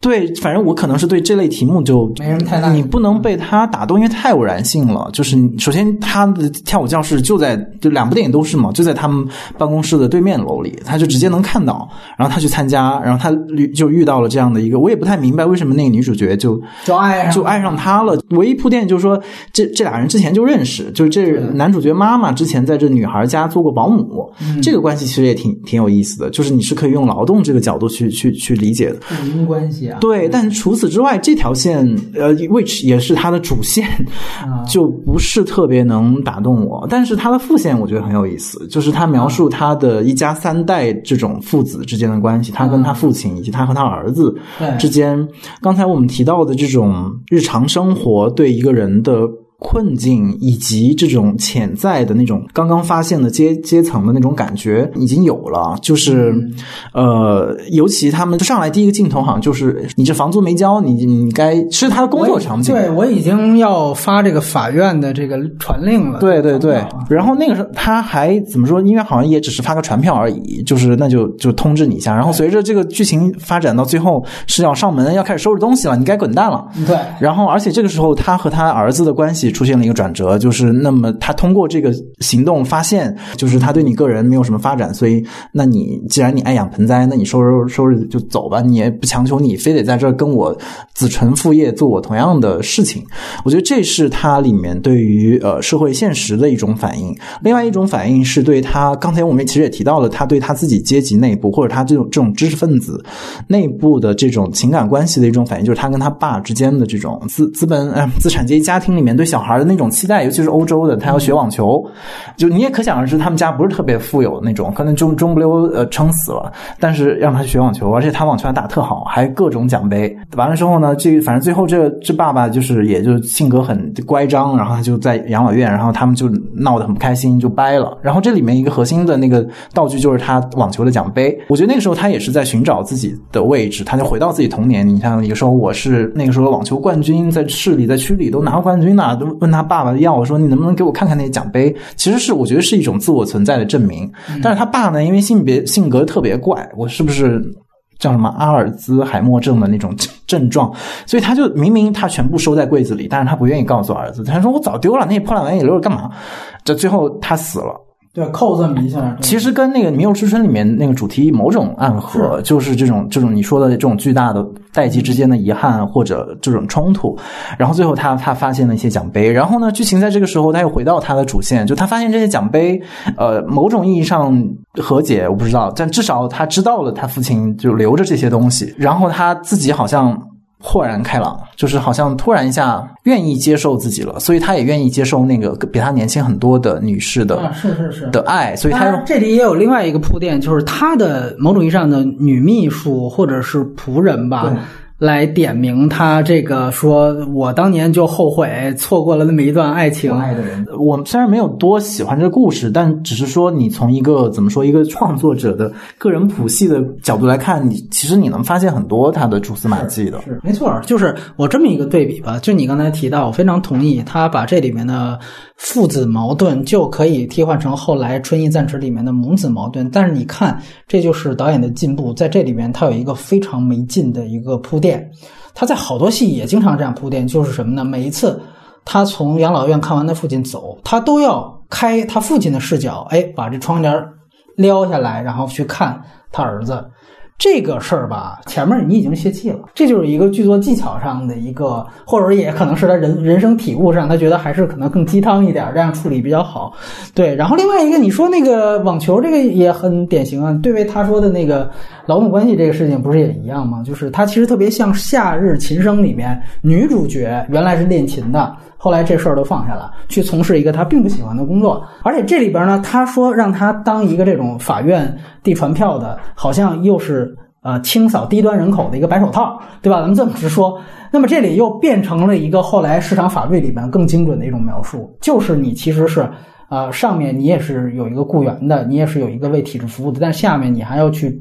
[SPEAKER 2] 对，反正我可能是对这类题目就
[SPEAKER 1] 没什么太大，
[SPEAKER 2] 你不能被他打动，因为太偶然性了。就是首先，他的跳舞教室就在就两部电影都是嘛，就在他们办公室的对面楼里，他就直接能看到。然后他去参加，然后他就遇到了这样的一个，我也不太明白为什么那个女主角就
[SPEAKER 1] 就爱
[SPEAKER 2] 就爱上他了。唯一铺垫就是说，这这俩人之前就认识，就是这男主角妈妈之前在这女孩家做过保姆，这个关系其实也挺挺有意思的。就是你是可以用劳动这个角度去去去理解的
[SPEAKER 1] 婚姻关系啊。
[SPEAKER 2] 对，但除此之外，这条线呃，which 也是它的主线，就不是特别能打动我。但是它的副线我觉得很有意思，就是他描述他的一家三代这种父子之间的关系，他跟他父亲以及他和他儿子之间。刚才我们提到的这种日常生活对一个人的。困境以及这种潜在的那种刚刚发现的阶阶层的那种感觉已经有了，就是呃，尤其他们上来第一个镜头好像就是你这房租没交，你你该是他的工作场景。
[SPEAKER 1] 对我已经要发这个法院的这个传令了。
[SPEAKER 2] 对对对，然后那个时候他还怎么说？因为好像也只是发个传票而已，就是那就就通知你一下。然后随着这个剧情发展到最后是要上门要开始收拾东西了，你该滚蛋了。
[SPEAKER 1] 对，
[SPEAKER 2] 然后而且这个时候他和他儿子的关系。出现了一个转折，就是那么他通过这个行动发现，就是他对你个人没有什么发展，所以那你既然你爱养盆栽，那你收拾收拾就走吧，你也不强求你非得在这跟我子承父业做我同样的事情。我觉得这是他里面对于呃社会现实的一种反应。另外一种反应是对他刚才我们其实也提到了，他对他自己阶级内部或者他这种这种知识分子内部的这种情感关系的一种反应，就是他跟他爸之间的这种资资本呃资产阶级家庭里面对小。孩的那种期待，尤其是欧洲的，他要学网球，就你也可想而知，他们家不是特别富有的那种，可能中中不溜呃撑死了，但是让他学网球，而且他网球还打特好，还各种奖杯。完了之后呢，这反正最后这这爸爸就是也就性格很乖张，然后他就在养老院，然后他们就闹得很不开心，就掰了。然后这里面一个核心的那个道具就是他网球的奖杯，我觉得那个时候他也是在寻找自己的位置，他就回到自己童年。你看，个时候我是那个时候网球冠军，在市里在区里都拿过冠军呢，都。问他爸爸要我说你能不能给我看看那些奖杯？其实是我觉得是一种自我存在的证明。但是他爸呢，因为性别性格特别怪，我是不是叫什么阿尔兹海默症的那种 症状？所以他就明明他全部收在柜子里，但是他不愿意告诉儿子。他说我早丢了，那些破烂玩意留着干嘛？这最后他死了。
[SPEAKER 1] 对，扣这么一下，
[SPEAKER 2] 其实跟那个《迷雾之春》里面那个主题某种暗合，就是这种这种你说的这种巨大的代际之间的遗憾或者这种冲突。然后最后他他发现了一些奖杯，然后呢，剧情在这个时候他又回到他的主线，就他发现这些奖杯，呃，某种意义上和解，我不知道，但至少他知道了他父亲就留着这些东西，然后他自己好像。豁然开朗，就是好像突然一下愿意接受自己了，所以他也愿意接受那个比他年轻很多的女士的，
[SPEAKER 1] 是是是
[SPEAKER 2] 的爱，所以他
[SPEAKER 1] 这里也有另外一个铺垫，就是他的某种意义上的女秘书或者是仆人吧。来点名他这个说，我当年就后悔错过了那么一段爱情。
[SPEAKER 2] 爱的人，我虽然没有多喜欢这个故事，但只是说你从一个怎么说一个创作者的个人谱系的角度来看，你其实你能发现很多他的蛛丝马迹的。
[SPEAKER 1] 是没错，就是我这么一个对比吧。就你刚才提到，我非常同意，他把这里面的父子矛盾就可以替换成后来《春意暂时》里面的母子矛盾。但是你看，这就是导演的进步，在这里面他有一个非常没劲的一个铺垫。他在好多戏也经常这样铺垫，就是什么呢？每一次他从养老院看完他父亲走，他都要开他父亲的视角，哎，把这窗帘撩下来，然后去看他儿子。这个事儿吧，前面你已经泄气了，这就是一个剧作技巧上的一个，或者也可能是他人人生体悟上，他觉得还是可能更鸡汤一点，这样处理比较好。对，然后另外一个你说那个网球这个也很典型啊，对位他说的那个劳动关系这个事情不是也一样吗？就是他其实特别像《夏日琴声》里面女主角原来是练琴的。后来这事儿都放下了，去从事一个他并不喜欢的工作。而且这里边呢，他说让他当一个这种法院递传票的，好像又是呃清扫低端人口的一个白手套，对吧？咱们这么直说。那么这里又变成了一个后来市场法律里边更精准的一种描述，就是你其实是呃上面你也是有一个雇员的，你也是有一个为体制服务的，但下面你还要去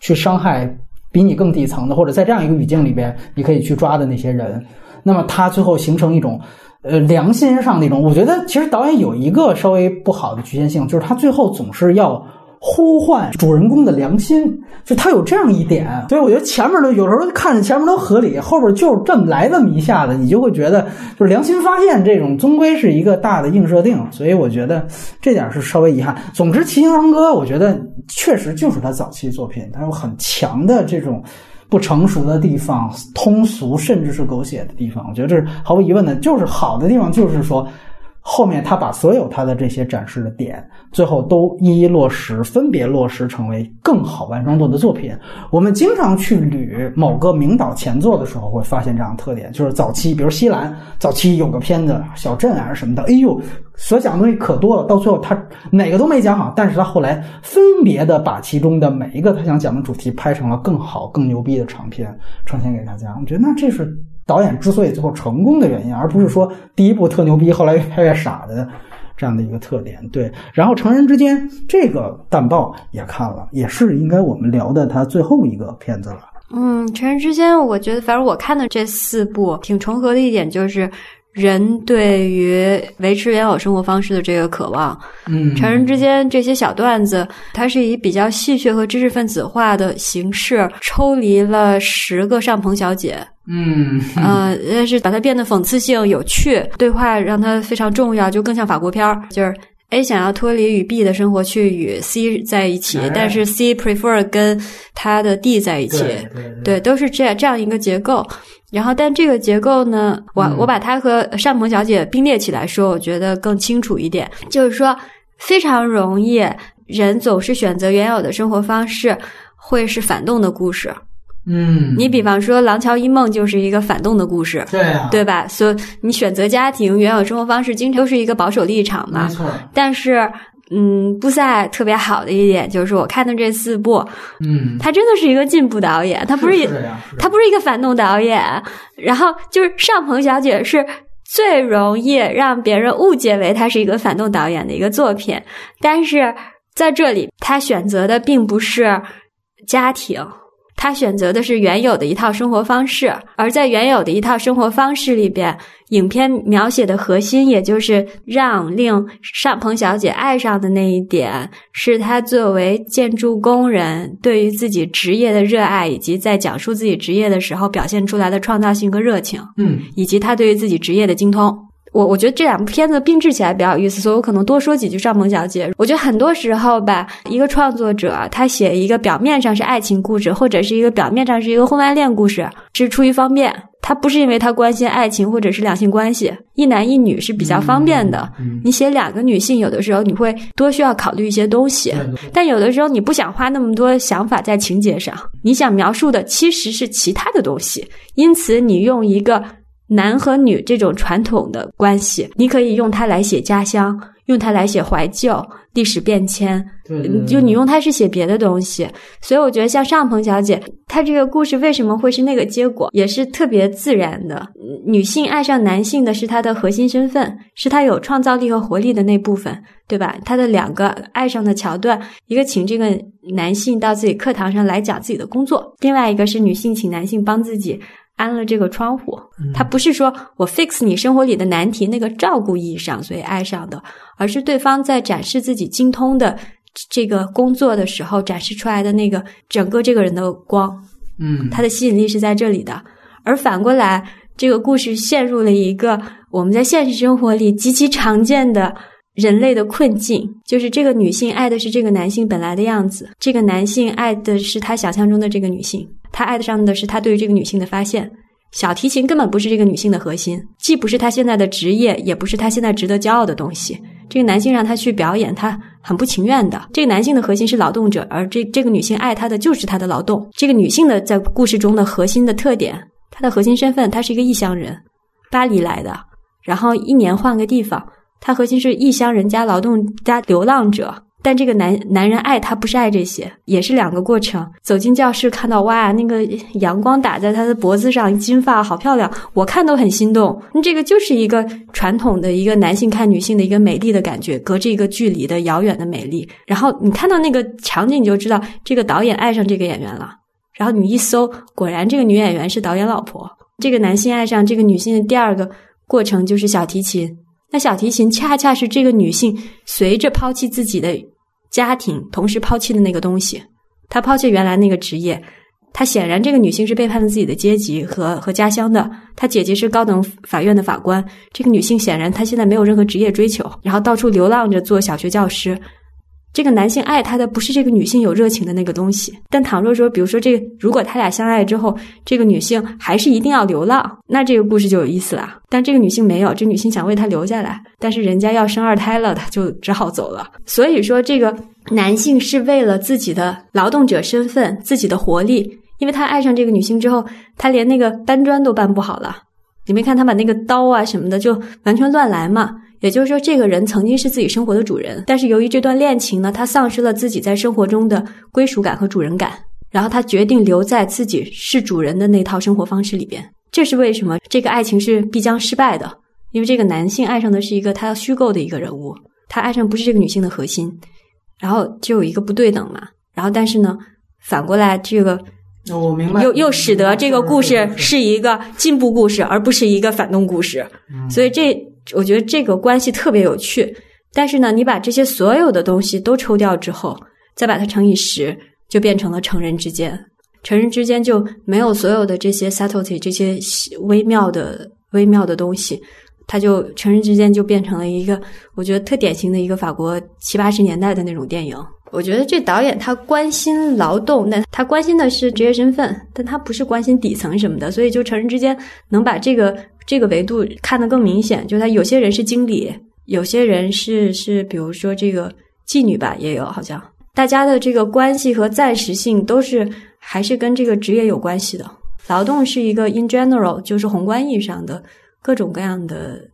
[SPEAKER 1] 去伤害比你更底层的，或者在这样一个语境里边你可以去抓的那些人。那么他最后形成一种。呃，良心上那种，我觉得其实导演有一个稍微不好的局限性，就是他最后总是要呼唤主人公的良心，就他有这样一点。所以我觉得前面的有时候看着前面都合理，后边就这么来这么一下子，你就会觉得就是良心发现这种终归是一个大的硬设定。所以我觉得这点是稍微遗憾。总之，《骑行长歌》我觉得确实就是他早期作品，他有很强的这种。不成熟的地方，通俗甚至是狗血的地方，我觉得这是毫无疑问的。就是好的地方，就是说。后面他把所有他的这些展示的点，最后都一一落实，分别落实成为更好完成度的作品。我们经常去捋某个名导前作的时候，会发现这样的特点：就是早期，比如西兰早期有个片子《小镇》啊什么的，哎呦，所讲的东西可多了。到最后他哪个都没讲好，但是他后来分别的把其中的每一个他想讲的主题拍成了更好、更牛逼的长片呈现给大家。我觉得那这是。导演之所以最后成功的原因，而不是说第一部特牛逼，后来越拍越傻的这样的一个特点。对，然后成人之间这个淡报也看了，也是应该我们聊的他最后一个片子了。
[SPEAKER 3] 嗯，成人之间，我觉得反正我看的这四部挺重合的一点就是。人对于维持原有生活方式的这个渴望，
[SPEAKER 1] 嗯，
[SPEAKER 3] 成人之间这些小段子，它是以比较戏谑和知识分子化的形式抽离了十个上棚小姐，
[SPEAKER 1] 嗯，
[SPEAKER 3] 呃，但是把它变得讽刺性、有趣，对话让它非常重要，就更像法国片儿，就是 A 想要脱离与 B 的生活，去与 C 在一起，但是 C prefer 跟他的 D 在一起，对，都是这样这样一个结构。然后，但这个结构呢，我我把它和单鹏小姐并列起来说，我觉得更清楚一点。就是说，非常容易，人总是选择原有的生活方式，会是反动的故事。
[SPEAKER 1] 嗯，
[SPEAKER 3] 你比方说《廊桥遗梦》就是一个反动的故事，
[SPEAKER 1] 对啊，
[SPEAKER 3] 对吧？所以你选择家庭原有生活方式，经常都是一个保守立场嘛。
[SPEAKER 1] 没错，
[SPEAKER 3] 但是。嗯，布赛特别好的一点就是我看的这四部，
[SPEAKER 1] 嗯，
[SPEAKER 3] 他真的是一个进步导演，他不
[SPEAKER 1] 是
[SPEAKER 3] 他不是一个反动导演。然后就是尚鹏小姐是最容易让别人误解为他是一个反动导演的一个作品，但是在这里他选择的并不是家庭。他选择的是原有的一套生活方式，而在原有的一套生活方式里边，影片描写的核心，也就是让令上鹏小姐爱上的那一点，是他作为建筑工人对于自己职业的热爱，以及在讲述自己职业的时候表现出来的创造性和热情，
[SPEAKER 1] 嗯，
[SPEAKER 3] 以及他对于自己职业的精通。我我觉得这两部片子并置起来比较有意思，所以我可能多说几句上鹏小姐。我觉得很多时候吧，一个创作者他写一个表面上是爱情故事，或者是一个表面上是一个婚外恋故事，是出于方便，他不是因为他关心爱情或者是两性关系，一男一女是比较方便的。你写两个女性，有的时候你会多需要考虑一些东西，但有的时候你不想花那么多想法在情节上，你想描述的其实是其他的东西，因此你用一个。男和女这种传统的关系，你可以用它来写家乡，用它来写怀旧、历史变迁。就你用它是写别的东西，所以我觉得像上鹏小姐，她这个故事为什么会是那个结果，也是特别自然的。女性爱上男性的是她的核心身份，是她有创造力和活力的那部分，对吧？她的两个爱上的桥段，一个请这个男性到自己课堂上来讲自己的工作，另外一个是女性请男性帮自己。安了这个窗户，他不是说我 fix 你生活里的难题那个照顾意义上，所以爱上的，而是对方在展示自己精通的这个工作的时候展示出来的那个整个这个人的光，
[SPEAKER 1] 嗯，
[SPEAKER 3] 他的吸引力是在这里的。而反过来，这个故事陷入了一个我们在现实生活里极其常见的人类的困境，就是这个女性爱的是这个男性本来的样子，这个男性爱的是他想象中的这个女性，他爱上的是他对于这个女性的发现。小提琴根本不是这个女性的核心，既不是她现在的职业，也不是她现在值得骄傲的东西。这个男性让她去表演，她很不情愿的。这个男性的核心是劳动者，而这这个女性爱他的就是他的劳动。这个女性的在故事中的核心的特点，她的核心身份，她是一个异乡人，巴黎来的，然后一年换个地方，她核心是异乡人加劳动加流浪者。但这个男男人爱他不是爱这些，也是两个过程。走进教室，看到哇，那个阳光打在他的脖子上，金发好漂亮，我看都很心动。那这个就是一个传统的一个男性看女性的一个美丽的感觉，隔着一个距离的遥远的美丽。然后你看到那个场景，你就知道这个导演爱上这个演员了。然后你一搜，果然这个女演员是导演老婆。这个男性爱上这个女性的第二个过程就是小提琴。那小提琴恰恰是这个女性随着抛弃自己的家庭，同时抛弃的那个东西。她抛弃原来那个职业，她显然这个女性是背叛了自己的阶级和和家乡的。她姐姐是高等法院的法官，这个女性显然她现在没有任何职业追求，然后到处流浪着做小学教师。这个男性爱她的不是这个女性有热情的那个东西，但倘若说，比如说这个，如果他俩相爱之后，这个女性还是一定要流浪，那这个故事就有意思了。但这个女性没有，这女性想为他留下来，但是人家要生二胎了，他就只好走了。所以说，这个男性是为了自己的劳动者身份、自己的活力，因为他爱上这个女性之后，他连那个搬砖都搬不好了。你没看他把那个刀啊什么的就完全乱来嘛？也就是说，这个人曾经是自己生活的主人，但是由于这段恋情呢，他丧失了自己在生活中的归属感和主人感，然后他决定留在自己是主人的那套生活方式里边。这是为什么这个爱情是必将失败的？因为这个男性爱上的是一个他要虚构的一个人物，他爱上不是这个女性的核心，然后就有一个不对等嘛。然后但是呢，反过来这个
[SPEAKER 1] 我明白，
[SPEAKER 3] 又又使得这个故事是一个进步故事，而不是一个反动故事。所以这。我觉得这个关系特别有趣，但是呢，你把这些所有的东西都抽掉之后，再把它乘以十，就变成了成人之间。成人之间就没有所有的这些 subtlety 这些微妙的微妙的东西，它就成人之间就变成了一个我觉得特典型的一个法国七八十年代的那种电影。我觉得这导演他关心劳动，但他关心的是职业身份，但他不是关心底层什么的，所以就成人之间能把这个。这个维度看得更明显，就是他有些人是经理，有些人是是，比如说这个妓女吧，也有好像大家的这个关系和暂时性都是还是跟这个职业有关系的。劳动是一个 in general，就是宏观意义上的各种各样的。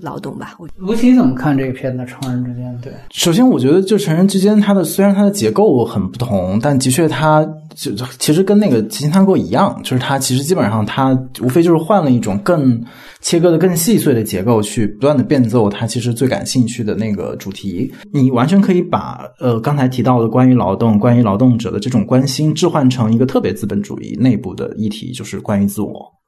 [SPEAKER 3] 劳动吧，我
[SPEAKER 1] 吴奇怎么看这个片子《成人之间》？对，
[SPEAKER 2] 首先我觉得就《成人之间》，它的虽然它的结构很不同，但的确它就其实跟那个《奇情探戈》一样，就是它其实基本上它无非就是换了一种更切割的更细碎的结构，去不断的变奏它其实最感兴趣的那个主题。你完全可以把呃刚才提到的关于劳动、关于劳动者的这种关心置换成一个特别资本主义内部的议题，就是关于自我。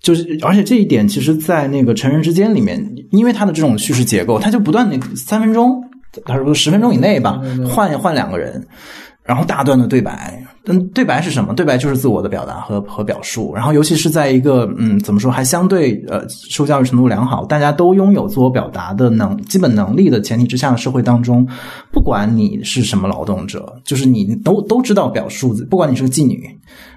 [SPEAKER 2] 就是，而且这一点，其实，在那个成人之间里面，因为他的这种叙事结构，他就不断的三分钟，他说十分钟以内吧，换换两个人，然后大段的对白。嗯，对白是什么？对白就是自我的表达和和表述。然后，尤其是在一个嗯，怎么说，还相对呃，受教育程度良好，大家都拥有自我表达的能基本能力的前提之下的社会当中，不管你是什么劳动者，就是你都都知道表述，不管你是个妓女，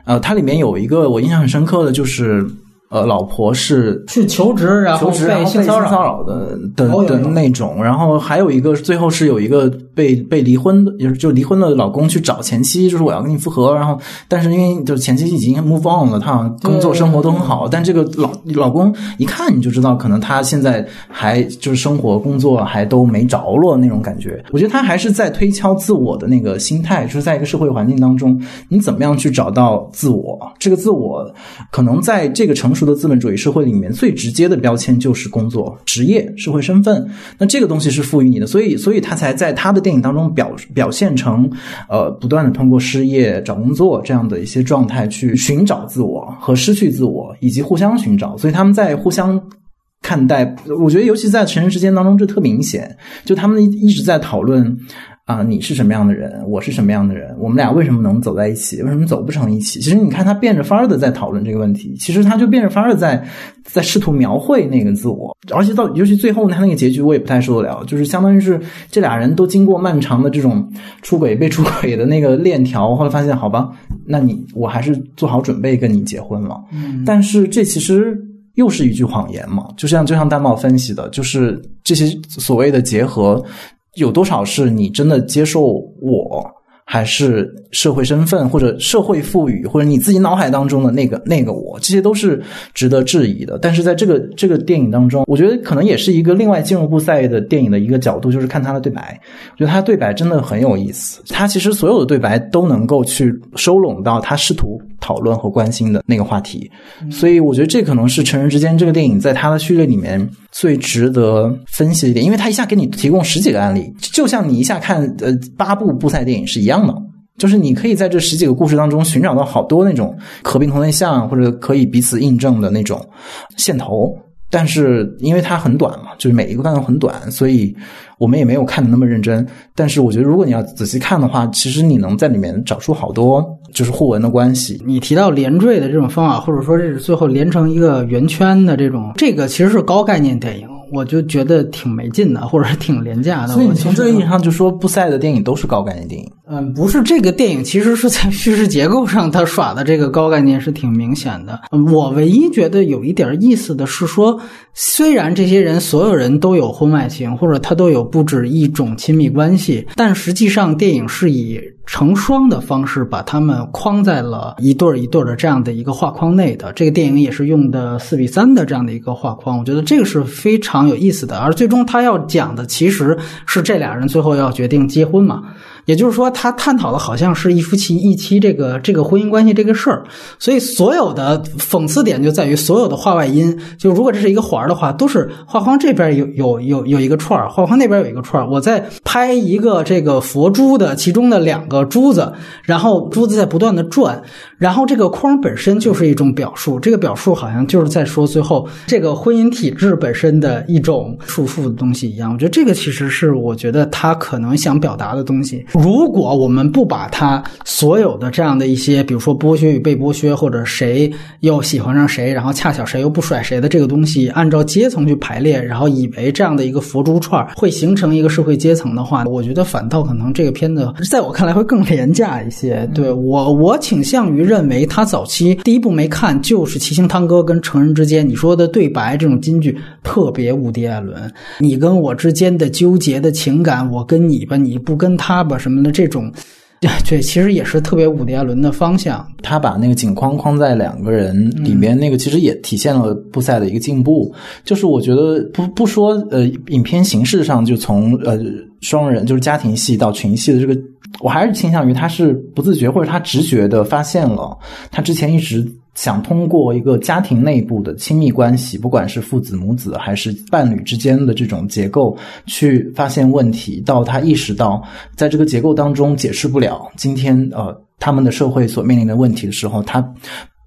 [SPEAKER 2] 呃，它里面有一个我印象很深刻的就是。呃，老婆是
[SPEAKER 1] 去求职，然后
[SPEAKER 2] 被
[SPEAKER 1] 性
[SPEAKER 2] 骚扰的的的那种，然后还有一个最后是有一个被被离婚的，就是就离婚的老公去找前妻，就是我要跟你复合，然后但是因为就是前妻已经 move on 了，他工作生活都很好，但这个老老公一看你就知道，可能他现在还就是生活工作还都没着落那种感觉。我觉得他还是在推敲自我的那个心态，就是在一个社会环境当中，你怎么样去找到自我？这个自我可能在这个城的资本主义社会里面最直接的标签就是工作、职业、社会身份。那这个东西是赋予你的，所以，所以他才在他的电影当中表表现成，呃，不断的通过失业、找工作这样的一些状态去寻找自我和失去自我，以及互相寻找。所以他们在互相看待，我觉得尤其在成人之间当中，这特明显。就他们一直在讨论。啊，你是什么样的人，我是什么样的人，我们俩为什么能走在一起，为什么走不成一起？其实你看他变着法儿的在讨论这个问题，其实他就变着法儿的在在试图描绘那个自我，而且到尤其最后他那个结局我也不太受得了，就是相当于是这俩人都经过漫长的这种出轨被出轨的那个链条，后来发现好吧，那你我还是做好准备跟你结婚了，
[SPEAKER 1] 嗯
[SPEAKER 2] 但是这其实又是一句谎言嘛，就像就像戴茂分析的，就是这些所谓的结合，有多少是你真的接受我，还是社会身份或者社会赋予，或者你自己脑海当中的那个那个我，这些都是值得质疑的。但是在这个这个电影当中，我觉得可能也是一个另外进入布赛的电影的一个角度，就是看他的对白。我觉得他对白真的很有意思，他其实所有的对白都能够去收拢到他试图讨论和关心的那个话题。所以我觉得这可能是《成人之间》这个电影在它的序列里面最值得分析的一点，因为它一下给你提供十几个案例，就像你一下看呃八部布赛电影是一样的。就是你可以在这十几个故事当中寻找到好多那种可并同类项，或者可以彼此印证的那种线头，但是因为它很短嘛，就是每一个段落很短，所以我们也没有看的那么认真。但是我觉得，如果你要仔细看的话，其实你能在里面找出好多就是互文的关系。
[SPEAKER 1] 你提到连缀的这种方法，或者说这是最后连成一个圆圈的这种，这个其实是高概念电影，我就觉得挺没劲的，或者挺廉价的。
[SPEAKER 2] 所以
[SPEAKER 1] 我
[SPEAKER 2] 从这个意义上就说，布塞的电影都是高概念电影。
[SPEAKER 1] 嗯，不是这个电影，其实是在叙事结构上，他耍的这个高概念是挺明显的。我唯一觉得有一点意思的是说，虽然这些人所有人都有婚外情，或者他都有不止一种亲密关系，但实际上电影是以成双的方式把他们框在了一对儿一对儿的这样的一个画框内的。这个电影也是用的四比三的这样的一个画框，我觉得这个是非常有意思的。而最终他要讲的其实是这俩人最后要决定结婚嘛。也就是说，他探讨的好像是一夫妻一妻这个这个婚姻关系这个事儿，所以所有的讽刺点就在于所有的画外音，就如果这是一个环儿的话，都是画框这边有有有有一个串儿，画框那边有一个串儿，我在拍一个这个佛珠的其中的两个珠子，然后珠子在不断的转，然后这个框本身就是一种表述，这个表述好像就是在说最后这个婚姻体制本身的一种束缚的东西一样。我觉得这个其实是我觉得他可能想表达的东西。如果我们不把他所有的这样的一些，比如说剥削与被剥削，或者谁又喜欢上谁，然后恰巧谁又不甩谁的这个东西，按照阶层去排列，然后以为这样的一个佛珠串儿会形成一个社会阶层的话，我觉得反倒可能这个片子在我看来会更廉价一些。对我，我倾向于认为他早期第一部没看就是《七星汤哥》跟《成人之间》，你说的对白这种金句特别无敌·艾伦，你跟我之间的纠结的情感，我跟你吧，你不跟他吧什么的这种。对，其实也是特别伍迪·艾伦的方向。
[SPEAKER 2] 他把那个景框框在两个人里面，那个其实也体现了布赛的一个进步。就是我觉得不不说呃，影片形式上就从呃双人就是家庭戏到群戏的这个，我还是倾向于他是不自觉或者他直觉的发现了他之前一直。想通过一个家庭内部的亲密关系，不管是父子、母子还是伴侣之间的这种结构，去发现问题，到他意识到在这个结构当中解释不了今天呃他们的社会所面临的问题的时候，他。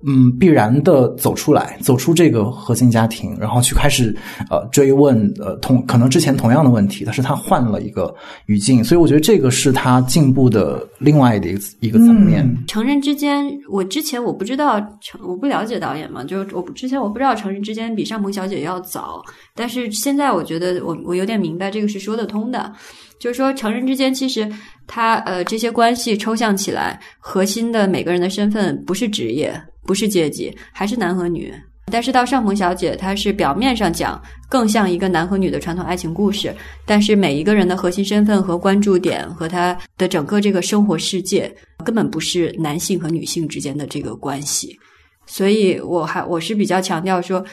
[SPEAKER 2] 嗯，必然的走出来，走出这个核心家庭，然后去开始呃追问呃同可能之前同样的问题，但是他换了一个语境，所以我觉得这个是他进步的另外的一个一个层面。
[SPEAKER 3] 成人之间，我之前我不知道成，我不了解导演嘛，就我之前我不知道成人之间比上鹏小姐要早，但是现在我觉得我我有点明白这个是说得通的，就是说成人之间其实他呃这些关系抽象起来，核心的每个人的身份不是职业。不是阶级，还是男和女。但是到上鹏小姐，她是表面上讲更像一个男和女的传统爱情故事，但是每一个人的核心身份和关注点和他的整个这个生活世界，根本不是男性和女性之间的这个关系。所以我还我是比较强调说，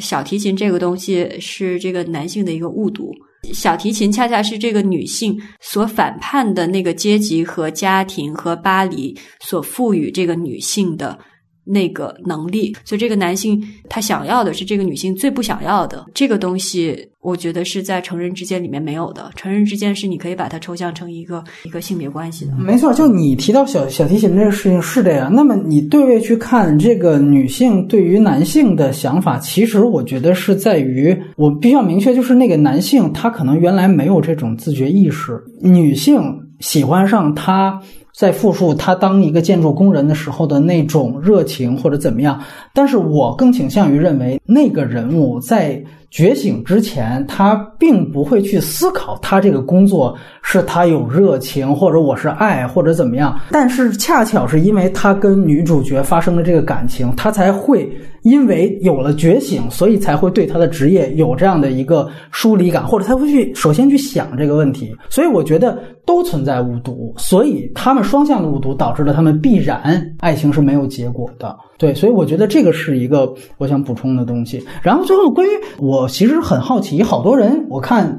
[SPEAKER 3] 小提琴这个东西是这个男性的一个误读，小提琴恰恰是这个女性所反叛的那个阶级和家庭和巴黎所赋予这个女性的。
[SPEAKER 4] 那个能力，所以这个男性他想要的是这个女性最不想要的这个东西，我觉得是在成人之间里面没有的。成人之间是你可以把它抽象成一个一个性别关系的。
[SPEAKER 1] 没错，就你提到小小提琴这个事情是这样。那么你对位去看这个女性对于男性的想法，其实我觉得是在于我必须要明确，就是那个男性他可能原来没有这种自觉意识，女性喜欢上他。在复述他当一个建筑工人的时候的那种热情或者怎么样，但是我更倾向于认为那个人物在。觉醒之前，他并不会去思考他这个工作是他有热情，或者我是爱，或者怎么样。但是恰巧是因为他跟女主角发生了这个感情，他才会因为有了觉醒，所以才会对他的职业有这样的一个疏离感，或者他会去首先去想这个问题。所以我觉得都存在误读，所以他们双向的误读导致了他们必然爱情是没有结果的。对，所以我觉得这个是一个我想补充的东西。然后最后关于我。我其实很好奇，好多人我看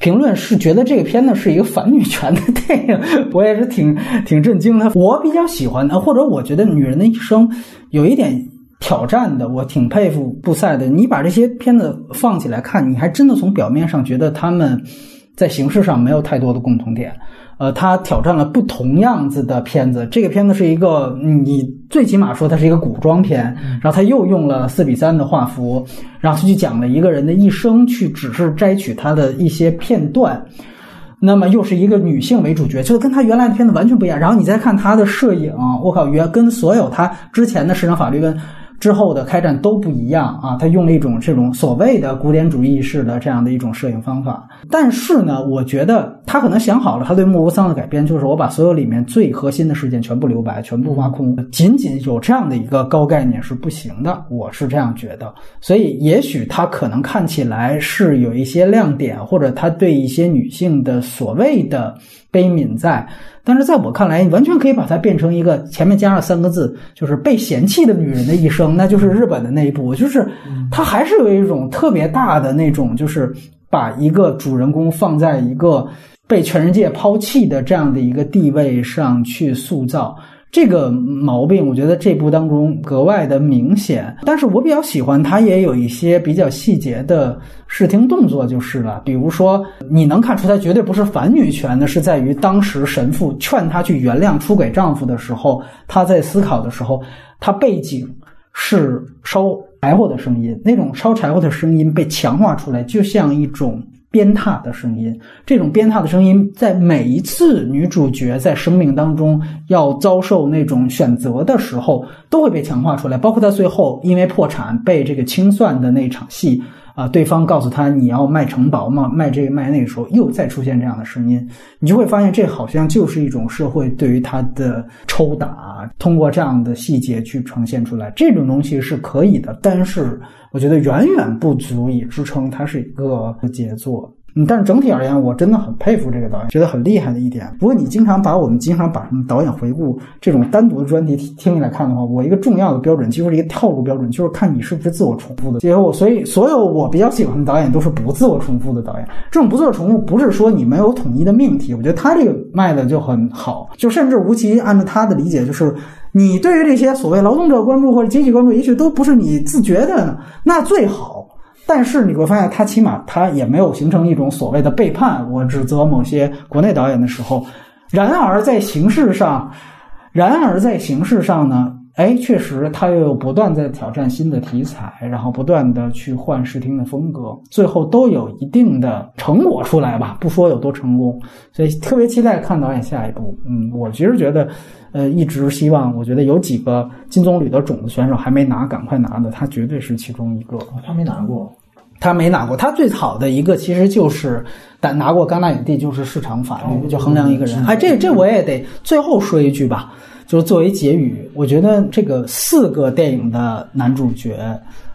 [SPEAKER 1] 评论是觉得这个片子是一个反女权的电影，我也是挺挺震惊的。我比较喜欢的，或者我觉得女人的一生有一点挑战的，我挺佩服布赛的。你把这些片子放起来看，你还真的从表面上觉得他们在形式上没有太多的共同点。呃，他挑战了不同样子的片子。这个片子是一个，你最起码说它是一个古装片，然后他又用了四比三的画幅，然后他去讲了一个人的一生，去只是摘取他的一些片段。那么又是一个女性为主角，就跟他原来的片子完全不一样。然后你再看他的摄影，我靠，原跟所有他之前的市场法律跟。之后的开战都不一样啊，他用了一种这种所谓的古典主义式的这样的一种摄影方法。但是呢，我觉得他可能想好了，他对莫泊桑的改编就是我把所有里面最核心的事件全部留白，全部挖空。仅仅有这样的一个高概念是不行的，我是这样觉得。所以也许他可能看起来是有一些亮点，或者他对一些女性的所谓的悲悯在。但是在我看来，完全可以把它变成一个前面加上三个字，就是被嫌弃的女人的一生，那就是日本的那一部，就是它还是有一种特别大的那种，就是把一个主人公放在一个被全世界抛弃的这样的一个地位上去塑造。这个毛病，我觉得这部当中格外的明显。但是我比较喜欢它，也有一些比较细节的视听动作，就是了。比如说，你能看出它绝对不是反女权的，是在于当时神父劝她去原谅出轨丈夫的时候，她在思考的时候，她背景是烧柴火的声音，那种烧柴火的声音被强化出来，就像一种。鞭挞的声音，这种鞭挞的声音，在每一次女主角在生命当中要遭受那种选择的时候，都会被强化出来。包括她最后因为破产被这个清算的那场戏啊，对方告诉她你要卖城堡嘛，卖这个卖那个时候，又再出现这样的声音，你就会发现这好像就是一种社会对于她的抽打，通过这样的细节去呈现出来。这种东西是可以的，但是。我觉得远远不足以支撑它是一个杰作。嗯，但是整体而言，我真的很佩服这个导演，觉得很厉害的一点。不过你经常把我们经常把什么导演回顾这种单独的专题听起来看的话，我一个重要的标准几乎是一个套路标准，就是看你是不是自我重复的。结果，所以所有我比较喜欢的导演都是不自我重复的导演。这种不自我重复不是说你没有统一的命题，我觉得他这个卖的就很好。就甚至吴奇按照他的理解，就是。你对于这些所谓劳动者关注或者阶级关注，也许都不是你自觉的，那最好。但是你会发现，他起码他也没有形成一种所谓的背叛。我指责某些国内导演的时候，然而在形式上，然而在形式上呢？哎，确实，他又不断在挑战新的题材，然后不断的去换视听的风格，最后都有一定的成果出来吧。不说有多成功，所以特别期待看导演下一步。嗯，我其实觉得，呃，一直希望，我觉得有几个金棕榈的种子选手还没拿，赶快拿的，他绝对是其中一个。
[SPEAKER 2] 他没拿过，
[SPEAKER 1] 他没拿过。他最好的一个其实就是，但拿过戛纳影帝就是市场反应，就衡量一个人。哎，这这我也得最后说一句吧。就是作为结语，我觉得这个四个电影的男主角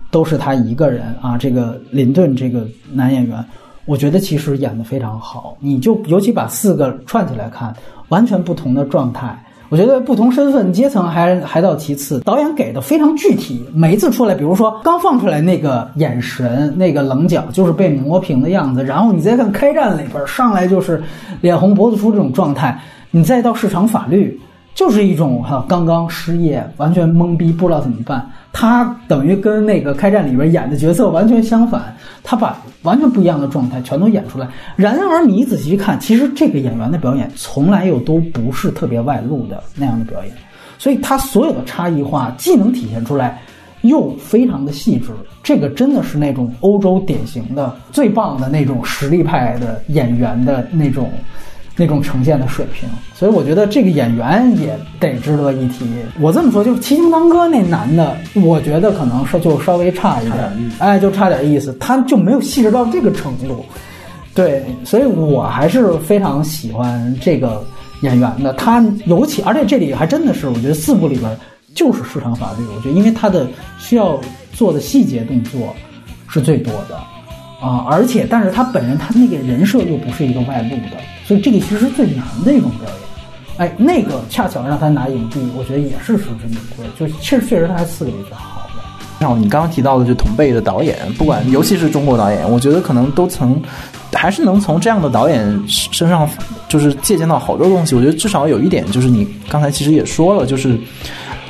[SPEAKER 1] 都是他一个人啊。这个林顿这个男演员，我觉得其实演的非常好。你就尤其把四个串起来看，完全不同的状态。我觉得不同身份阶层还还到其次，导演给的非常具体。每一次出来，比如说刚放出来那个眼神、那个棱角，就是被磨平的样子。然后你再看开战里边上来就是脸红脖子粗这种状态，你再到市场法律。就是一种哈刚刚失业，完全懵逼，不知道怎么办。他等于跟那个开战里边演的角色完全相反，他把完全不一样的状态全都演出来。然而你仔细看，其实这个演员的表演从来又都不是特别外露的那样的表演，所以他所有的差异化既能体现出来。又非常的细致，这个真的是那种欧洲典型的最棒的那种实力派的演员的那种那种呈现的水平，所以我觉得这个演员也得值得一提。我这么说，就是《七星当歌》那男的，我觉得可能是就稍微差一点，哎，就差点意思，他就没有细致到这个程度。对，所以我还是非常喜欢这个演员的。他尤其，而且这里还真的是，我觉得四部里边。就是市场法律，我觉得，因为他的需要做的细节动作是最多的啊，而且，但是他本人他那个人设又不是一个外露的，所以这个其实是最难的一种表演。哎，那个恰巧让他拿影帝，我觉得也是实至名归，就确确实他还四个里最好的。
[SPEAKER 2] 然后你刚刚提到的就同辈的导演，不管尤其是中国导演，我觉得可能都曾还是能从这样的导演身上就是借鉴到好多东西。我觉得至少有一点就是你刚才其实也说了，就是。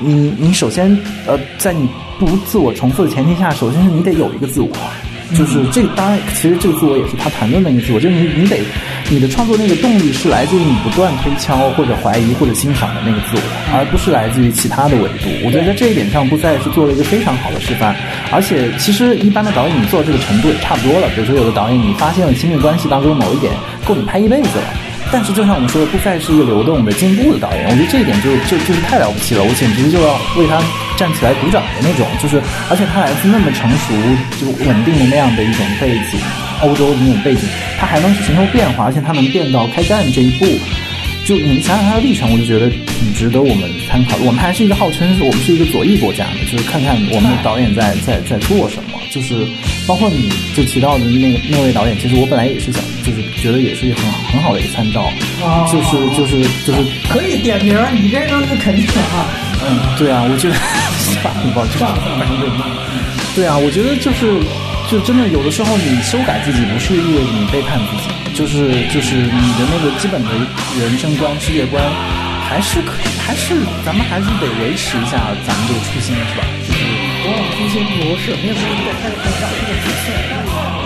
[SPEAKER 2] 你你首先呃，在你不自我重复的前提下，首先是你得有一个自我，就是这当然其实这个自我也是他谈论的一个自我，就是你你得你的创作那个动力是来自于你不断推敲或者怀疑或者欣赏的那个自我，而不是来自于其他的维度。我觉得在这一点上，布赛是做了一个非常好的示范。而且其实一般的导演你做到这个程度也差不多了，比如说有的导演你发现了亲密关系当中某一点够你拍一辈子了。但是，就像我们说的，布赛是一个流动的、进步的导演，我觉得这一点就就就是太了不起了，我简直就要为他站起来鼓掌的那种。就是，而且他来自那么成熟、就稳定的那样的一种背景，欧洲的那种背景，他还能去寻求变化，而且他能变到开战这一步。就你们想想他的历程，我就觉得挺值得我们参考。我们还是一个号称是我们是一个左翼国家的，就是看看我们的导演在在在做什么。就是包括你就提到的那那位导演，其实我本来也是想，就是觉得也是一个很好很好的一个参照。啊，就是就是就是
[SPEAKER 1] 可以点名，你这个是肯定啊。
[SPEAKER 2] 嗯，对啊，我觉得 算了吧，算了算了，对啊，我觉得就是就真的有的时候你修改自己，不是意味着你背叛自己。就是就是你的那个基本的人生观、世界观，还是可还是咱们还是得维持一下咱们这个初心，是吧？就是
[SPEAKER 1] 往往初心不如是，没有什么太太高的自信。